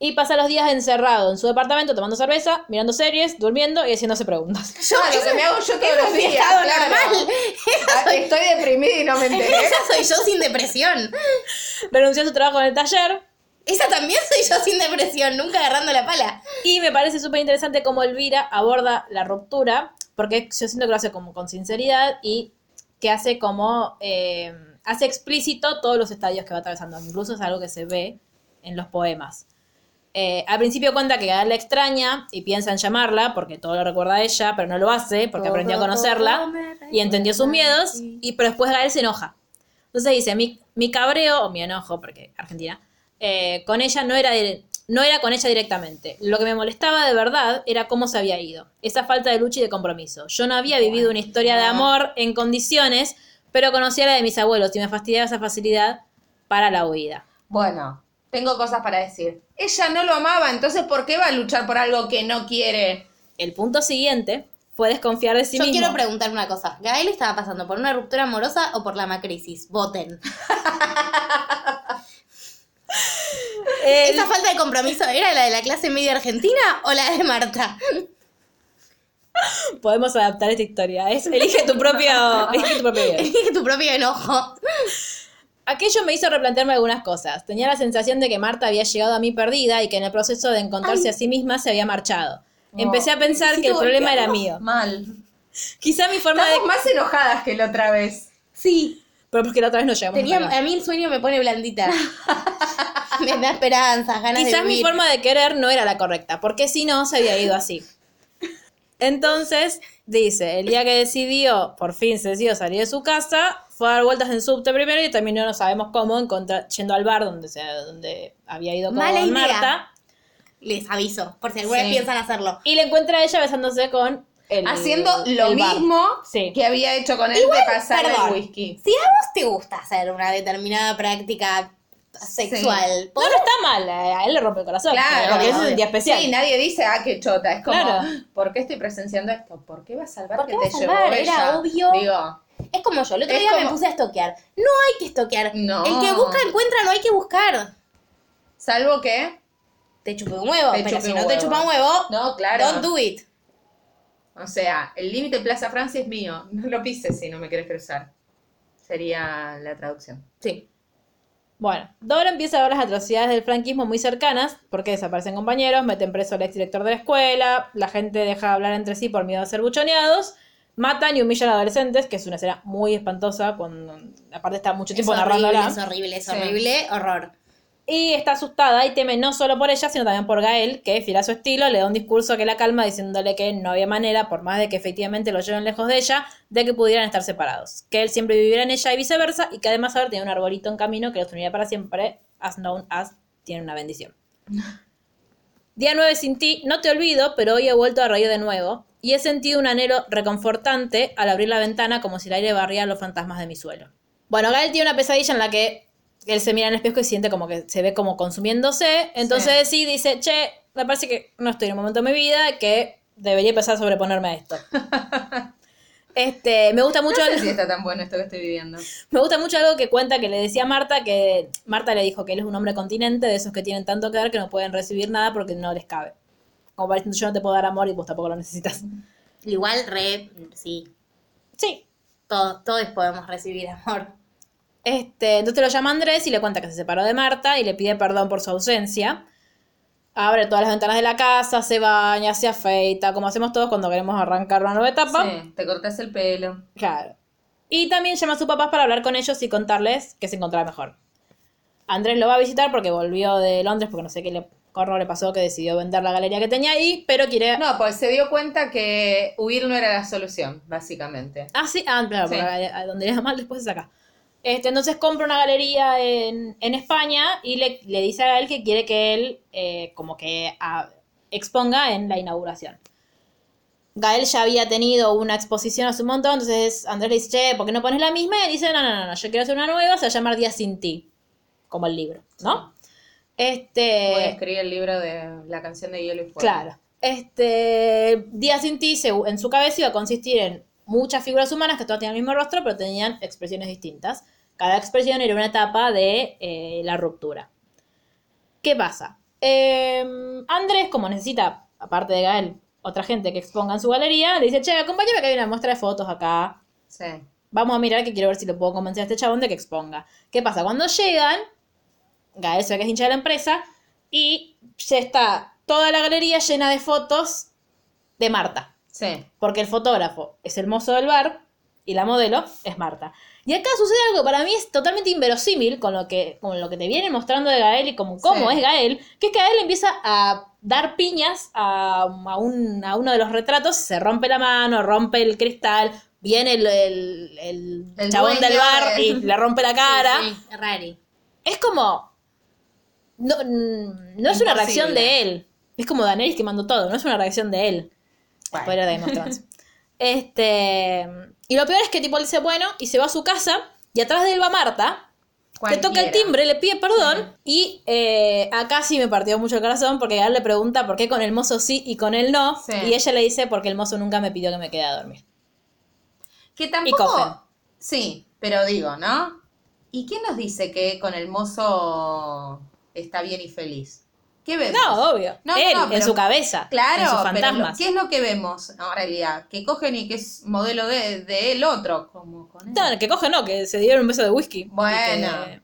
Y pasa los días encerrado en su departamento tomando cerveza, mirando series, durmiendo y haciéndose preguntas. Yo, lo que me hago yo todos los mi días, estado claro. normal. Ah, Estoy deprimida y no me enteré. Esa soy yo sin depresión. Renunció a su trabajo en el taller. Esa también soy yo sin depresión, nunca agarrando la pala. Y me parece súper interesante cómo Elvira aborda la ruptura, porque yo siento que lo hace como con sinceridad y que hace como, eh, hace explícito todos los estadios que va atravesando. Incluso es algo que se ve en los poemas. Eh, al principio cuenta que Gael la extraña y piensa en llamarla, porque todo lo recuerda a ella, pero no lo hace, porque aprendió a conocerla y entendió sus miedos, y pero después Gael se enoja. Entonces dice, mi, mi cabreo, o mi enojo, porque Argentina, eh, con ella no era, de- no era con ella directamente. Lo que me molestaba de verdad era cómo se había ido. Esa falta de lucha y de compromiso. Yo no había vivido una historia de amor en condiciones, pero conocía la de mis abuelos y me fastidiaba esa facilidad para la huida. Bueno, tengo cosas para decir. Ella no lo amaba, entonces ¿por qué va a luchar por algo que no quiere? El punto siguiente fue desconfiar de sí Yo mismo. quiero preguntar una cosa. ¿Gael estaba pasando por una ruptura amorosa o por la macrisis? Voten. El- ¿Esa falta de compromiso era la de la clase media argentina o la de Marta? Podemos adaptar esta historia. Es, elige tu propio, elige tu propio. Elige tu propio enojo. Aquello me hizo replantearme algunas cosas. Tenía la sensación de que Marta había llegado a mí perdida y que en el proceso de encontrarse a sí misma se había marchado. Empecé a pensar que el problema era mío. Mal. Quizá mi forma de... Más enojadas que la otra vez. Sí. Pero porque la otra vez no llegamos Tenía, a mí el sueño me pone blandita. me da esperanzas, ganas Quizás de mi forma de querer no era la correcta, porque si no se había ido así. Entonces, dice, el día que decidió, por fin se decidió salir de su casa, fue a dar vueltas en subte primero y terminó, no sabemos cómo, encontrar, yendo al bar donde, se, donde había ido con Mala idea. Marta. Les aviso, por si alguna Sí. vez piensan hacerlo. Y le encuentra a ella besándose con el Haciendo lo mismo Sí. que había hecho con él de perdón. el whisky. Si a vos te gusta hacer una determinada práctica sexual, No, no está mal, a él le rompe el corazón. Claro, porque ese es un día especial. Sí, nadie dice, ah, qué chota. Es como, Claro. ¿por qué estoy presenciando esto? ¿Por qué va a salvar ¿Por que te llevó ella? Era obvio. Digo, es como yo. El otro Es día me puse a estoquear. No hay que estoquear. No. El que busca encuentra, no hay que buscar. salvo que... Te chupé un huevo, Te pero si un no te chupa un huevo, No, claro. don't do it. O sea, el límite Plaza Francia es mío. No lo pises si no me quieres cruzar. Sería la traducción. Sí. Bueno, Dora empieza a ver las atrocidades del franquismo muy cercanas, porque desaparecen compañeros, meten preso al exdirector de la escuela, la gente deja de hablar entre sí por miedo a ser buchoneados, matan y humillan a adolescentes, que es una escena muy espantosa, cuando aparte está mucho tiempo horrible, narrándola. es horrible, es Sí. horrible, horror. Y está asustada y teme no solo por ella, sino también por Gael, que, fiel a su estilo, le da un discurso que la calma diciéndole que no había manera, por más de que efectivamente lo lleven lejos de ella, de que pudieran estar separados. Que él siempre viviera en ella y viceversa, y que además ahora tiene un arbolito en camino que los uniría para siempre, as known as tiene una bendición. Día 9 sin ti, no te olvido, pero hoy he vuelto a reír de nuevo, y he sentido un anhelo reconfortante al abrir la ventana como si el aire barría los fantasmas de mi suelo. Bueno, Gael tiene una pesadilla en la que él se mira en el espejo y siente como que se ve como consumiéndose. Entonces sí, dice, che, me parece que no estoy en un momento de mi vida que debería empezar a sobreponerme a esto. Este, me gusta mucho No sé algo- si está tan bueno esto que estoy viviendo. me gusta mucho algo que cuenta que le decía Marta, que Marta le dijo que él es un hombre continente, de esos que tienen tanto que dar que no pueden recibir nada porque no les cabe. Como para diciendo, yo no te puedo dar amor y vos tampoco lo necesitas. Igual, re, sí, Sí. todos, todos podemos recibir amor. Este, entonces lo llama Andrés y le cuenta que se separó de Marta y le pide perdón por su ausencia. Abre todas las ventanas de la casa, se baña, se afeita, como hacemos todos cuando queremos arrancar una nueva etapa. Sí, te cortas el pelo. Claro. Y también llama a sus papás para hablar con ellos y contarles que se encontraba mejor. Andrés lo va a visitar porque volvió de Londres, porque no sé qué le, corro le pasó, que decidió vender la galería que tenía ahí, pero quiere... No, pues se dio cuenta que huir no era la solución, básicamente. Ah, sí, ah, claro, Sí. donde le da mal después es acá. Este, entonces compra una galería en, en España y le, le dice a él que quiere que él eh, como que exponga en la inauguración. Gael ya había tenido una exposición hace un montón, entonces Andrés le dice, che, ¿por qué no pones la misma? Y él dice, no, no, no, no, yo quiero hacer una nueva, se va a llamar Días sin ti, como el libro, ¿no? Este... Voy a escribir el libro de la canción de Hielo y Fuego. Claro. Este Día sin ti se- en su cabeza iba a consistir en muchas figuras humanas que todas tenían el mismo rostro, pero tenían expresiones distintas. Cada expresión era una etapa de eh, la ruptura. ¿Qué pasa? Eh, Andrés, como necesita, aparte de Gael, otra gente que exponga en su galería, le dice, che, acompáñame que hay una muestra de fotos acá. Sí. Vamos a mirar que quiero ver si lo puedo convencer a este chabón de que exponga. ¿Qué pasa? Cuando llegan, Gael se ve que es hincha de la empresa y ya está toda la galería llena de fotos de Marta. Sí. Porque el fotógrafo es el mozo del bar y la modelo es Marta. Y acá sucede algo que para mí es totalmente inverosímil con lo que, con lo que te vienen mostrando de Gael y como cómo Sí. es Gael, que es que Gael empieza a dar piñas a, a un- a uno de los retratos, se rompe la mano, rompe el cristal, viene el, el- el El chabón del bar de- y le rompe la cara. Sí, sí, rari. Es como... No, no es una reacción de él. Es como Daenerys que mandó todo, no es una reacción de él. Bueno. Spoiler de Game of Thrones. Este. Y lo peor es que tipo él dice bueno y se va a su casa y atrás de él va Marta. Le toca el timbre, le pide perdón y eh, acá sí me partió mucho el corazón porque él le pregunta por qué con el mozo sí y con él no. Sí. Y ella le dice porque el mozo nunca me pidió que me quede a dormir. Que tampoco. cogen. Sí, pero digo, ¿no? ¿Y quién nos dice que con el mozo está bien y feliz? ¿Qué vemos? No, obvio. No, él, no, en pero- su cabeza. Claro, En sus pero fantasmas. ¿qué es lo que vemos en realidad? Que cogen y que es modelo de, de el otro, como con él. No, que coge no, que se dieron un beso de whisky. Bueno. Que-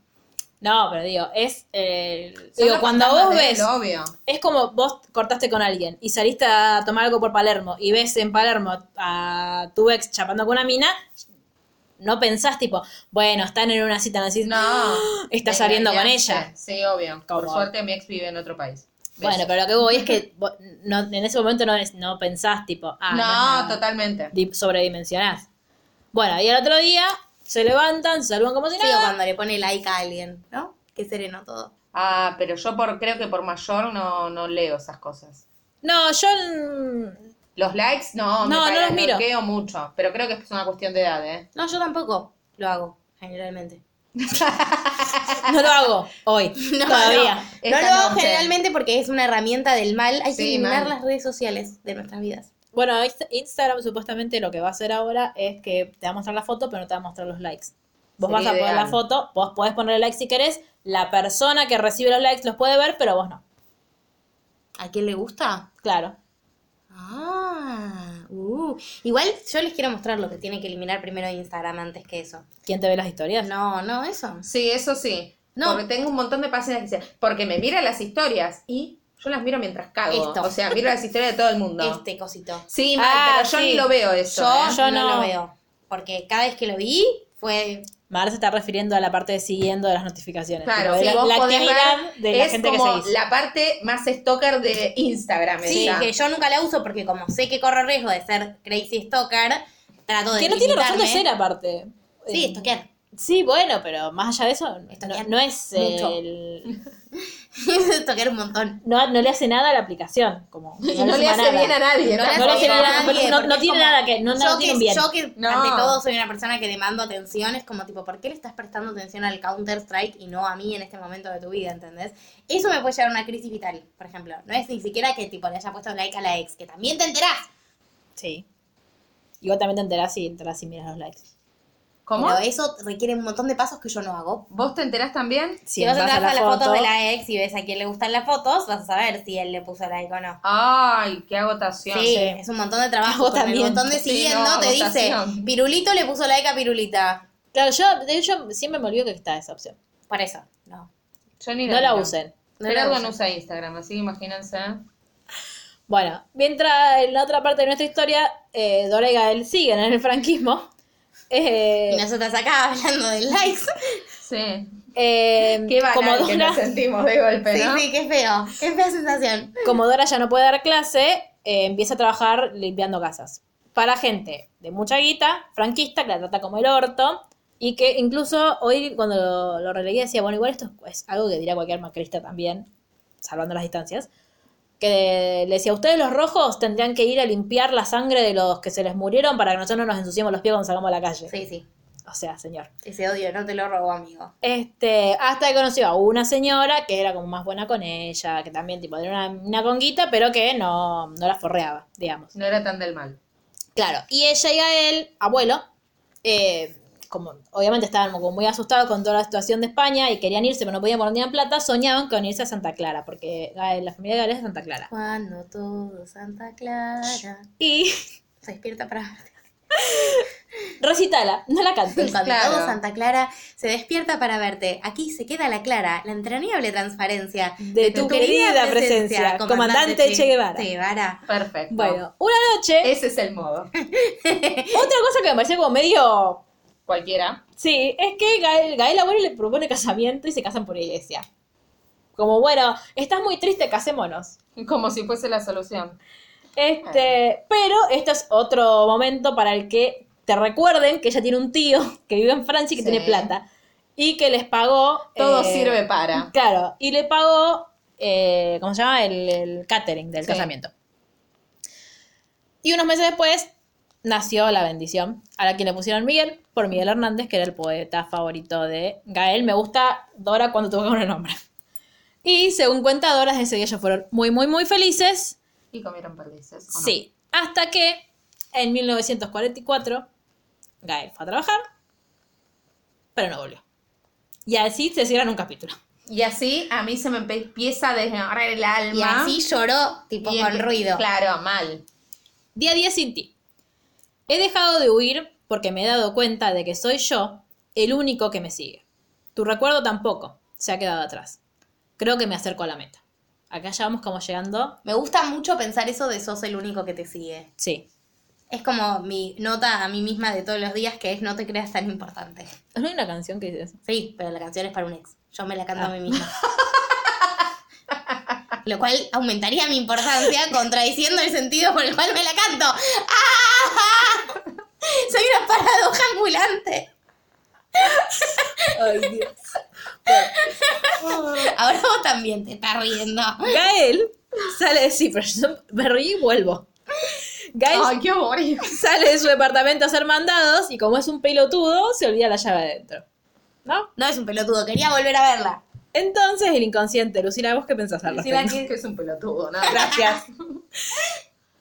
No, pero digo, es. eh, digo, cuando vos ves. él, obvio. Es como vos cortaste con alguien y saliste a tomar algo por Palermo y ves en Palermo a tu ex chapando con una mina, no pensás tipo, bueno, están en una cita, no decís, No. está de saliendo con ella. Sí, obvio. Por suerte mi ex vive en otro país. Bueno, pero lo que voy es que vos no, en ese momento no, es- no pensás tipo, ah, no, no, totalmente. Di- sobredimensionás. Bueno, y el otro día se levantan, se saludan como si Sí, o nada. cuando le pone like a alguien, ¿no? Qué sereno todo. Ah, pero yo por creo que por mayor no, no leo esas cosas. No, yo Los likes, no, me No, no parece- los miro. bloqueo mucho. Pero creo que es una cuestión de edad, ¿eh? No, yo tampoco lo hago, generalmente. no lo hago hoy, No, todavía. No, lo hago noche. generalmente porque es una herramienta del mal. Hay que eliminar mal. las redes sociales de nuestras vidas. Bueno, Inst- Instagram supuestamente lo que va a hacer ahora es que te va a mostrar la foto, pero no te va a mostrar los likes. Vos Sería vas a poner ideal. la foto, vos podés ponerle like si querés, la persona que recibe los likes los puede ver, pero vos no. ¿A quién le gusta? Claro. Ah, uh. Igual yo les quiero mostrar lo que tiene que eliminar primero Instagram antes que eso. ¿Quién te ve las historias? No, no, eso. Sí, eso sí. No. Porque tengo un montón de páginas que dicen, porque me mira las historias y yo las miro mientras cago. Esto. O sea, miro las historias de todo el mundo. Este cosito. Sí, mal, Ah, pero yo sí. ni lo veo eso. Yo, ¿eh? Yo no, no. lo veo. Porque cada vez que lo vi fue. Mar se está refiriendo a la parte de siguiendo de las notificaciones. Claro, la, vos la podés actividad ver, de la es gente que como seguís. la parte más stalker de Instagram. Sí, esa. que yo nunca la uso porque como sé que corro riesgo de ser crazy stalker, trato de Que no tiene razón de ser aparte. Sí, estoquear. Sí, bueno, pero más allá de eso, no, no es mucho. el... Estoquear un montón. No, no le hace nada a la aplicación. Como, Y no le hace nada. bien a nadie. No le No le hace bien a nada, nadie, no- tiene como- nada que- no- yo que, bien. Yo que No. ante todo soy una persona que demando atención, es como tipo, ¿por qué le estás prestando atención al Counter Strike y no a mí en este momento de tu vida, ¿entendés? Eso me puede llevar a una crisis vital, por ejemplo. No es ni siquiera que tipo le haya puesto like a la ex, que también te enterás. Sí. Igual también te enterás si entras y miras los likes. ¿Cómo? Pero eso requiere un montón de pasos que yo no hago. ¿Vos te enterás también? Si, vos entras a, las fotos de la ex y ves a quién le gustan las fotos, vas a saber si él le puso like o no. Ay, qué agotación. Sí, es un montón de trabajo. Con también. botón de Sí, siguiendo no, te dice. Pirulito le puso like a Pirulita. Claro, yo de hecho siempre me olvido que está esa opción. Por eso, no. Yo ni No la usen. No uso. no usa Instagram, así que imagínense. Bueno, mientras en la otra parte de nuestra historia, eh, Dora y Gael siguen en el franquismo. Eh, Y nosotras acá hablando de likes. Sí. eh, Qué como, banal que Dora, nos sentimos de golpe, Sí, ¿no? sí, qué feo. Qué fea sensación. como Dora ya no puede dar clase, eh, empieza a trabajar limpiando casas. Para gente de mucha guita, franquista, que la trata como el orto. Y que incluso hoy cuando lo, lo releí decía, bueno, igual esto es, es algo que diría cualquier macrista también, salvando las distancias. Que le decía, ustedes los rojos tendrían que ir a limpiar la sangre de los que se les murieron para que nosotros no nos ensuciemos los pies cuando salgamos a la calle. Sí, sí. O sea, señor. Ese odio no te lo robo, amigo. Este, hasta que conoció a una señora que era como más buena con ella, que también tipo era una, una conguita, pero que no, no la forreaba, digamos. No era tan del mal. Claro. Y ella y a él, abuelo, eh, como obviamente estaban como muy asustados con toda la situación de España y querían irse, pero no podían poner ni en plata, soñaban con irse a Santa Clara, porque Gael- la familia de Gael es de Santa Clara. Cuando todo Santa Clara Y se despierta para verte. recitala, no la cantes. Cuando Claro. todo Santa Clara se despierta para verte. Aquí se queda la clara, la entrañable transparencia De tu querida presencia, comandante Che Guevara. Che Guevara. Perfecto. Bueno, una noche, Ese es el modo. otra cosa que me pareció como medio Cualquiera. Sí, es que Gael, Gael abuelo le propone casamiento y se casan por iglesia. Como, bueno, estás muy triste, casémonos. Como si fuese la solución. Este, pero este es otro momento para el que te recuerden que ella tiene un tío que vive en Francia y que Sí. tiene plata. Y que les pagó. Todo eh, sirve para. Claro, y le pagó, eh, ¿cómo se llama? El, el catering del Sí. casamiento. Y unos meses después nació la bendición, a la quien le pusieron Miguel, por Miguel Hernández, que era el poeta favorito de Gael. Me gusta Dora cuando tuvo el nombre. Y según cuenta Dora, desde ese día ellos fueron muy, muy, muy felices. Y comieron perdices. ¿o no? Sí, hasta que en 1944 Gael fue a trabajar, pero no volvió. Y así se cierran un capítulo. Y así a mí se me empieza a desgarrar el alma. Y así lloró, tipo Y con ruido. Claro, mal. Día a día sin ti. He dejado de huir porque me he dado cuenta de que soy yo el único que me sigue. Tu recuerdo tampoco se ha quedado atrás. Creo que me acerco a la meta. Acá ya vamos como llegando. Me gusta mucho pensar eso de sos el único que te sigue. Sí. Es como mi nota a mí misma de todos los días que es no te creas tan importante. ¿No hay una canción que dice eso? Sí, pero la canción es para un ex. Yo me la canto Ah. a mí misma. Lo cual aumentaría mi importancia contradiciendo el sentido por el cual me la canto. ¡Ah! Soy una paradoja ambulante. Ay, Dios. Ahora vos también te estás riendo. Gael sale de sí, pero yo me reí y vuelvo. Gael Ay, qué amor. sale de su departamento a hacer mandados y como es un pelotudo, se olvida la llave adentro. ¿No? No es un pelotudo, quería volver a verla. Entonces el inconsciente, Lucila, ¿vos qué pensás al Lucila, respecto? Que es un pelotudo, nada. Gracias.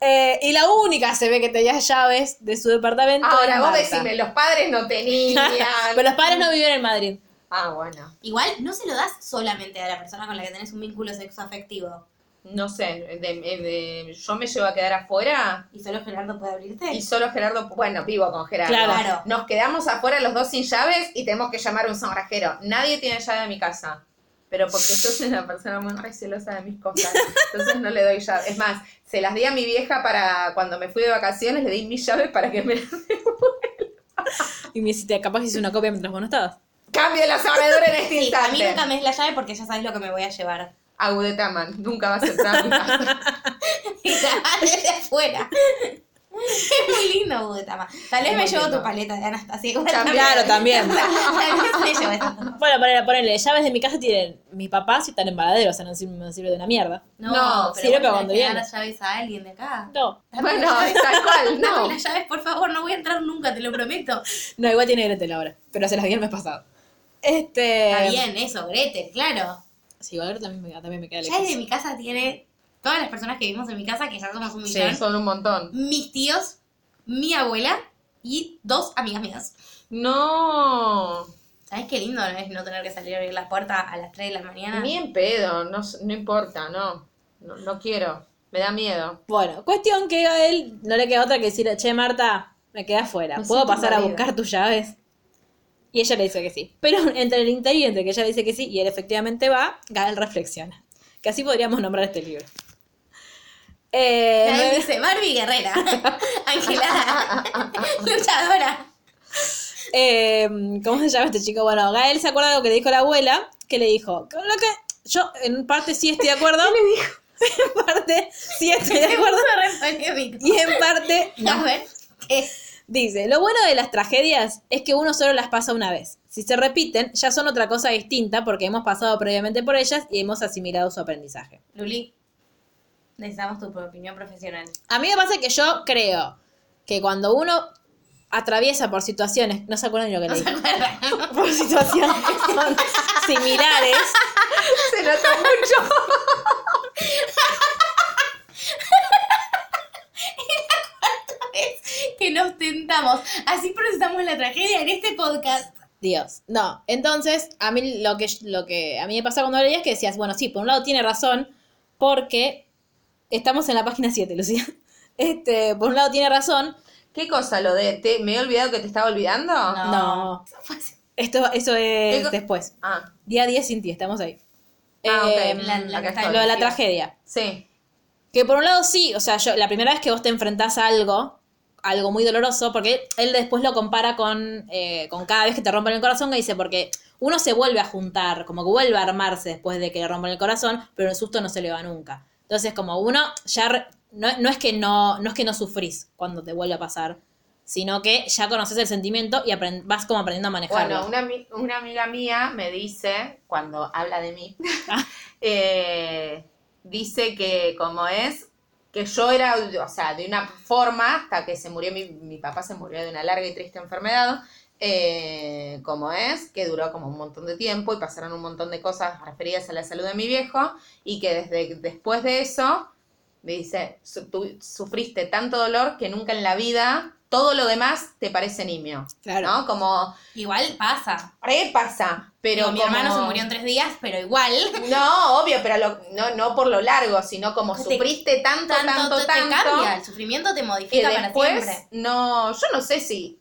Eh, y la única se ve que tenía llaves de su departamento. Ahora vos Marta. decime, los padres no tenían. Pero los padres no vivían en Madrid. Ah, bueno. Igual no se lo das solamente a la persona con la que tenés un vínculo sexoafectivo. No sé, de- de- yo me llevo a quedar afuera Y solo Gerardo puede abrirte. y solo Gerardo, bueno, vivo con Gerardo. Claro. Nos quedamos afuera los dos sin llaves y tenemos que llamar a un sonrajero. Nadie tiene llave de mi casa. Pero porque yo soy una persona muy recelosa de mis cosas. Entonces no le doy llave. Es más, se las di a mi vieja para cuando me fui de vacaciones, le di mis llaves para que me las Y me hiciste, capaz que hice una copia mientras vos no estabas. cambie la sabedora en este Sí, a instante. mí nunca me des la llave porque ya sabes lo que me voy a llevar. Agudetaman, nunca vas a entrar a mi casa. Y la desde afuera. Es muy lindo, Budetama. Tal vez me llevo tu paleta de Anastasia. igual También. Claro, también. Tal vez me llevo esa. Bueno, ponele, ponele, llaves de mi casa tienen mis papás y están en Varadero, o sea, no sirve, no sirve de una mierda. No, No, pero sirve para cuando viene. las llaves a alguien de acá. No, Dame Bueno, llaves. tal cual, no. Dame las llaves, por favor, no voy a entrar nunca, te lo prometo. no, igual tiene Gretel ahora, pero se las di el mes pasado. Este... Está bien, eso, Gretel, claro. Sí, igual también me, también me queda Ya lejos. desde mi casa tiene todas las personas que vivimos en mi casa, que ya somos un Sí, millón, son un montón. mis tíos, mi abuela y dos amigas mías. No. ¿Sabes qué lindo es no tener que salir a abrir la puerta a las 3 de la mañana? Ni en pedo, no, no importa, no. no. No quiero, me da miedo. Bueno, cuestión que a él no le queda otra que decir, che, Marta, me quedé afuera, ¿puedo pasar a invadida". buscar tus llaves? Y ella le dice que sí. Pero entre el inter y entre que ella dice que sí y él efectivamente va, Gael reflexiona. Que así podríamos nombrar este libro. Eh, Nadie dice Barbie Guerrera, Angelada, luchadora. eh, ¿Cómo se llama este chico? Bueno, Gael se acuerda de lo que le dijo la abuela, que le dijo, con lo que yo en parte sí estoy de acuerdo. ¿Qué le dijo? en parte sí estoy de acuerdo. Y en parte no. A. Dice, lo bueno de las tragedias es que uno solo las pasa una vez. Si se repiten, ya son otra cosa distinta porque hemos pasado previamente por ellas y hemos asimilado su aprendizaje. Luli, necesitamos tu opinión profesional. A mí me pasa que yo creo que cuando uno atraviesa por situaciones, no se acuerdan de lo que ¿No le se dije, acuerdan? por situaciones que son similares, Se nota mucho. Es que nos tentamos. Así procesamos la tragedia en este podcast. Dios. No, entonces, a mí lo que, lo que a mí me pasaba cuando leía es que decías, bueno, sí, por un lado tiene razón, porque estamos en la página 7, Lucía. Este, por un lado tiene razón. ¿Qué cosa lo de te, me he olvidado que te estaba olvidando? No. Esto, eso ¿Qué es después. Ah, Día 10 sin ti, estamos ahí. Ah, ok. Eh, La- la acá que está estoy. lo de la Sí. tragedia. sí. Que por un lado sí, o sea, yo, la primera vez que vos te enfrentás a algo, algo muy doloroso, porque él después lo compara con, eh, con cada vez que te rompen el corazón, que dice, porque uno se vuelve a juntar, como que vuelve a armarse después de que le rompen el corazón, pero el susto no se le va nunca. Entonces, como uno ya, re- no, no es que no, no es que no sufrís cuando te vuelve a pasar, sino que ya conoces el sentimiento y apren- vas como aprendiendo a manejarlo. Bueno, una, una amiga mía me dice, cuando habla de mí, Ah. eh, dice que como es, que yo era, o sea, de una forma, hasta que se murió, mi, mi papá se murió de una larga y triste enfermedad, eh, como es, que duró como un montón de tiempo y pasaron un montón de cosas referidas a la salud de mi viejo, y que desde después de eso, me dice, su- tú sufriste tanto dolor que nunca en la vida todo lo demás te parece nimio. Claro. ¿No? Como, Igual pasa. re pasa, pero mi hermano se murió en tres días, pero igual. No, obvio, pero lo- no, no por lo largo, sino como Te- sufriste tanto, tanto, Tanto, tanto, te cambia, el sufrimiento te que modifica para después siempre. no, yo no sé si,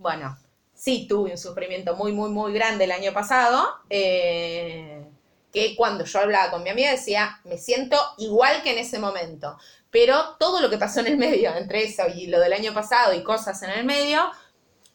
bueno, sí tuve un sufrimiento muy, muy, muy grande el año pasado, eh, que cuando yo hablaba con mi amiga decía, me siento igual que en ese momento, pero todo lo que pasó en el medio, entre eso y lo del año pasado y cosas en el medio,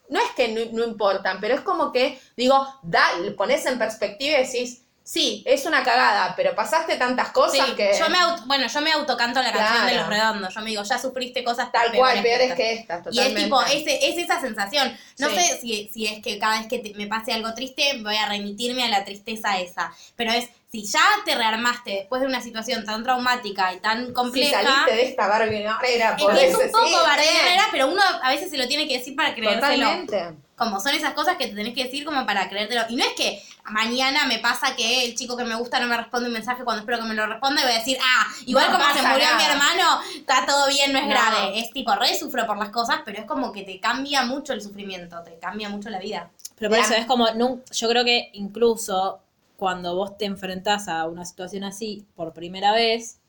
no es que no, no importan, pero es como que, digo, da, pones en perspectiva y decís, sí, es una cagada, pero pasaste tantas cosas Sí, que... yo me auto, bueno, yo me autocanto la canción de los redondos. Yo me digo, ya sufriste cosas Tal cual, peores estas. que estas, Y es tipo, ese, es esa sensación. No Sí. sé si, si es que cada vez que te- me pase algo triste, voy a remitirme a la tristeza esa. Pero es, si ya te rearmaste después de una situación tan traumática y tan Si compleja. saliste de esta Barbie Guerrera, es es un poco Barbie Guerrera, pero uno a veces se lo tiene que decir para creérselo. Totalmente. Como son esas cosas que te tenés que decir como para creértelo. Y no es que mañana me pasa que el chico que me gusta no me responde un mensaje cuando espero que me lo responda y voy a decir, ah, igual No como se murió nada. mi hermano, está todo bien, no es No. grave. Es tipo, re sufro por las cosas, pero es como que te cambia mucho el sufrimiento, te cambia mucho la vida. Pero por eso es como, yo creo que incluso cuando vos te enfrentás a una situación así por primera vez,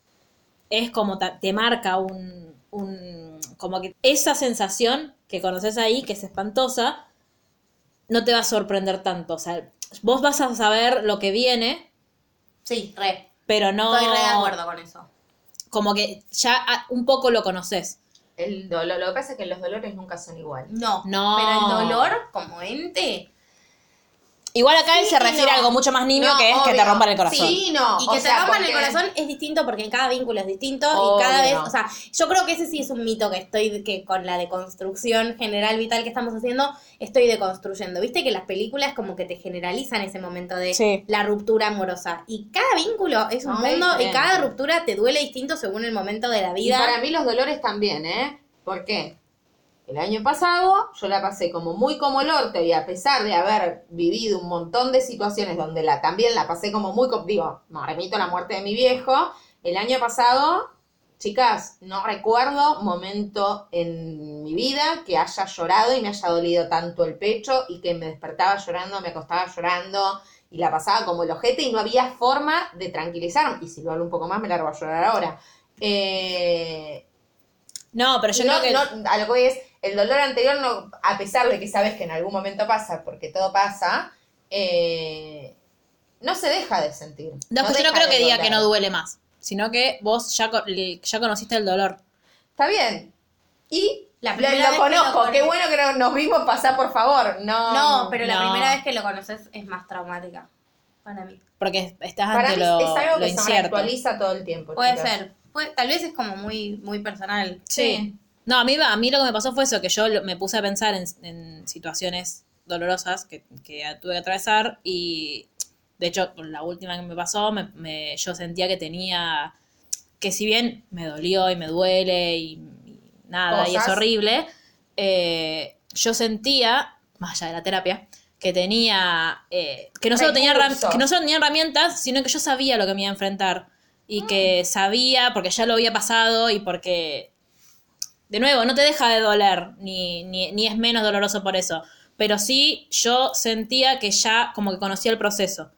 es como te marca un, un, como que esa sensación que conoces ahí, que es espantosa, no te va a sorprender tanto. O sea, vos vas a saber lo que viene, Sí, re. pero no... Estoy re de acuerdo con eso. Como que ya ah, un poco lo conoces. El dolor, lo que pasa es que los dolores nunca son igual. No, No. pero el dolor como ente Igual acá él Sí se y refiere no. a algo mucho más nimio No, que es que te obvio. rompan el corazón. Sí, no. Y o que sea, te rompan el porque- corazón es distinto porque en cada vínculo es distinto Obvio. y cada vez, o sea, yo creo que ese sí es un mito que estoy, que con la deconstrucción general vital que estamos haciendo, estoy deconstruyendo. Viste que las películas como que te generalizan ese momento de Sí. la ruptura amorosa. Y cada vínculo es un mundo y diferente. cada ruptura te duele distinto según el momento de la Y vida. para mí los dolores también, ¿eh? ¿Por qué? El año pasado yo la pasé como muy como el orto y a pesar de haber vivido un montón de situaciones donde la también la pasé como muy, digo, me remito a la muerte de mi viejo, el año pasado, chicas, no recuerdo momento en mi vida que haya llorado y me haya dolido tanto el pecho y que me despertaba llorando, me acostaba llorando y la pasaba como el ojete y no había forma de tranquilizarme. Y si lo hablo un poco más me largo a llorar ahora. Eh, No, pero yo no, creo que... no, a lo que voy es, el dolor anterior, no, a pesar de que sabes que en algún momento pasa, porque todo pasa, eh, no se deja de sentir. No, es que yo no creo que diga que no duele más, sino que vos ya, ya conociste el dolor. Está bien. Y La lo, primera lo vez que lo conozco, qué bueno que no- nos vimos pasar, por favor. No, No, pero la no. primera vez que lo conoces es más traumática para mí. Porque estás para ante mí lo, es algo lo que se actualiza todo el tiempo. Puede chicas. ser. Puede- tal vez es como muy, muy personal. Sí. No, a mí, a mí lo que me pasó fue eso, que yo me puse a pensar en, en situaciones dolorosas que, que tuve que atravesar y de hecho la última que me pasó, me, me- yo sentía que tenía, que si bien me dolió y me duele y, y nada, y es horrible, eh, yo sentía, más allá de la terapia, que tenía, eh, que, no solo tenía que no solo tenía herramientas, sino que yo sabía lo que me iba a enfrentar y que sabía, porque ya lo había pasado y porque De nuevo, no te deja de doler, ni, ni, ni es menos doloroso por eso. Pero sí, yo sentía que ya como que conocía el proceso.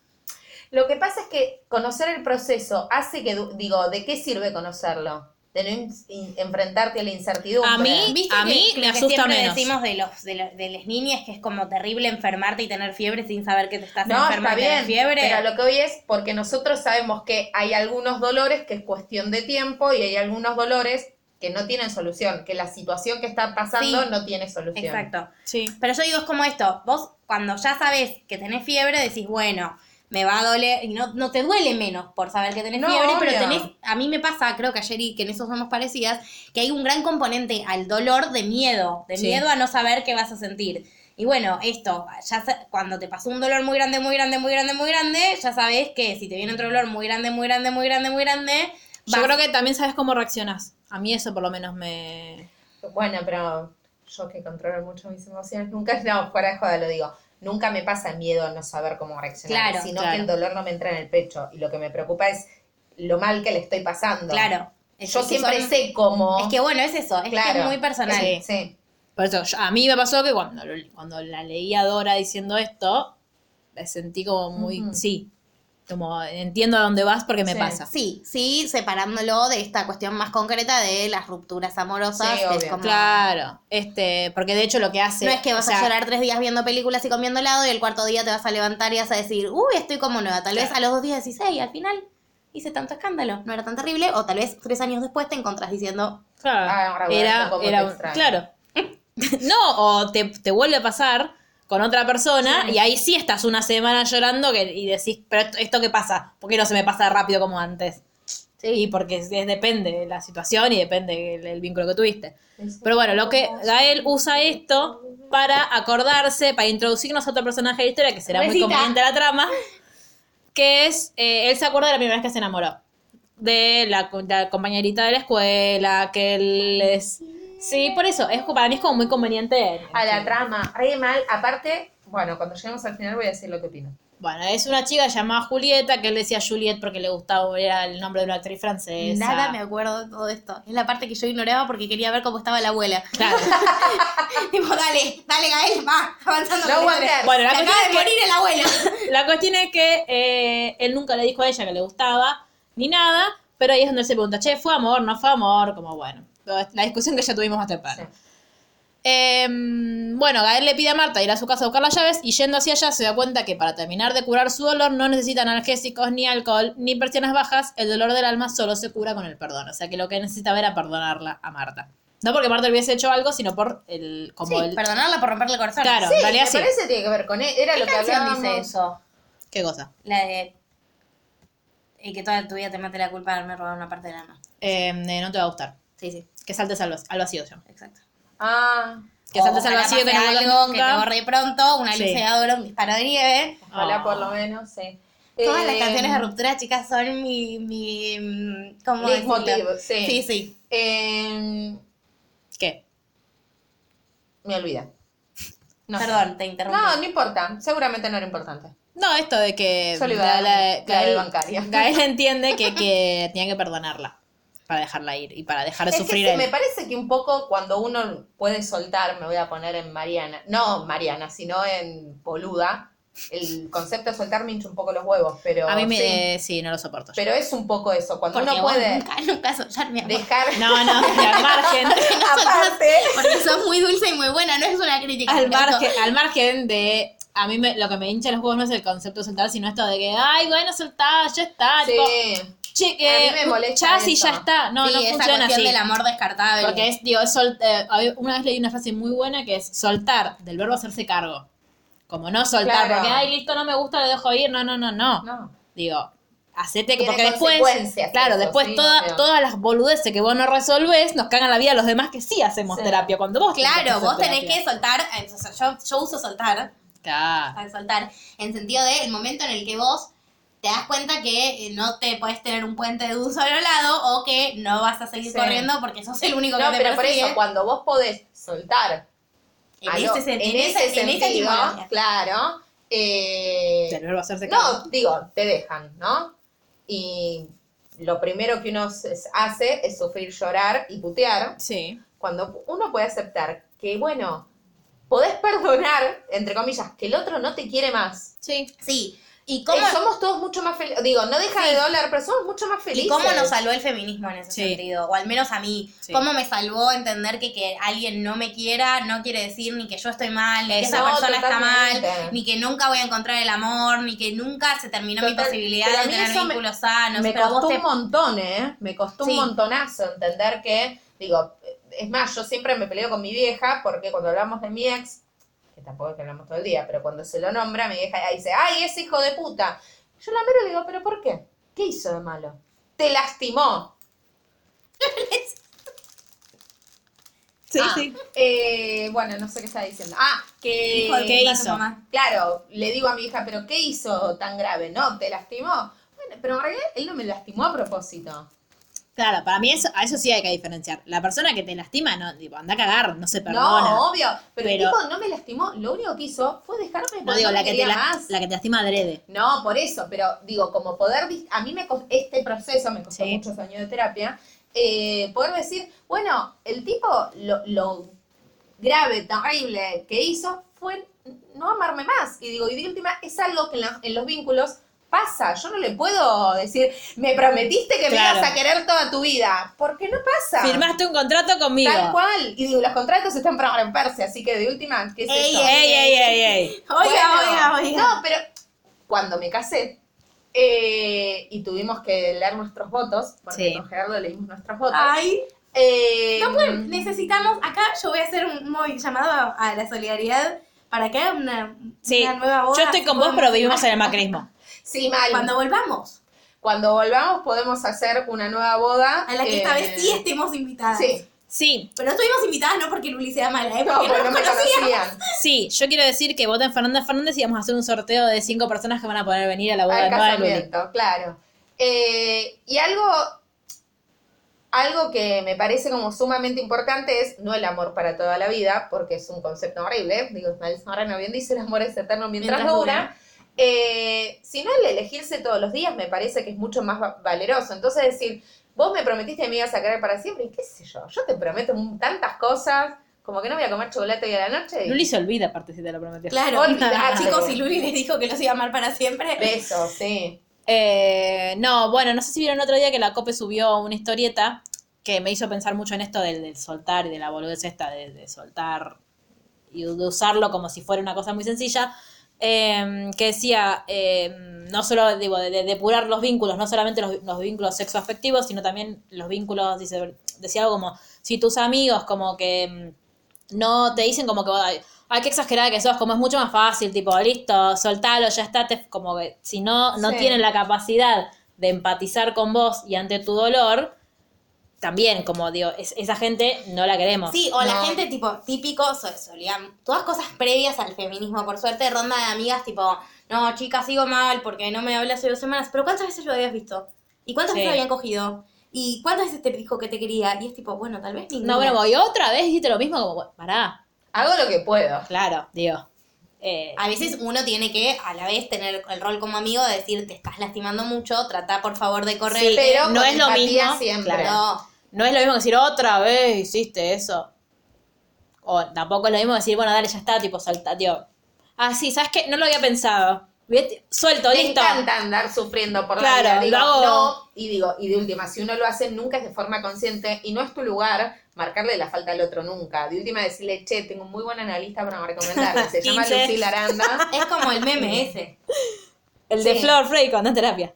Lo que pasa es que conocer el proceso hace que, digo, ¿de qué sirve conocerlo? De no enfrentarte a la incertidumbre. A mí- ¿Viste A que- mí me lo que asusta siempre menos. decimos de los de, lo- de las niñas que es como terrible enfermarte y tener fiebre sin saber que te estás No, enferma está bien, fiebre. pero lo que hoy es porque nosotros sabemos que hay algunos dolores que es cuestión de tiempo y hay algunos dolores que no tienen solución, que la situación que está pasando Sí. no tiene solución. Exacto. Sí. Pero yo digo, es como esto, vos cuando ya sabes que tenés fiebre decís, bueno, me va a doler, y no, no te duele menos por saber que tenés No, fiebre, pero obvio. tenés, a mí me pasa, creo que ayer y que en eso somos parecidas, que hay un gran componente al dolor de miedo, de Sí. miedo a no saber qué vas a sentir. Y bueno, esto, ya cuando te pasó un dolor muy grande, muy grande, muy grande, muy grande, ya sabes que si te viene otro dolor muy grande, muy grande, muy grande, muy grande, Yo vas- creo que también sabes cómo reaccionás. A mí eso por lo menos me... Bueno, pero yo que controlo mucho mis emociones, nunca, no, fuera de joda lo digo, nunca me pasa miedo a no saber cómo reaccionar, Claro, sino claro. que el dolor no me entra en el pecho y lo que me preocupa es lo mal que le estoy pasando. Claro. Es Yo siempre son- sé cómo... Es que bueno, es eso, es que es muy personal. Sí, sí. Por eso, yo- a mí me pasó que cuando, cuando la leí a Dora diciendo esto, me sentí como muy... Sí, como entiendo a dónde vas porque me Sí. pasa. Sí, sí, separándolo de esta cuestión más concreta de las rupturas amorosas. Sí, que es obvio. como- Claro, este, porque de hecho lo que hace... No es que vas o sea, a llorar tres días viendo películas y comiendo helado y el cuarto día te vas a levantar y vas a decir, uy, estoy como nueva. Tal vez a los dos días decís, hey, al final hice tanto escándalo, no era tan terrible. O tal vez tres años después te encontrás diciendo, Claro, Ah, ahora voy a ver era, era extraño. claro. no, o te, te vuelve a pasar con otra persona y ahí sí estás una semana llorando que, y decís, pero esto, ¿esto qué pasa? ¿Por qué no se me pasa rápido como antes? Sí, porque es- es- depende de la situación y depende el, el vínculo que tuviste. Pero bueno, lo que Gael usa esto para acordarse, para introducirnos a otro personaje de la historia que será muy conveniente a la trama, que es, eh, él se acuerda de la primera vez que se enamoró. De la, la compañerita de la escuela, que él es... Sí, por eso, es, para mí es como muy conveniente. A la trama, re mal. Aparte, bueno, cuando lleguemos al final voy a decir lo que opino. Bueno, es una chica llamada Julieta, que él decía Juliet porque le gustaba, era el nombre de una actriz francesa. nada me acuerdo de todo esto. Es la parte que yo ignoraba porque quería ver cómo estaba la abuela. Claro. tipo, dale, dale, Gael, va, avanzando. No. Bueno, la acaba es de que- morir el abuelo. La cuestión es que eh, él nunca le dijo a ella que le gustaba, ni nada, pero ahí es donde él se pregunta, che, ¿fue amor? ¿No fue amor? Como bueno, la discusión que ya tuvimos más temprano. Sí. Em, bueno, Gael le pide a Marta ir a su casa a buscar las llaves y yendo hacia allá se da cuenta que para terminar de curar su dolor no necesitan analgésicos, ni alcohol, ni persianas bajas. El dolor del alma solo se cura con el perdón. O sea que lo que necesitaba era perdonarla a Marta. No porque Marta hubiese hecho algo, sino por el... Como Sí, el perdonarla por romperle el corazón. Claro, Sí, en realidad me sí. parece que tiene que ver con él. Era ¿Qué lo que hablábamos. dice eso? ¿Qué cosa? La de... Y que toda tu vida te mate la culpa de haberme robado una parte del alma. Em, eh, no te va a gustar. Sí, sí, Que saltes al, vac- al vacío se llama. exacto. Ah, Que saltes al vacío, que no algo, que te borre pronto, una Sí. luz cegadora, un disparo de nieve. ojalá Ah. por lo menos, sí. Todas las Eh, canciones de ruptura, chicas, son mi... mi mm, ¿Cómo decirlo? sí. Sí, sí. eh, ¿Qué? me. No sé. Perdón, te interrumpí. No, no importa. Seguramente no era importante. No, esto de que Yo le iba a dar la de Gael, bancaria. Gael entiende que, que tenía que perdonarla para dejarla ir y para dejar de Es que sufrir sí, él. me parece que un poco cuando uno puede soltar, me voy a poner en Mariana, no Mariana, sino en Boluda, el concepto de soltar me hincha un poco los huevos, pero A mí me, sí, eh, sí, no lo soporto. yo. pero es un poco eso, cuando Porque uno puede nunca, nunca soltar mi amor. dejar No, no, y al margen, aparte, Porque sos muy dulce y muy buena, no es una crítica. al margen, al margen de a mí me- lo que me hincha los huevos no es el concepto de soltar, sino esto de que, ay, bueno, soltá, ya está. tipo, sí, che, que, A mí me molesta ya sí, ya está. No, sí, no esa funciona cuestión así. del amor descartable. Porque es, digo, es sol- eh, una vez leí una frase muy buena que es soltar, del verbo hacerse cargo. Como no soltar, Claro. porque, ay, listo, no me gusta, lo dejo ir. No, no, no, no. no. Digo, hacete que, porque después, claro, eso, después sí, toda- todas las boludeces que vos no resolvés nos cagan la vida a los demás que sí hacemos Sí. terapia. Cuando vos Claro, vos tenés terapia. que soltar, eh, yo, yo uso soltar, Claro. soltar, en sentido de el momento en el que vos te das cuenta que eh, no te podés tener un puente de un solo lado o que no vas a seguir Sí. corriendo porque sos el único que No, te pero por eso, cuando vos podés soltar en, algo- ese, sen- en en ese esa- en esa sentido, claro, eh. No, digo, te dejan, ¿no? Y lo primero que uno hace es sufrir, llorar y putear. Sí. cuando uno puede aceptar que, bueno, podés perdonar, entre comillas, que el otro no te quiere más. Sí. Sí. ¿Y Como cómo, somos todos mucho más felices. Digo, no deja de doler, pero somos mucho más felices. ¿Y cómo nos salvó el feminismo en ese Sí. sentido? O al menos a mí. Sí. ¿Cómo me salvó entender que que alguien no me quiera no quiere decir ni que yo estoy mal, ni que esa persona está mal, ni que nunca voy a encontrar el amor, ni que nunca se terminó mi posibilidad de tener eso me- vínculos sanos? me pero costó te- un montón, ¿eh? Me costó Sí. un montonazo entender que, digo, es más, yo siempre me peleo con mi vieja porque cuando hablamos de mi ex, que tampoco es que hablamos todo el día, pero cuando se lo nombra, mi vieja dice, ¡ay, ese hijo de puta! Yo la miro y digo, ¿pero por qué? ¿Qué hizo de malo? Te lastimó. Sí, Ah, sí. eh, bueno, no sé qué estaba diciendo. Ah, que... ¿Qué hizo? mamá. Claro, le digo a mi hija, ¿pero qué hizo tan grave? No, te lastimó. Bueno, pero en realidad él no me lastimó a propósito. Claro, para mí eso, a eso sí hay que diferenciar. La persona que te lastima, no, tipo, anda a cagar, no se perdona. No, obvio. Pero, el tipo no me lastimó. Lo único que hizo fue dejarme No porque digo, la que, te la, más. la que te lastima adrede. No, por eso. Pero digo, como poder... A mí me. Este proceso me costó Sí. muchos años de terapia. eh, poder decir, bueno, el tipo lo, lo grave, terrible que hizo fue no amarme más. Y digo, y de última, es algo que en, la- en los vínculos pasa. Yo no le puedo decir, me prometiste que me ibas a querer toda tu vida. Porque no pasa. Firmaste un contrato conmigo. Tal cual. Y digo, los contratos están para romperse, así que de última, ¿qué es Ey, eso? Ey, ey, ey, ey. Oiga, Bueno, oiga, oiga. No, pero cuando me casé eh, y tuvimos que leer nuestros votos, porque Sí. con Gerardo leímos nuestros votos. Ay, eh, no pueden, necesitamos, acá yo voy a hacer un móvil llamado a, a la solidaridad para que haga una, Sí, una nueva boda. yo estoy con vos, pero vivimos en el macrismo. Sí, mal. Cuando volvamos, Cuando volvamos podemos hacer una nueva boda. a la que eh, esta vez sí estemos invitadas. Sí, Sí, Pero no estuvimos invitadas no porque Luli sea mala, ¿eh? no, Porque no, no me conocíamos. conocían. sí, yo quiero decir que voten Fernández Fernández y vamos a hacer un sorteo de cinco personas que van a poder venir a la boda Al de Luli. casamiento, claro. Eh, y algo, algo que me parece como sumamente importante es no el amor para toda la vida, porque es un concepto horrible. Digo, Ismael Serrano bien dice el amor es eterno mientras, Mientras dura. dura. Eh, sino el elegirse todos los días me parece que es mucho más va- valeroso. Entonces decir, vos me prometiste que me ibas a querer para siempre, y qué sé yo, yo te prometo tantas cosas, como que no voy a comer chocolate hoy a la noche. y- Luli se olvida, aparte, si te lo prometió. Claro, Olvidate. chicos, y Luli les dijo que los iba a amar para siempre. Besos, sí. Eh, no, bueno, no sé si vieron otro día que la COPE subió una historieta que me hizo pensar mucho en esto del, del soltar y de la boludez esta de, de soltar y de usarlo como si fuera una cosa muy sencilla. Eh, que decía, eh, no solo digo, de, de depurar los vínculos, no solamente los, los vínculos sexoafectivos, sino también los vínculos, dice, decía algo como, si tus amigos como que mm, no te dicen como que, ay, ay, qué exagerada que sos, como es mucho más fácil, tipo, listo, soltalo, ya está, te- como que si no, no Sí. tienen la capacidad de empatizar con vos y ante tu dolor, también, como digo, es- esa gente no la queremos. Sí, o la gente tipo típico, so- solían, todas cosas previas al feminismo, por suerte, ronda de amigas tipo, no, chica, sigo mal porque no me hablas hace dos semanas, pero ¿cuántas veces lo habías visto? ¿Y cuántas Sí. veces habían cogido? ¿Y cuántas veces te dijo que te quería? Y es tipo, bueno, tal vez ninguna. No, bueno, voy otra vez hiciste lo mismo, como, pará, Hago lo que puedo. claro, digo. eh, A veces uno tiene que, a la vez, tener el rol como amigo de decir, te estás lastimando mucho, trata por favor de correr. Sí, Pero no con es lo mismo, siempre. claro. No, no es lo mismo que decir otra vez hiciste eso. O tampoco es lo mismo decir, bueno, dale, ya está, tipo, salta, tío. Ah, sí, ¿sabes qué? No lo había pensado. Suelto, Me listo. encanta andar sufriendo por Claro, la vida. Digo, lo hago- no, y digo, y de última, si uno lo hace, nunca es de forma consciente, y no es tu lugar marcarle la falta al otro nunca. De última, decirle, che, tengo un muy buen analista para recomendar, se llama 15. Lucila Aranda. es como el meme ese. El de Sí. Flor Frey cuando en terapia.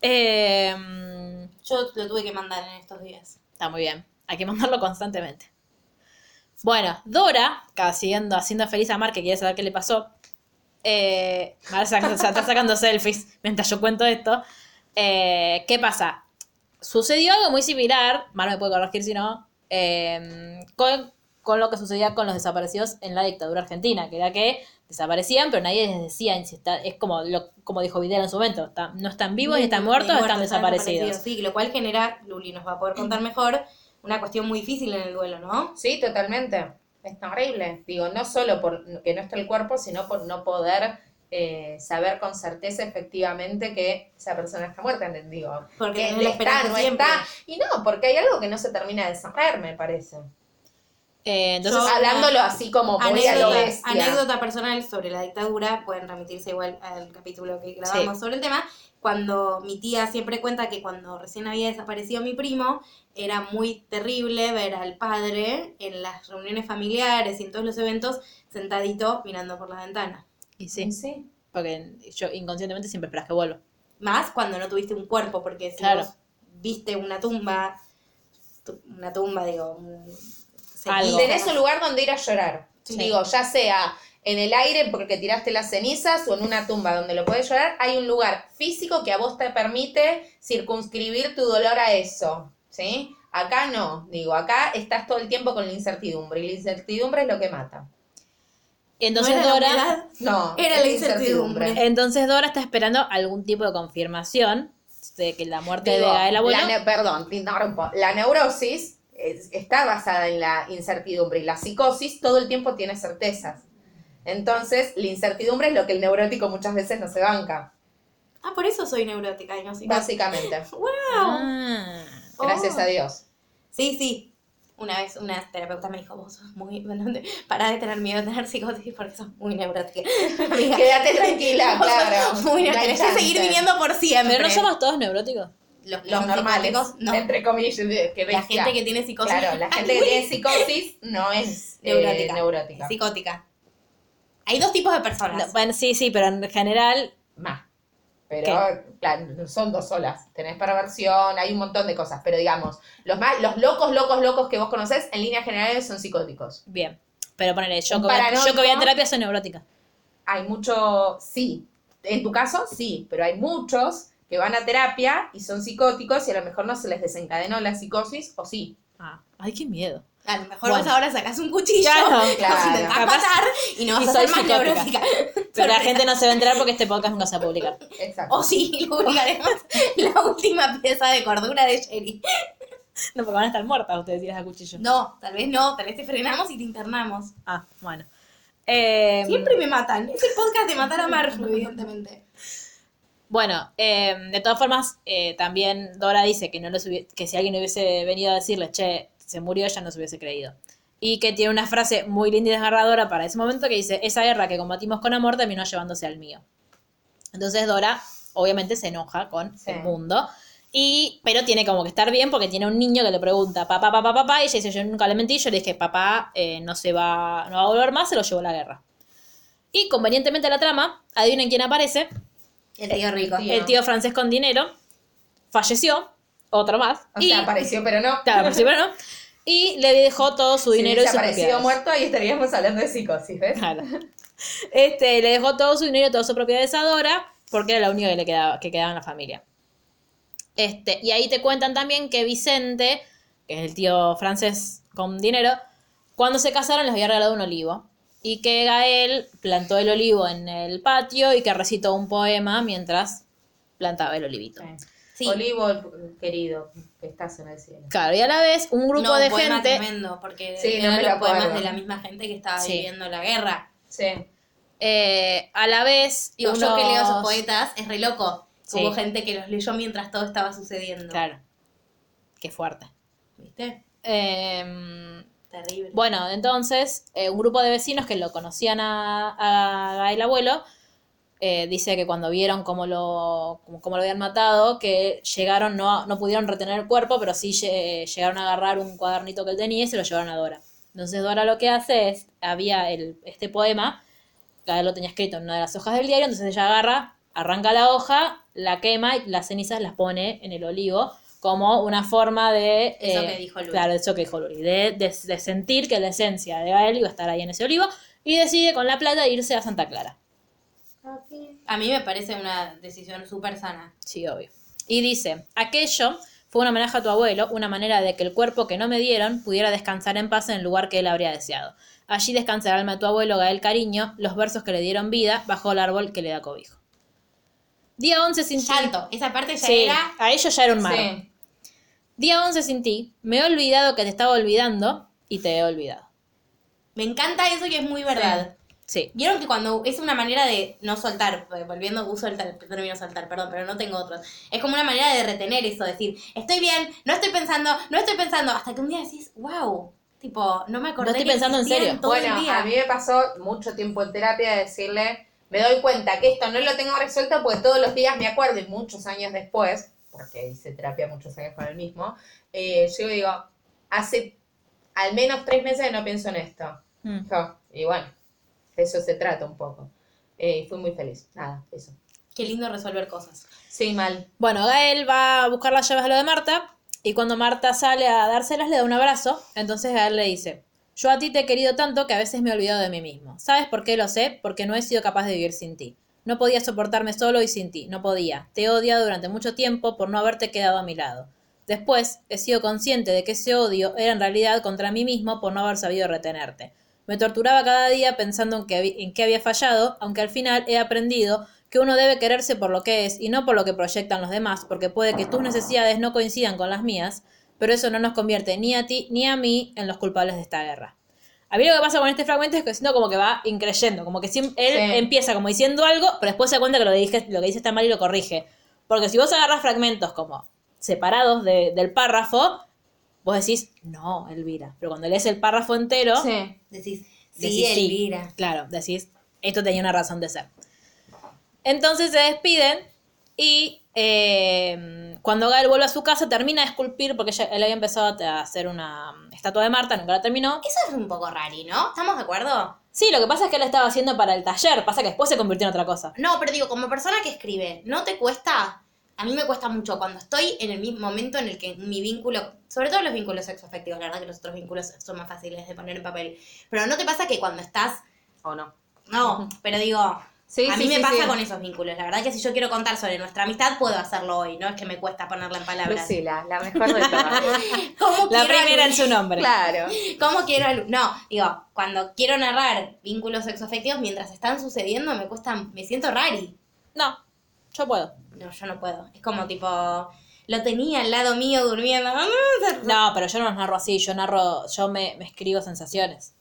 Eh, mm, Yo lo tuve que mandar en estos días. Está muy bien. Hay que mandarlo constantemente. Bueno, Dora, siguiendo, haciendo feliz a Mar, que quiere saber qué le pasó. Eh, Mar se está sacando selfies mientras yo cuento esto. Eh, ¿Qué pasa? Sucedió algo muy similar, Mar me puede corregir si no, eh, con, con lo que sucedía con los desaparecidos en la dictadura argentina, que era que desaparecían, pero nadie les decía si está, es como lo, como dijo Vidal en su momento, está- no están vivos, ni están muertos, están desaparecidos. Sí, lo cual genera, Luli nos va a poder contar mejor, una cuestión muy difícil en el duelo, ¿no? Sí, totalmente. Es horrible. Digo, no solo por que no está el cuerpo, sino por no poder eh, saber con certeza efectivamente que esa persona está muerta, digo. Porque que no la está, esperanza no siempre. está. Y no, porque hay algo que no se termina de cerrar, me parece. Eh, entonces, Yo- Hablándolo así como anécdota, anécdota personal sobre la dictadura, pueden remitirse igual al capítulo que grabamos sobre el tema. Cuando mi tía siempre cuenta que cuando recién había desaparecido mi primo, era muy terrible ver al padre en las reuniones familiares y en todos los eventos sentadito mirando por la ventana. y sí, Sí. porque yo inconscientemente siempre esperas que vuelva. Más cuando no tuviste un cuerpo, porque si Claro. vos viste una tumba, tu- una tumba, digo, un- Algo. Y tenés un lugar donde ir a llorar. Sí. Digo, ya sea en el aire porque tiraste las cenizas o en una tumba donde lo puedes llorar, hay un lugar físico que a vos te permite circunscribir tu dolor a eso, ¿sí? Acá no, digo, acá estás todo el tiempo con la incertidumbre y la incertidumbre es lo que mata. Entonces ¿No era la Dora? No, Era la incertidumbre. entonces Dora está esperando algún tipo de confirmación de que la muerte Digo, de Gael abuelo. la perdón, te interrumpo. La neurosis es- está basada en la incertidumbre y la psicosis todo el tiempo tiene certezas. Entonces, la incertidumbre es lo que el neurótico muchas veces no se banca, Ah, por eso soy neurótica y no soy básicamente. Ah. Gracias Oh. a Dios. Sí, sí. Una vez una terapeuta me dijo, vos sos muy... Para de tener miedo de tener psicosis porque sos muy neurótica. Quédate tranquila, claro. Muy neurótica. Tenés que chance. seguir viniendo por siempre. Pero no somos todos neuróticos. Los, Los normales, no. entre comillas, La gente que tiene psicosis. Claro, la gente que tiene psicosis no es eh, neurótica. Psicótica. Hay dos tipos de No, personas. bueno, sí, sí, pero en general Más. Pero claro, son dos solas. Tenés perversión, hay un montón de cosas. Pero digamos, los más, los locos, locos, locos que vos conocés, en líneas generales son psicóticos. Bien. Pero ponele, yo que, voy a, paranoico. yo que voy a terapia soy neurótica. Hay mucho, sí. En tu caso, sí, pero hay muchos que van a terapia y son psicóticos y a lo mejor no se les desencadenó la psicosis o sí. Ah, ay, qué miedo. A lo mejor Bueno. vos ahora sacás un cuchillo, Claro, Capaz- matar y no y vas a soy ser más neurótica. Pero la gente no se va a enterar porque este podcast nunca se va a publicar. Exacto. O sí, lo publicaremos la última pieza de cordura de Sherry. No, porque van a estar muertas ustedes si les da cuchillo. No, tal vez no, tal vez te frenamos y te internamos. Ah, bueno. Eh, Siempre me matan. Es el podcast de matar a Marfu, evidentemente. Bueno, eh, de todas formas, eh, también Dora dice que, no hubie- que si alguien hubiese venido a decirle, che, se murió, ella no se hubiese creído. Y que tiene una frase muy linda y desgarradora para ese momento que dice, esa guerra que combatimos con amor terminó llevándose al mío. Entonces Dora obviamente se enoja con Sí. el mundo. Y, pero tiene como que estar bien porque tiene un niño que le pregunta, papá, papá, papá, y ella dice, yo nunca le mentí, yo le dije, papá eh, no se va, no va a volver más, se lo llevó a la guerra. Y convenientemente a la trama, adivinen quién aparece, El tío rico. Tío. el tío francés con dinero falleció, otro más, O y, sea, apareció, pero no. claro, apareció, pero no, y le dejó todo su si dinero y hubiese sus propiedades. muerto, ahí estaríamos hablando de psicosis, ¿ves? Claro. Este, le dejó todo su dinero y todas sus propiedades a Dora, porque era la única que le quedaba, que quedaba en la familia. Este, y ahí te cuentan también que Vicente, que es el tío francés con dinero, cuando se casaron les había regalado un olivo. Y que Gael plantó el olivo en el patio y que recitó un poema mientras plantaba el olivito. Sí. Olivo, querido, que estás en el cielo. Claro, y a la vez un grupo no, de poema gente. tremendo, porque Sí, eran los poemas acuerdo. de la misma gente que estaba Sí. viviendo la guerra. Sí. eh, a la vez. Digo, yo que leo esos unos- poetas, es re loco. Sí. Hubo gente que los leyó mientras todo estaba sucediendo. Claro. Qué fuerte. ¿Viste? Eh, Bueno, entonces, eh, un grupo de vecinos que lo conocían a, a Gael abuelo, eh, dice que cuando vieron cómo lo, cómo, lo habían matado, que llegaron, no, no pudieron retener el cuerpo, pero sí lle- llegaron a agarrar un cuadernito que él tenía y se lo llevaron a Dora. Entonces Dora lo que hace es, había el, este poema, Gael lo tenía escrito en una de las hojas del diario, entonces ella agarra, arranca la hoja, la quema y las cenizas las pone en el olivo como una forma de... Eso eh, que dijo Luli. Claro, eso que dijo Luli, de, de- de sentir que la esencia de Gael iba a estar ahí en ese olivo y decide con la plata irse a Santa Clara. A mí me parece una decisión súper sana. Sí, obvio. Y dice, aquello fue un homenaje a tu abuelo, una manera de que el cuerpo que no me dieron pudiera descansar en paz en el lugar que él habría deseado. Allí descansa el alma de tu abuelo, Gael Cariño, los versos que le dieron vida bajo el árbol que le da cobijo. Día 11 sin. Llanto. Esa parte ya Sí, era. a ellos ya era un mar. Sí. Día 11 sin ti. Me he olvidado que te estaba olvidando y te he olvidado. Me encanta eso que es muy verdad. Sí. Vieron que cuando es una manera de no soltar, eh, volviendo, uso el término soltar, perdón, pero no tengo otro. Es como una manera de retener eso, decir, estoy bien, no estoy pensando, no estoy pensando, hasta que un día decís, wow, Tipo, no me acordé. No estoy que pensando en serio. todo el Bueno, día. a mí me pasó mucho tiempo en terapia de decirle, me doy cuenta que esto no lo tengo resuelto porque todos los días me acuerdo y muchos años después, porque hice terapia muchos años con el mismo, eh, yo digo, hace al menos tres meses que no pienso en esto. Mm. Y bueno, eso se trata un poco. Eh, y fui muy feliz. Nada, eso. Qué lindo resolver cosas. Sí, mal. Bueno, Gael va a buscar las llaves a lo de Marta y cuando Marta sale a dárselas le da un abrazo. Entonces Gael le dice, yo a ti te he querido tanto que a veces me he olvidado de mí mismo. ¿Sabes por qué lo sé? Porque no he sido capaz de vivir sin ti. No podía soportarme solo y sin ti, no podía. Te he odiado durante mucho tiempo por no haberte quedado a mi lado. Después he sido consciente de que ese odio era en realidad contra mí mismo por no haber sabido retenerte. Me torturaba cada día pensando en que, en qué había fallado, aunque al final he aprendido que uno debe quererse por lo que es y no por lo que proyectan los demás, porque puede que tus necesidades no coincidan con las mías, pero eso no nos convierte ni a ti ni a mí en los culpables de esta guerra. A mí lo que pasa con este fragmento es que siento como que va increyendo, como que él Sí. empieza como diciendo algo, pero después se da cuenta que lo que, dije, lo que dice está mal y lo corrige. Porque si vos agarras fragmentos como separados de- del párrafo, vos decís, no, Elvira. Pero cuando lees el párrafo entero, Sí. Decís, sí, decís, Elvira. Claro, decís, esto tenía una razón de ser. Entonces se despiden y eh, cuando Gael vuelve a su casa termina de esculpir, porque ella- él había empezado a hacer una estatua de Marta, nunca la terminó. Eso es un poco rari, ¿no? ¿Estamos de acuerdo? Sí, lo que pasa es que él estaba haciendo para el taller, pasa que después se convirtió en otra cosa. No, pero digo, como persona que escribe, ¿no te cuesta? A mí me cuesta mucho cuando estoy en el mismo momento en el que mi vínculo, sobre todo los vínculos sexoafectivos, la verdad que los otros vínculos son más fáciles de poner en papel, pero ¿no te pasa que cuando estás, ¿O no? no, pero digo, Sí, a sí, mí me sí, pasa sí. con esos vínculos, la verdad que si yo quiero contar sobre nuestra amistad, puedo hacerlo hoy, no es que me cuesta ponerla en palabras. Lucila, la mejor de todas. ¿Cómo La quiero primera en su nombre. claro. ¿Cómo quiero No, digo, cuando quiero narrar vínculos sexoafectivos mientras están sucediendo, me cuesta, me siento rari. No, yo puedo. No, yo no puedo. Es como tipo, lo tenía al lado mío durmiendo. No, pero yo no los narro así, yo narro, yo me, me escribo sensaciones.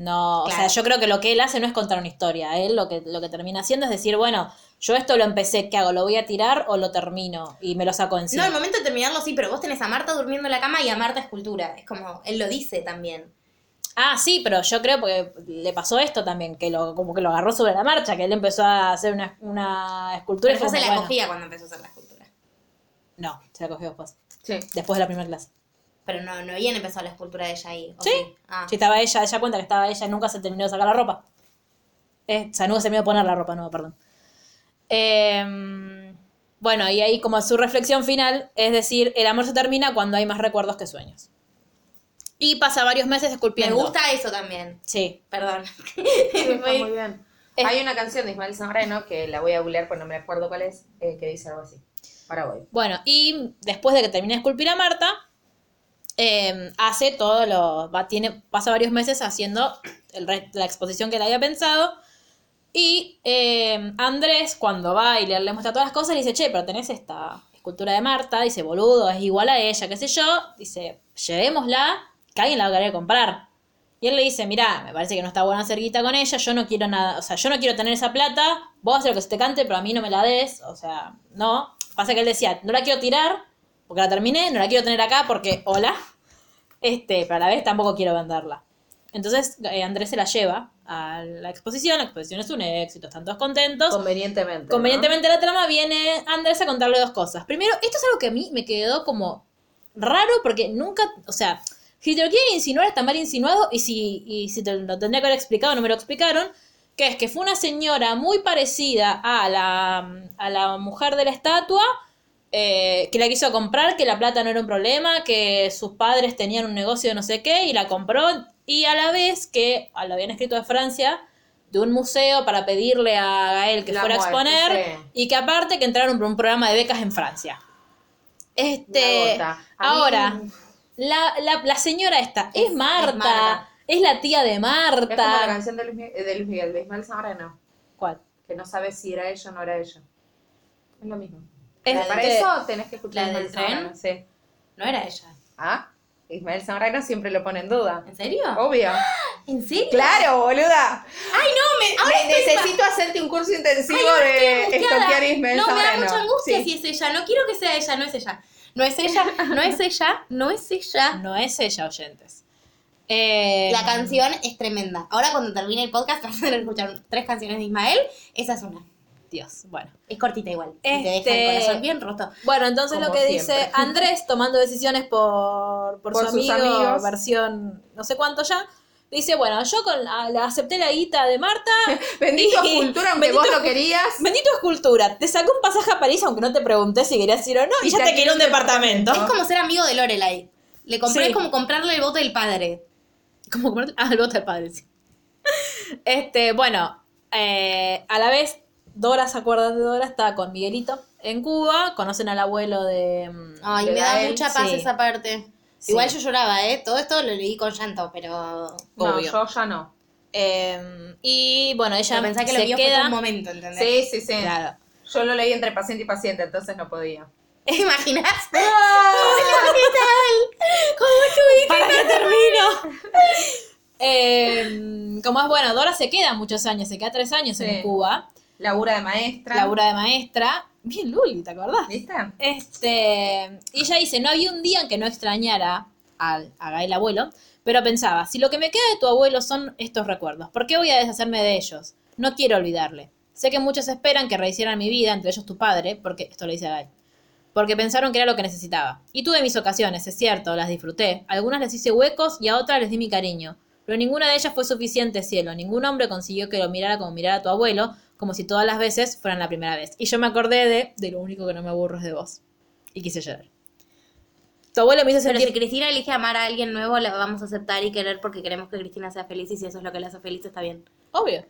No, o sea, yo creo que lo que él hace no es contar una historia, él lo que, lo que termina haciendo es decir, bueno, yo esto lo empecé, ¿qué hago? ¿Lo voy a tirar o lo termino? Y me lo saco encima. No, el momento de terminarlo sí, pero vos tenés a Marta durmiendo en la cama y a Marta escultura. Es como, él lo dice también. Ah, sí, pero yo creo porque le pasó esto también, que lo, como que lo agarró sobre la marcha, que él empezó a hacer una, una escultura. Pero y yo se la bueno. cogía cuando empezó a hacer la escultura. No, se la cogió después. Sí. Después de la primera clase. Pero no, no habían empezado la escultura de ella ahí. ¿o Sí. Ah. Sí, estaba ella, ella cuenta que estaba ella y nunca se terminó de sacar la ropa. Eh, o sea, nunca se terminó de poner la ropa, no, perdón. Eh, bueno, y ahí como su reflexión final es decir, el amor se termina cuando hay más recuerdos que sueños. Y pasa varios meses Me esculpiendo. gusta eso también. Sí. Perdón. Está muy bien. Es- Hay una canción de Ismael Zamorano que la voy a googlear porque no me acuerdo cuál es, eh, que dice algo así. Ahora voy. Bueno, y después de que termine de esculpir a Marta, eh, hace todo lo. Va, tiene, pasa varios meses haciendo la exposición que él había pensado. Y eh, Andrés, cuando va y le, le muestra todas las cosas, le dice, che, pero tenés esta escultura de Marta. Dice, boludo, es igual a ella, qué sé yo. Dice, llevémosla, que alguien la va comprar. Y él le dice, mira, me parece que no está buena hacer guita con ella, yo no quiero nada, o sea, yo no quiero tener esa plata, vos haces lo que se te cante, pero a mí no me la des, o sea, no. Pasa que él decía, no la quiero tirar, porque la terminé, no la quiero tener acá porque, hola, este, pero a la vez tampoco quiero venderla. Entonces eh, Andrés se la lleva a la exposición, la exposición es un éxito, están todos contentos. Convenientemente. ¿no? Convenientemente la trama viene Andrés a contarle dos cosas. Primero, esto es algo que a mí me quedó como raro porque nunca, o sea, si te lo quieren insinuar está mal insinuado y si, y si te lo tendría que haber explicado no me lo explicaron, que es que fue una señora muy parecida a la, a la mujer de la estatua eh, que la quiso comprar, que la plata no era un problema, que sus padres tenían un negocio de no sé qué y la compró y a la vez que lo habían escrito de Francia de un museo para pedirle a Gael que La fuera a exponer sí. y que aparte que entraron por un programa de becas en Francia. Este, mí- ahora, la, la, la señora esta es, Es- es Marta, es la tía de Es como la Marta. canción de Luis, Mi- de Luis Miguel, de Ismael Zamorano, ¿Cuál? que no sabes si era ella o no era ella. Es lo mismo. Este- Para eso tenés que escuchar ¿La a del Ismael tren? Sí. No era ella. Ah, Ismael Zamorano siempre lo pone en duda. ¿En serio? Obvio. ¿En serio? Claro, boluda. Ay, no, me. Ahora Ne- estoy necesito hacerte un curso intensivo Ay, de estoquear a Ismael No, me da mucha angustia Sí. si es ella. No quiero que sea ella, no es ella. No es ella, no es ella, no es ella. No es ella, oyentes. Eh, La canción es tremenda. Ahora cuando termine el podcast vas a tener que escuchar tres canciones de Ismael. Esa es una. Dios, bueno. Es cortita igual. Y te deja Este- el corazón bien roto. Bueno, entonces Como lo que siempre. dice Andrés, tomando decisiones por, por, Por su sus amigo, amigos. versión no sé cuánto ya, dice, bueno, yo con la, la- acepté la guita de Marta. Bendito y- cultura, aunque bendito vos lo querías. Bendito escultura, te sacó un pasaje a París aunque no te pregunté si querías ir o no, y, Y ya te quería un departamento. Es como ser amigo de Lorelai. Le compré Sí. como comprarle el bote del padre. Como comer- Ah, el bote del padre, sí. Este, bueno, eh, a la vez, Dora, ¿se acuerdan de Dora? Está con Miguelito en Cuba, conocen al abuelo de... mm, Ay, De me da mucha paz sí. esa parte. Sí. Igual yo lloraba, ¿eh? Todo esto lo leí con llanto, pero... No, Obvio. yo ya no. eh, y bueno, ella pensaba que lo se queda... un momento, ¿entendés? Sí, sí, sí. Claro. Yo lo leí entre paciente y paciente, entonces no podía. ¿Te imaginas? Ah. Hola, ¿qué tal? ¿Cómo estuviste? ¿Para qué termino? Eh, como es bueno, Dora se queda muchos años, se queda tres años en Sí. Cuba, Labura de maestra. labura de maestra. Bien Luli, ¿te acordás? ¿Viste? Este, y ella dice, no había un día en que no extrañara al, a Gael abuelo, pero pensaba, si lo que me queda de tu abuelo son estos recuerdos, ¿por qué voy a deshacerme de ellos? No quiero olvidarle. Sé que muchos esperan que rehicieran mi vida, entre ellos tu padre, porque esto lo dice a Gael, porque pensaron que era lo que necesitaba. Y tuve mis ocasiones, es cierto, las disfruté. Algunas les hice huecos y a otras les di mi cariño. Pero ninguna de ellas fue suficiente, cielo. Ningún hombre consiguió que lo mirara como mirara a tu abuelo, como si todas las veces fueran la primera vez. Y yo me acordé de, de lo único que no me aburro es de vos. Y quise llorar. Tu abuelo me hizo Pero sentir... si Cristina elige amar a alguien nuevo, la vamos a aceptar y querer porque queremos que Cristina sea feliz y si eso es lo que la hace feliz, está bien. Obvio.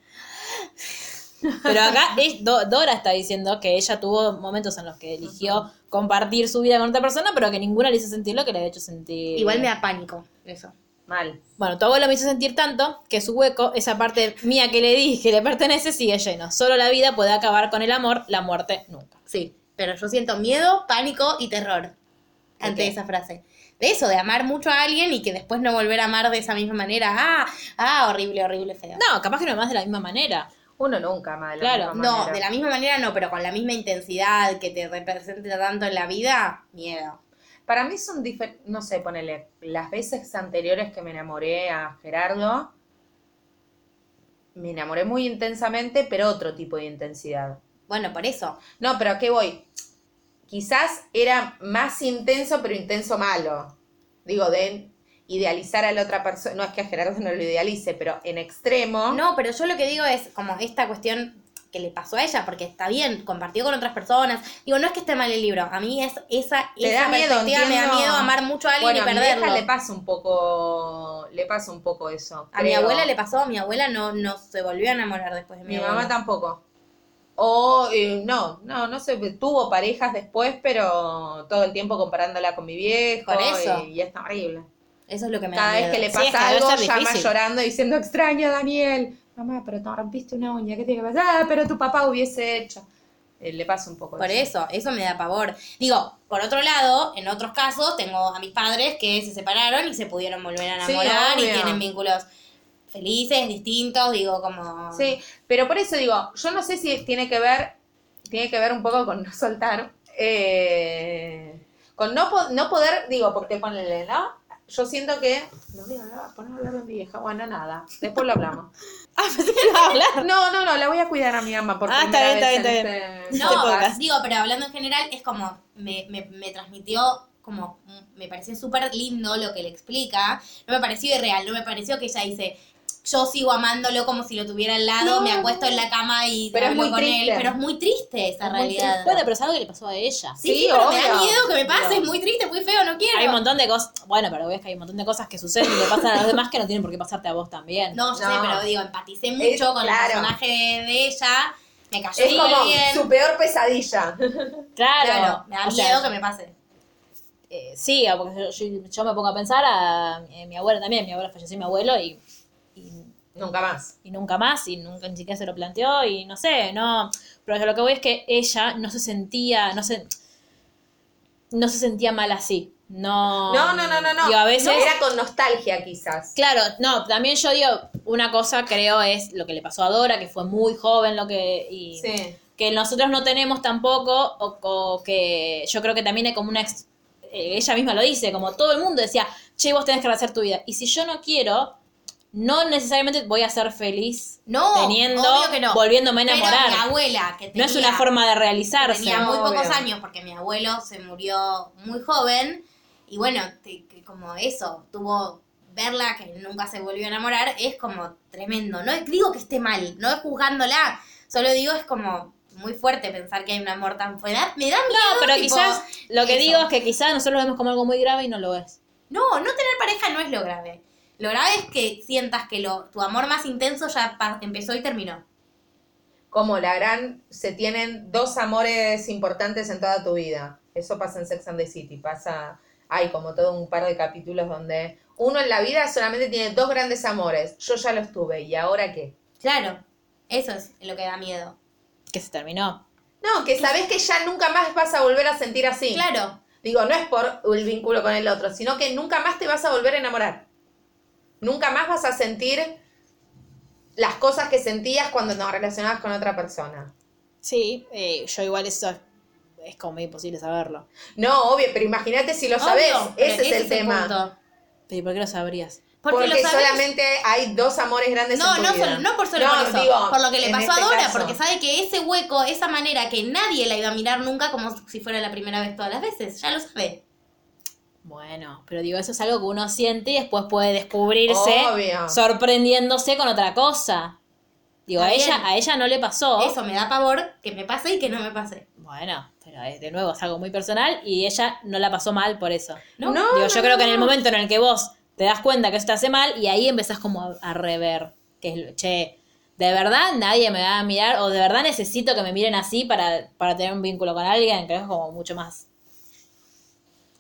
Pero acá Dora está diciendo que ella tuvo momentos en los que eligió compartir su vida con otra persona, pero que ninguna le hizo sentir lo que le había hecho sentir. Igual me da pánico eso. Mal. Bueno, tu abuelo me hizo sentir tanto que su hueco, esa parte mía que le di, que le pertenece, sigue lleno. Solo la vida puede acabar con el amor, la muerte nunca. Sí, pero yo siento miedo, pánico y terror ante esa frase. De eso, de amar mucho a alguien y que después no volver a amar de esa misma manera. Ah, ah, horrible, horrible, feo. No, capaz que no más de la misma manera. Uno nunca ama de la Claro. misma No, manera. de la misma manera no, pero con la misma intensidad que te represente tanto en la vida, miedo. Para mí son diferentes, no sé, ponele, las veces anteriores que me enamoré a Gerardo, me enamoré muy intensamente, pero otro tipo de intensidad. Bueno, por eso. No, pero ¿a qué voy? Quizás era más intenso, pero intenso malo. Digo, de idealizar a la otra persona. No es que a Gerardo no lo idealice, pero en extremo. No, pero yo lo que digo es como esta cuestión que le pasó a ella, porque está bien, compartió con otras personas. Digo, no es que esté mal el libro, a mí es esa, Te esa da miedo, me da miedo amar mucho a alguien bueno, y a mi perderlo. vieja le pasa un poco, le pasa un poco eso. A mi abuela le pasó, mi abuela no, no se volvió a enamorar después de mi, Mi abuela. mamá tampoco. O eh, no, no, no sé, tuvo parejas después, pero todo el tiempo comparándola con mi viejo. Por eso. Y, y es horrible. Eso es lo que me Cada da vez miedo. que le Sí, pasa debe algo, llama difícil. llorando diciendo extraño a Daniel. Mamá, pero te rompiste una uña, ¿qué tiene que pasar? Ah, pero tu papá hubiese hecho. Eh, le pasa un poco Por eso, eso me da pavor. Digo, por otro lado, en otros casos, tengo a mis padres que se separaron y se pudieron volver a Sí, enamorar y tienen vínculos felices, distintos, digo, como... Sí, pero por eso digo, yo no sé si tiene que ver, tiene que ver un poco con no soltar, eh, con no, po- no poder, digo, porque ponele, ¿no? Yo siento que, no voy a hablar, poner a hablar de mi vieja, bueno, nada, después lo hablamos. Ah, pensé que iba a hablar. No, no, no, la voy a cuidar a mi mamá por Ah, está bien, está bien, este No, podcast. digo, pero hablando en general, es como, me, me, me transmitió, como, me pareció súper lindo lo que le explica, no me pareció irreal, no me pareció que ella dice, yo sigo amándolo como si lo tuviera al lado, No. me acuesto en la cama y Pero es muy con triste. él, pero es muy triste esa Es realidad. Bueno, pero es algo que le pasó a ella. sí, Sí, pero me da miedo que me pase, es muy triste, muy feo, no quiero. Hay un montón de cosas. Bueno, pero ves que hay un montón de cosas que suceden y le pasan a los demás que no tienen por qué pasarte a vos también. No, yo No. sé, pero digo, empaticé mucho con claro. el personaje de, de ella, me cayó Es como bien. su peor pesadilla. Claro. Claro, me da O sea, miedo que me pase. eh, sí, porque yo, yo- yo me pongo a pensar a mi, mi abuela también. Mi abuela falleció mi abuelo y, Nunca más. y nunca más, y nunca ni siquiera se lo planteó, y no sé, no. Pero lo que voy es que ella no se sentía, no se, no se sentía mal así. No. No, no, no, no. Digo, a veces. Era con nostalgia quizás. Claro, no, también yo digo, una cosa creo es lo que le pasó a Dora, que fue muy joven, lo que. Y, Sí. que nosotros no tenemos tampoco, o, o que yo creo que también hay como una ex- eh, ella misma lo dice, como todo el mundo decía, che, vos tenés que rehacer tu vida. Y si yo no quiero, no necesariamente voy a ser feliz No, teniendo, obvio que no. volviéndome a Pero enamorar. mi abuela, que no es tenía- una forma de realizarse. Tenía muy Obvio. pocos años porque mi abuelo se murió muy joven y bueno, te- que como eso, tuvo verla que nunca se volvió a enamorar, es como tremendo. No digo que esté mal, no es juzgándola, solo digo es como muy fuerte pensar que hay un amor tan fuerte. Me da miedo. No, pero tipo, quizás lo que eso. digo es que quizás nosotros lo vemos como algo muy grave y no lo es. No, no tener pareja no es lo grave. Lo grave es que sientas que lo, tu amor más intenso ya empezó y terminó. Como la gran, se tienen dos amores importantes en toda tu vida. Eso pasa en Sex and the City, pasa, hay como todo un par de capítulos donde uno en la vida solamente tiene dos grandes amores. Yo ya los tuve, ¿y ahora qué? Claro, eso es lo que da miedo. Que se terminó. No, que sabes que ya nunca más vas a volver a sentir así. Claro, Digo, no es por el vínculo con el otro, sino que nunca más te vas a volver a enamorar. Nunca más vas a sentir las cosas que sentías cuando nos relacionabas con otra persona. Sí, eh, yo igual eso es como imposible saberlo. No, obvio, pero imagínate si lo sabes. Ese es el tema. punto. Pero ¿y por qué lo sabrías? Porque, Porque, lo sabes. solamente hay dos amores grandes No, en tu no, vida. solo, no por solo No, por eso. digo, por lo que le pasó este a Dora, caso. porque sabe que ese hueco, esa manera que nadie la iba a mirar nunca como si fuera la primera vez todas las veces. Ya lo sabe. Bueno, pero digo, eso es algo que uno siente y después puede descubrirse Obvio. sorprendiéndose con otra cosa. Digo, a ella, bien. a ella no le pasó. Eso me da pavor que me pase y que no me pase. Bueno, pero es, de nuevo es algo muy personal y ella no la pasó mal por eso. No, No, Digo, no, yo creo que en el momento en el que vos te das cuenta que eso te hace mal y ahí empezás como a, a rever, que es, lo- che, de verdad nadie me va a mirar o de verdad necesito que me miren así para, para tener un vínculo con alguien, que es como mucho más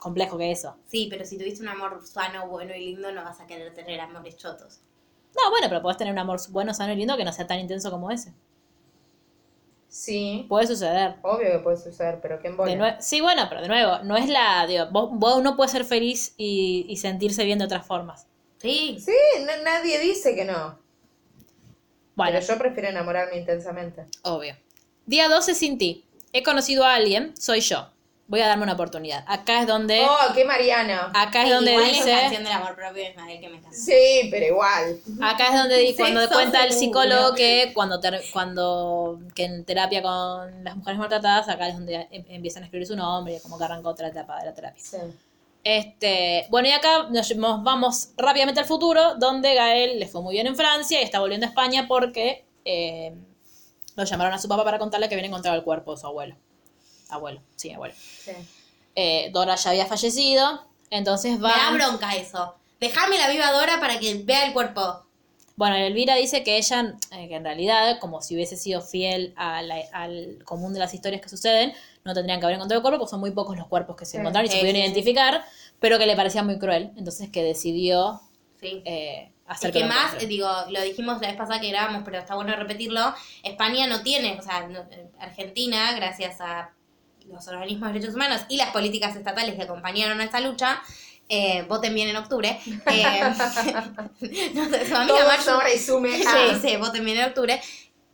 complejo que eso. Sí, pero si tuviste un amor sano, bueno y lindo, no vas a querer tener amores chotos. No, bueno, pero podés tener un amor bueno, sano y lindo que no sea tan intenso como ese. Sí, Puede suceder. obvio que puede suceder, pero qué embole. sí, bueno, pero de nuevo, no es la. Digo, vos, vos no puedes ser feliz y, y sentirse bien de otras formas. Sí. Sí, na- nadie dice que no. Bueno, Pero yo prefiero enamorarme intensamente. obvio. Día 12 sin ti. He conocido a alguien, soy yo. Voy a darme una oportunidad. Acá es donde. Oh, qué Mariana. Acá es Sí, donde igual es dice. canción del amor propio de Ismael que me encanta. Sí, pero igual. Acá es donde di- cuando cuenta el psicólogo que cuando ter- cuando que en terapia con las mujeres maltratadas, acá es donde em- empiezan a escribir su nombre y como que arranca otra etapa de la terapia. Sí. Este, bueno, y acá nos nos vamos rápidamente al futuro, donde Gael le fue muy bien en Francia y está volviendo a España porque eh, lo llamaron a su papá para contarle que habían encontrado el cuerpo de su abuelo. Abuelo, sí, abuelo. Sí. Eh, Dora ya había fallecido, entonces Me da bronca eso. Dejame la viva Dora para que vea el cuerpo. Bueno, Elvira dice que ella, eh, que en realidad, como si hubiese sido fiel a la- al común de las historias que suceden, no tendrían que haber encontrado el cuerpo, porque son muy pocos los cuerpos que se Sí, encontraron y se pudieron sí, identificar, pero que le parecía muy cruel, entonces que decidió Sí. eh, hacer Es que más, encuentre. digo, lo dijimos la vez pasada que grabamos, pero está bueno repetirlo. España no tiene, o sea, no- eh, Argentina, gracias a los organismos de derechos humanos y las políticas estatales que acompañaron a esta lucha, eh, voten bien en octubre. Eh, no su amiga resume a... sí, voten bien en octubre.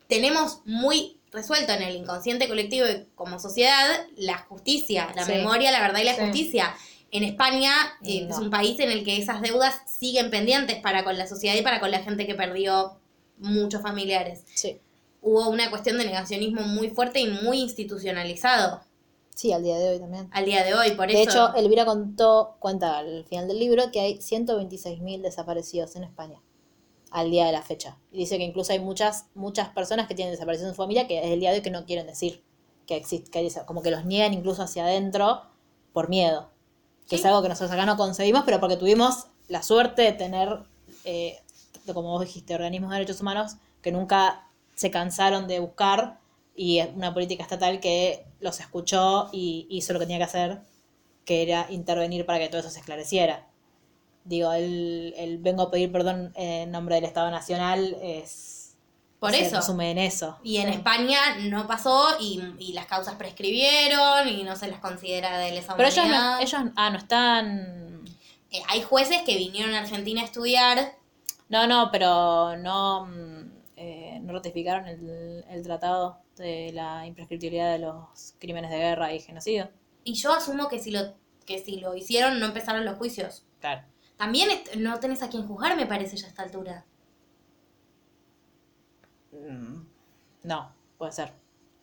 Tenemos muy resuelto en el inconsciente colectivo y como sociedad la justicia, la Sí. memoria, la verdad y la Sí. justicia. En España eh, No. es un país en el que esas deudas siguen pendientes para con la sociedad y para con la gente que perdió muchos familiares. Sí. Hubo una cuestión de negacionismo muy fuerte y muy institucionalizado Sí, al día de hoy también. al día de hoy. Por De eso, hecho, Elvira contó, cuenta al final del libro que hay 126.000 desaparecidos en España al día de la fecha. Y dice que incluso hay muchas muchas personas que tienen desaparecidos en su familia que es el día de hoy que no quieren decir que existe, que como que los niegan incluso hacia adentro por miedo. Que Sí. es algo que nosotros acá no concebimos, pero porque tuvimos la suerte de tener, eh, como vos dijiste, organismos de derechos humanos que nunca se cansaron de buscar y es una política estatal que los escuchó y hizo lo que tenía que hacer, que era intervenir para que todo eso se esclareciera. Digo, el, el vengo a pedir perdón en nombre del Estado Nacional es... por se eso. resume en eso. Y en España no pasó y, y las causas prescribieron y no se las considera de lesa Pero ellos no, ellos, ah, no están... Eh, hay jueces que vinieron a Argentina a estudiar. No, no, pero no, mm, eh, no ratificaron el, el tratado de la imprescriptibilidad de los crímenes de guerra y genocidio. Y yo asumo que si lo que si lo hicieron no empezaron los juicios. Claro. También no tenés a quien juzgar, me parece, ya a esta altura. No, puede ser.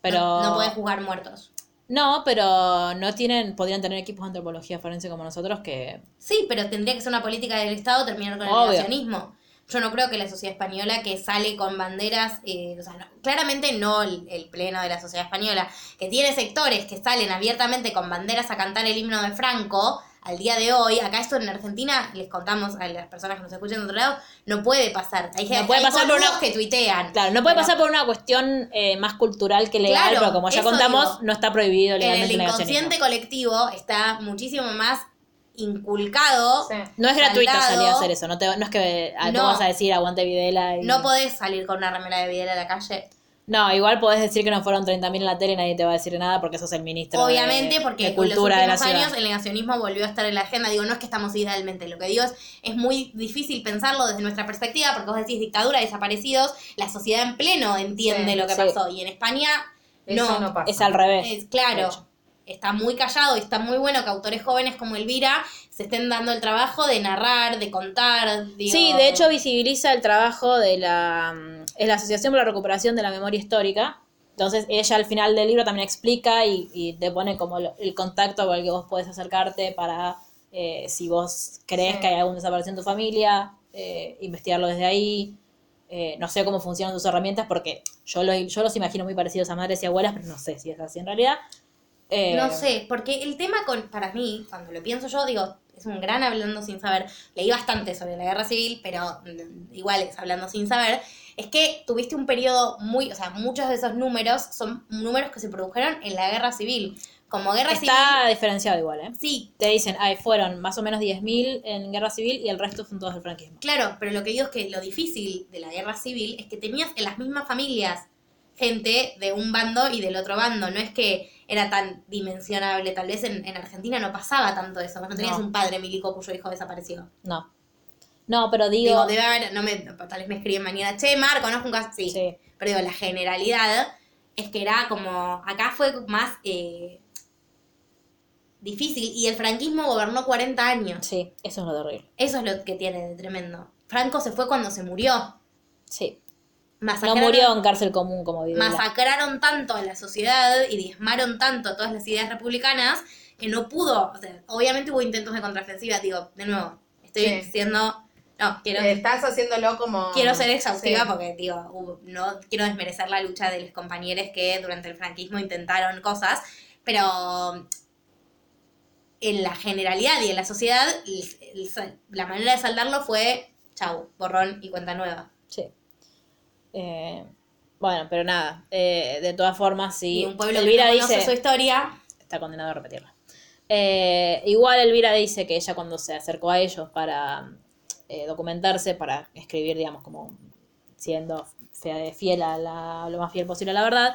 Pero. No, no podés juzgar muertos. No, pero no tienen, podrían tener equipos de antropología forense como nosotros que. Sí, pero tendría que ser una política del Estado terminar con el negacionismo. Yo no creo que la sociedad española que sale con banderas, eh, o sea, no- claramente no el, el pleno de la sociedad española, que tiene sectores que salen abiertamente con banderas a cantar el himno de Franco, al día de hoy, acá esto en Argentina, les contamos a las personas que nos escuchan de otro lado, no puede pasar. Hay, gente puede hay pasar por una- que tuitean. Claro, no puede Pero pasar por una cuestión eh, más cultural que legal, Claro, pero como ya contamos, digo. no está prohibido En legalmente el el inconsciente colectivo está muchísimo más inculcado. Sí. No es gratuito saldado. salir a hacer eso, no, te, no es que ah, No. vas a decir aguante Videla y... No podés salir con una remera de Videla a la calle. No, igual podés decir que no fueron 30.000 en la tele y nadie te va a decir nada porque sos el ministro de- Obviamente, porque de en los cultura de la últimos ciudad. años el negacionismo volvió a estar en la agenda. Digo, no es que estamos idealmente, lo que digo es, es muy difícil pensarlo desde nuestra perspectiva, porque vos decís dictadura, desaparecidos, la sociedad en pleno entiende Sí, lo que sí. pasó. Y en España, Eso no. no pasa. Es al revés. Es de claro. Está muy callado y está muy bueno que autores jóvenes como Elvira se estén dando el trabajo de narrar, de contar. digo- Sí, de hecho visibiliza el trabajo de la, mm, es la Asociación por la Recuperación de la Memoria Histórica. Entonces ella al final del libro también explica y, y te pone como el contacto con el que vos podés acercarte para, eh, si vos crees Sí. que hay algún desaparecido en tu familia, eh, investigarlo desde ahí. Eh, no sé cómo funcionan sus herramientas porque yo, lo- yo los imagino muy parecidos a madres y abuelas, pero no sé si es así en realidad. Eh, No sé, porque el tema con, para mí, cuando lo pienso yo, digo, es un gran hablando sin saber. Leí bastante sobre la guerra civil, pero mm, igual es hablando sin saber. Es que tuviste un periodo muy, o sea, muchos de esos números son números que se produjeron en la guerra civil. Como guerra Está diferenciado igual, ¿eh? civil. Sí, Te dicen, ay, fueron más o menos 10.000 en guerra civil y el resto son todos del franquismo. claro, pero lo que digo es que lo difícil de la guerra civil es que tenías en las mismas familias gente de un bando y del otro bando. No es que era tan dimensionable. Tal vez en, en Argentina no pasaba tanto eso. Vos no tenías No. un padre milico cuyo hijo desapareció. No. No, pero digo. Digo, debe haber, no me, tal vez me escriben mañana, che, Mar, conozco un caso. Sí. Sí. Pero digo, la generalidad es que era como, acá fue más eh, difícil y el franquismo gobernó 40 años. Sí, eso es lo terrible. Eso es lo que tiene de tremendo. Franco se fue cuando se murió. Sí. No murió en cárcel común como Videla. masacraron tanto a la sociedad y diezmaron tanto todas las ideas republicanas que no pudo. O sea, obviamente hubo intentos de contraofensiva. Digo, de nuevo, estoy Sí. siendo. No, quiero. Estás haciéndolo como... Quiero ser exhaustiva Sí. porque, digo, no quiero desmerecer la lucha de los compañeros que durante el franquismo intentaron cosas, pero en la generalidad y en la sociedad, la manera de saldarlo fue chau, borrón y cuenta nueva. Sí. Eh, bueno, pero nada. eh, de todas formas, sí. Y un pueblo Elvira que no conoce dice. su historia, Está condenado a repetirla. Eh, igual Elvira dice que ella cuando se acercó a ellos para eh, documentarse, para escribir, digamos, como siendo fiel a la, lo más fiel posible a la verdad,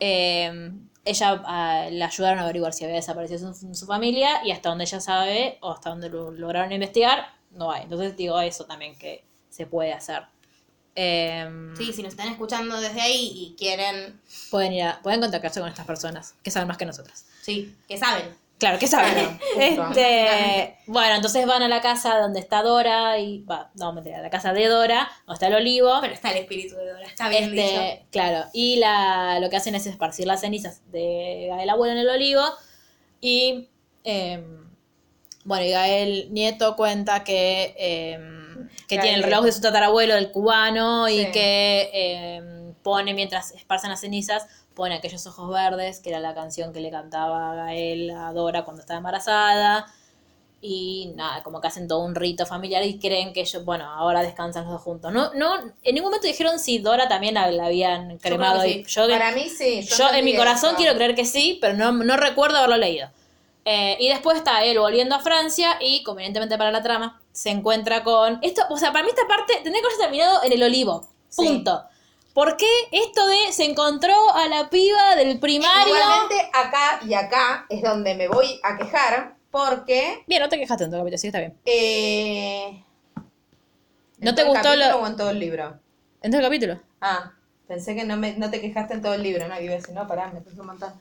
ella ah, le ayudaron a averiguar si había desaparecido su, su familia y hasta donde ella sabe o hasta donde lo lograron investigar, no hay. Entonces digo eso también que se puede hacer. Eh, sí, si nos están escuchando desde ahí y quieren, pueden ir a- pueden contactarse con estas personas que saben más que nosotras. sí, que saben. Claro, que saben. Este, bueno, entonces van a la casa donde está Dora y va, no, mentira, a la casa de Dora, donde está el olivo. Pero está el espíritu de Dora, está bien dicho. Este, claro, y la, lo que hacen es esparcir las cenizas de Gael abuelo en el olivo y eh, bueno, y Gael nieto cuenta que, eh, que tiene el reloj de su tatarabuelo, el cubano, y Sí. que eh, pone, mientras esparcen las cenizas, pone aquellos ojos verdes, que era la canción que le cantaba Gael a Dora cuando estaba embarazada. Y nada, como que hacen todo un rito familiar y creen que ellos, bueno, ahora descansan los dos juntos. No, no, en ningún momento dijeron si Dora también la, la habían cremado. sí. yo, Para mí sí. yo en mi corazón eso. quiero creer que sí, pero no, no recuerdo haberlo leído. Eh, y después está él volviendo a Francia y, convenientemente para la trama, se encuentra con... Esto, o sea, para mí esta parte tendría que haberse terminado en el olivo. Sí. Punto. ¿Por qué esto de se encontró a la piba del primario? Igualmente acá y acá es donde me voy a quejar porque... Bien, no te quejaste en tu capítulo, sí está bien. Eh, ¿No ¿en te todo el gustó capítulo lo- o en todo el libro? ¿En tu capítulo? Ah, pensé que no, me, no te quejaste en todo el libro, ¿no? Iba a decir, no, pará, me puse un montón.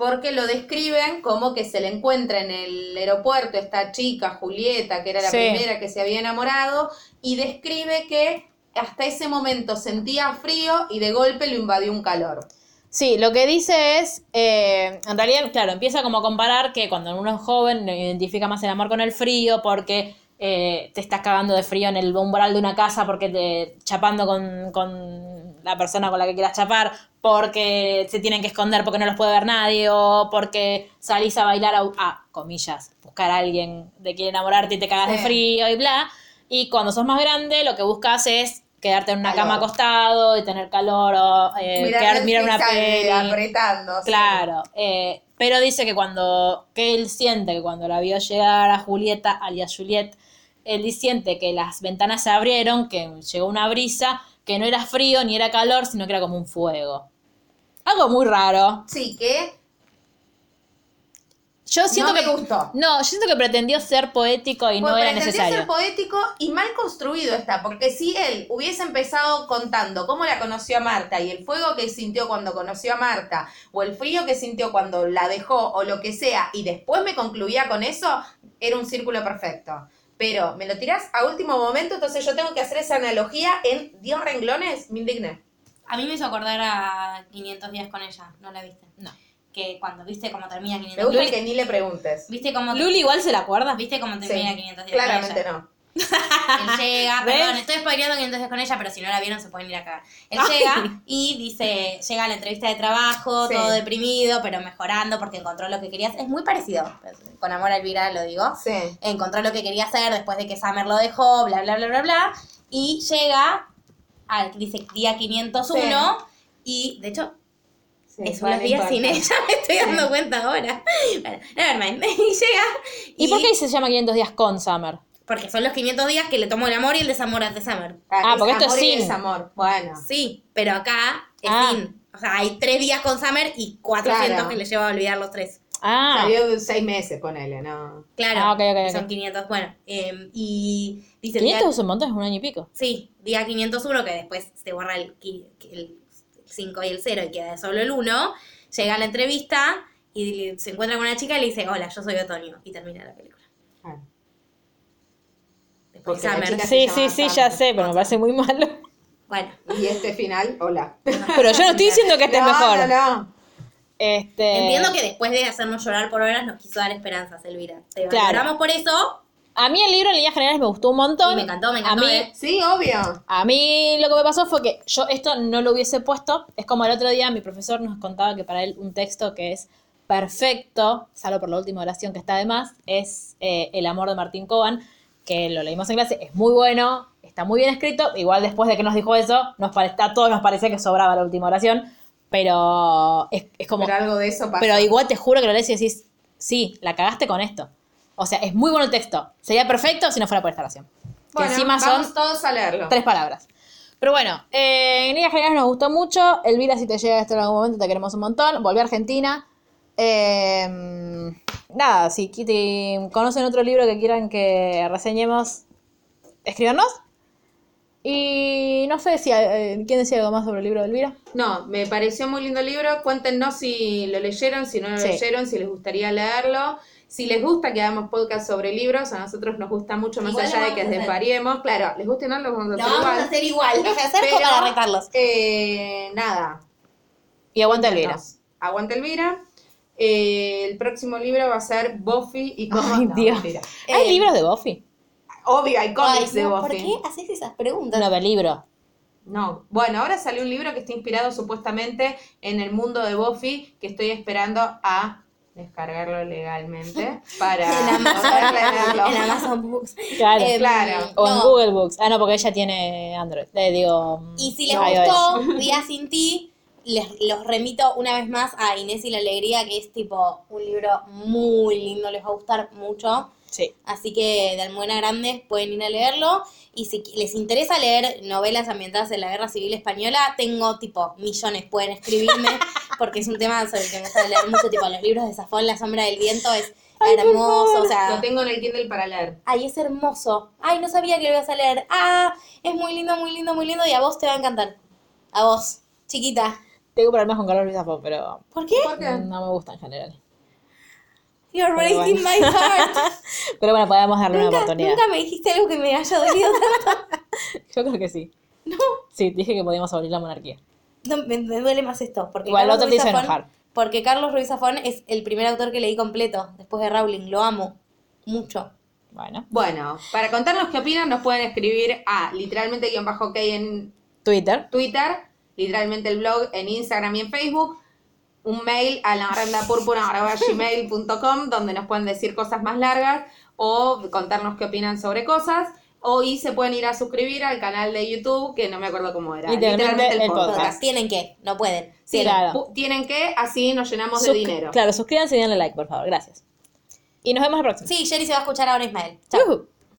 Porque lo describen como que se le encuentra en el aeropuerto esta chica, Julieta, que era la Sí. primera que se había enamorado, y describe que hasta ese momento sentía frío y de golpe lo invadió un calor. Sí, lo que dice es, eh, en realidad, claro, empieza como a comparar que cuando uno es joven identifica más el amor con el frío porque eh, te estás cagando de frío en el umbral de una casa porque te chapando con, con la persona con la que quieras chapar, porque se tienen que esconder porque no los puede ver nadie, o porque salís a bailar a, a, comillas, buscar a alguien de quien enamorarte y te cagas de frío y bla. Y cuando sos más grande, lo que buscas es quedarte en una Calor. cama acostado y tener calor o eh, quedar- mirar una peli. apretando. sí. Claro, eh, pero dice que cuando, que él siente que cuando la vio llegar a Julieta, alias Juliet, él siente que las ventanas se abrieron, que llegó una brisa, que no era frío ni era calor, sino que era como un fuego. Algo muy raro. Sí, que Yo siento no me que gustó. no, yo siento que pretendió ser poético y no Bueno, era pretendió necesario. ser poético y mal construido está, porque si él hubiese empezado contando cómo la conoció a Marta y el fuego que sintió cuando conoció a Marta, o el frío que sintió cuando la dejó, o lo que sea, y después me concluía con eso, era un círculo perfecto. Pero me lo tirás a último momento, entonces yo tengo que hacer esa analogía en 10 renglones, me indigné. A mí me hizo acordar a 500 días con ella, ¿no la viste? No. Que cuando viste cómo termina Me 500 gusta días. que ni le preguntes. ¿Viste cómo, Luli igual se la acuerda. ¿Viste cómo Sí, termina 500 días claramente con ella? no. Él llega, ¿Ves? perdón, estoy spoileando 500 días con ella, pero si no la vieron se pueden ir a cagar. Él Ay. llega y dice, llega a la entrevista de trabajo, Sí. todo deprimido, pero mejorando porque encontró lo que quería hacer. Es muy parecido, con amor a Elvira lo digo. Sí. Encontró lo que quería hacer después de que Summer lo dejó, bla, bla, bla, bla, bla. Y llega al, dice, día 501 y, de hecho, sí, es unos no días sin ella, me estoy dando cuenta ahora. Bueno, nevermind. Y llega ¿Y por qué se llama 500 días con Summer? Porque son los 500 días que le tomó el amor y el desamor ante Summer. Ah, porque esto es sin. desamor. Bueno. Sí, pero acá es Ah. sin. O sea, hay tres días con Summer y 400 Claro. que le lleva a olvidar los tres. Ah, Salió seis meses, ponele, ¿no? Claro, Ah, ok, ok, ok. son 500. Bueno, eh, y dice... 500 es un montón, es un año y pico. Sí, día 501, que después se borra el, el 5 y el 0 y queda solo el 1. Llega a la entrevista y se encuentra con una chica y le dice, hola, yo soy Otoño. Y termina la película. Porque Sí, se sí, sí, ya sé, pero me parece muy malo. Bueno, Y este final, hola. Pero yo no estoy diciendo que este es no, mejor. No, no. Este, entiendo que después de hacernos llorar por horas nos quiso dar esperanzas, Elvira. Te Claro. valoramos por eso A mí el libro en líneas generales me gustó un montón. y me encantó, me encantó. A mí, eh. Sí, obvio. a mí lo que me pasó fue que yo esto no lo hubiese puesto. Es como el otro día mi profesor nos contaba que para él un texto que es perfecto, salvo por la última oración que está de más, es eh, El amor de Martín Coban, que lo leímos en clase, es muy bueno, está muy bien escrito. Igual después de que nos dijo eso, nos pare- a todos nos parecía que sobraba la última oración, pero es, es como... Pero algo de eso pasa. Pero igual te juro que lo lees y decís, sí, la cagaste con esto. O sea, es muy bueno el texto. Sería perfecto si no fuera por esta oración. bueno, que encima vamos son todos a leerlo. tres palabras. Pero bueno, eh, en líneas generales nos gustó mucho. Elvira, si te llega esto en algún momento, te queremos un montón. Volví a Argentina. Eh, nada, si conocen otro libro que quieran que reseñemos, escríbanos. Y no sé si eh, quién decía algo más sobre el libro de Elvira. No, me pareció muy lindo el libro. Cuéntenos si lo leyeron, si no lo Sí. leyeron, si les gustaría leerlo. Si les gusta que hagamos podcast sobre libros, a nosotros nos gusta mucho, más Igual lo allá de que desvariemos. Claro, les guste o no, lo vamos a Lo hacer vamos igual. a hacer igual. Lo que hacer Pero, para retarlos. eh, nada, Y aguanta Elvira. Aguanta Elvira. Eh, el próximo libro va a ser Buffy y cómo. Ay, no, Dios. mentira. ¿Hay Eh, libros de Buffy? Obvio, hay cómics Ay, de no, Buffy. ¿Por qué haces esas preguntas? No, de libro. No. Bueno, ahora salió un libro que está inspirado supuestamente en el mundo de Buffy, que estoy esperando a descargarlo legalmente para En Amazon, en Amazon Books. Claro. Em, claro. O en no. Google Books. Ah, no, porque ella tiene Android. Le digo. Y si les iOS. gustó Día sin ti, les los remito una vez más a Inés y la Alegría, que es tipo un libro muy lindo, les va a gustar mucho. Sí. Así que de Almuena Grandes pueden ir a leerlo. Y si les interesa leer novelas ambientadas en la Guerra Civil Española, tengo tipo millones, pueden escribirme, porque es un tema sobre el que me gusta leer mucho, tipo los libros de Safón, La Sombra del Viento, es hermoso, o sea... Lo tengo en el Kindle para leer. Ay, es hermoso. Ay, no sabía que lo ibas a leer. Ah, es muy lindo, muy lindo, muy lindo y a vos te va a encantar. A vos, chiquita. Tengo problemas con Carlos Ruiz Zafón, pero ¿Por qué? ¿Por qué? no me gusta en general. You're Pero breaking bueno. my heart. Pero bueno, podemos darle una oportunidad. nunca me dijiste algo que me haya dolido tanto. Yo creo que sí. No, Sí, dije que podíamos abolir la monarquía. no, me, me duele más esto. Porque Igual lo Carlos otro te Ruiz hizo Zafón- enojar. Porque Carlos Ruiz Zafón es el primer autor que leí completo, después de Rowling. Lo amo. Mucho. Bueno, Bueno, para contarnos qué opinan, nos pueden escribir a literalmente guion bajo ok en Twitter. Twitter, literalmente el blog en Instagram y en Facebook, un mail a la gmail.com donde nos pueden decir cosas más largas o contarnos qué opinan sobre cosas. O y se pueden ir a suscribir al canal de YouTube, que no me acuerdo cómo era. Literalmente el podcast. Podcast. Tienen que, no pueden. Sí, Claro. tienen que, así nos llenamos de dinero. Claro, suscríbanse y denle like, por favor. Gracias. Y nos vemos la próxima. Sí, Jerry se va a escuchar ahora Ismael. Chao.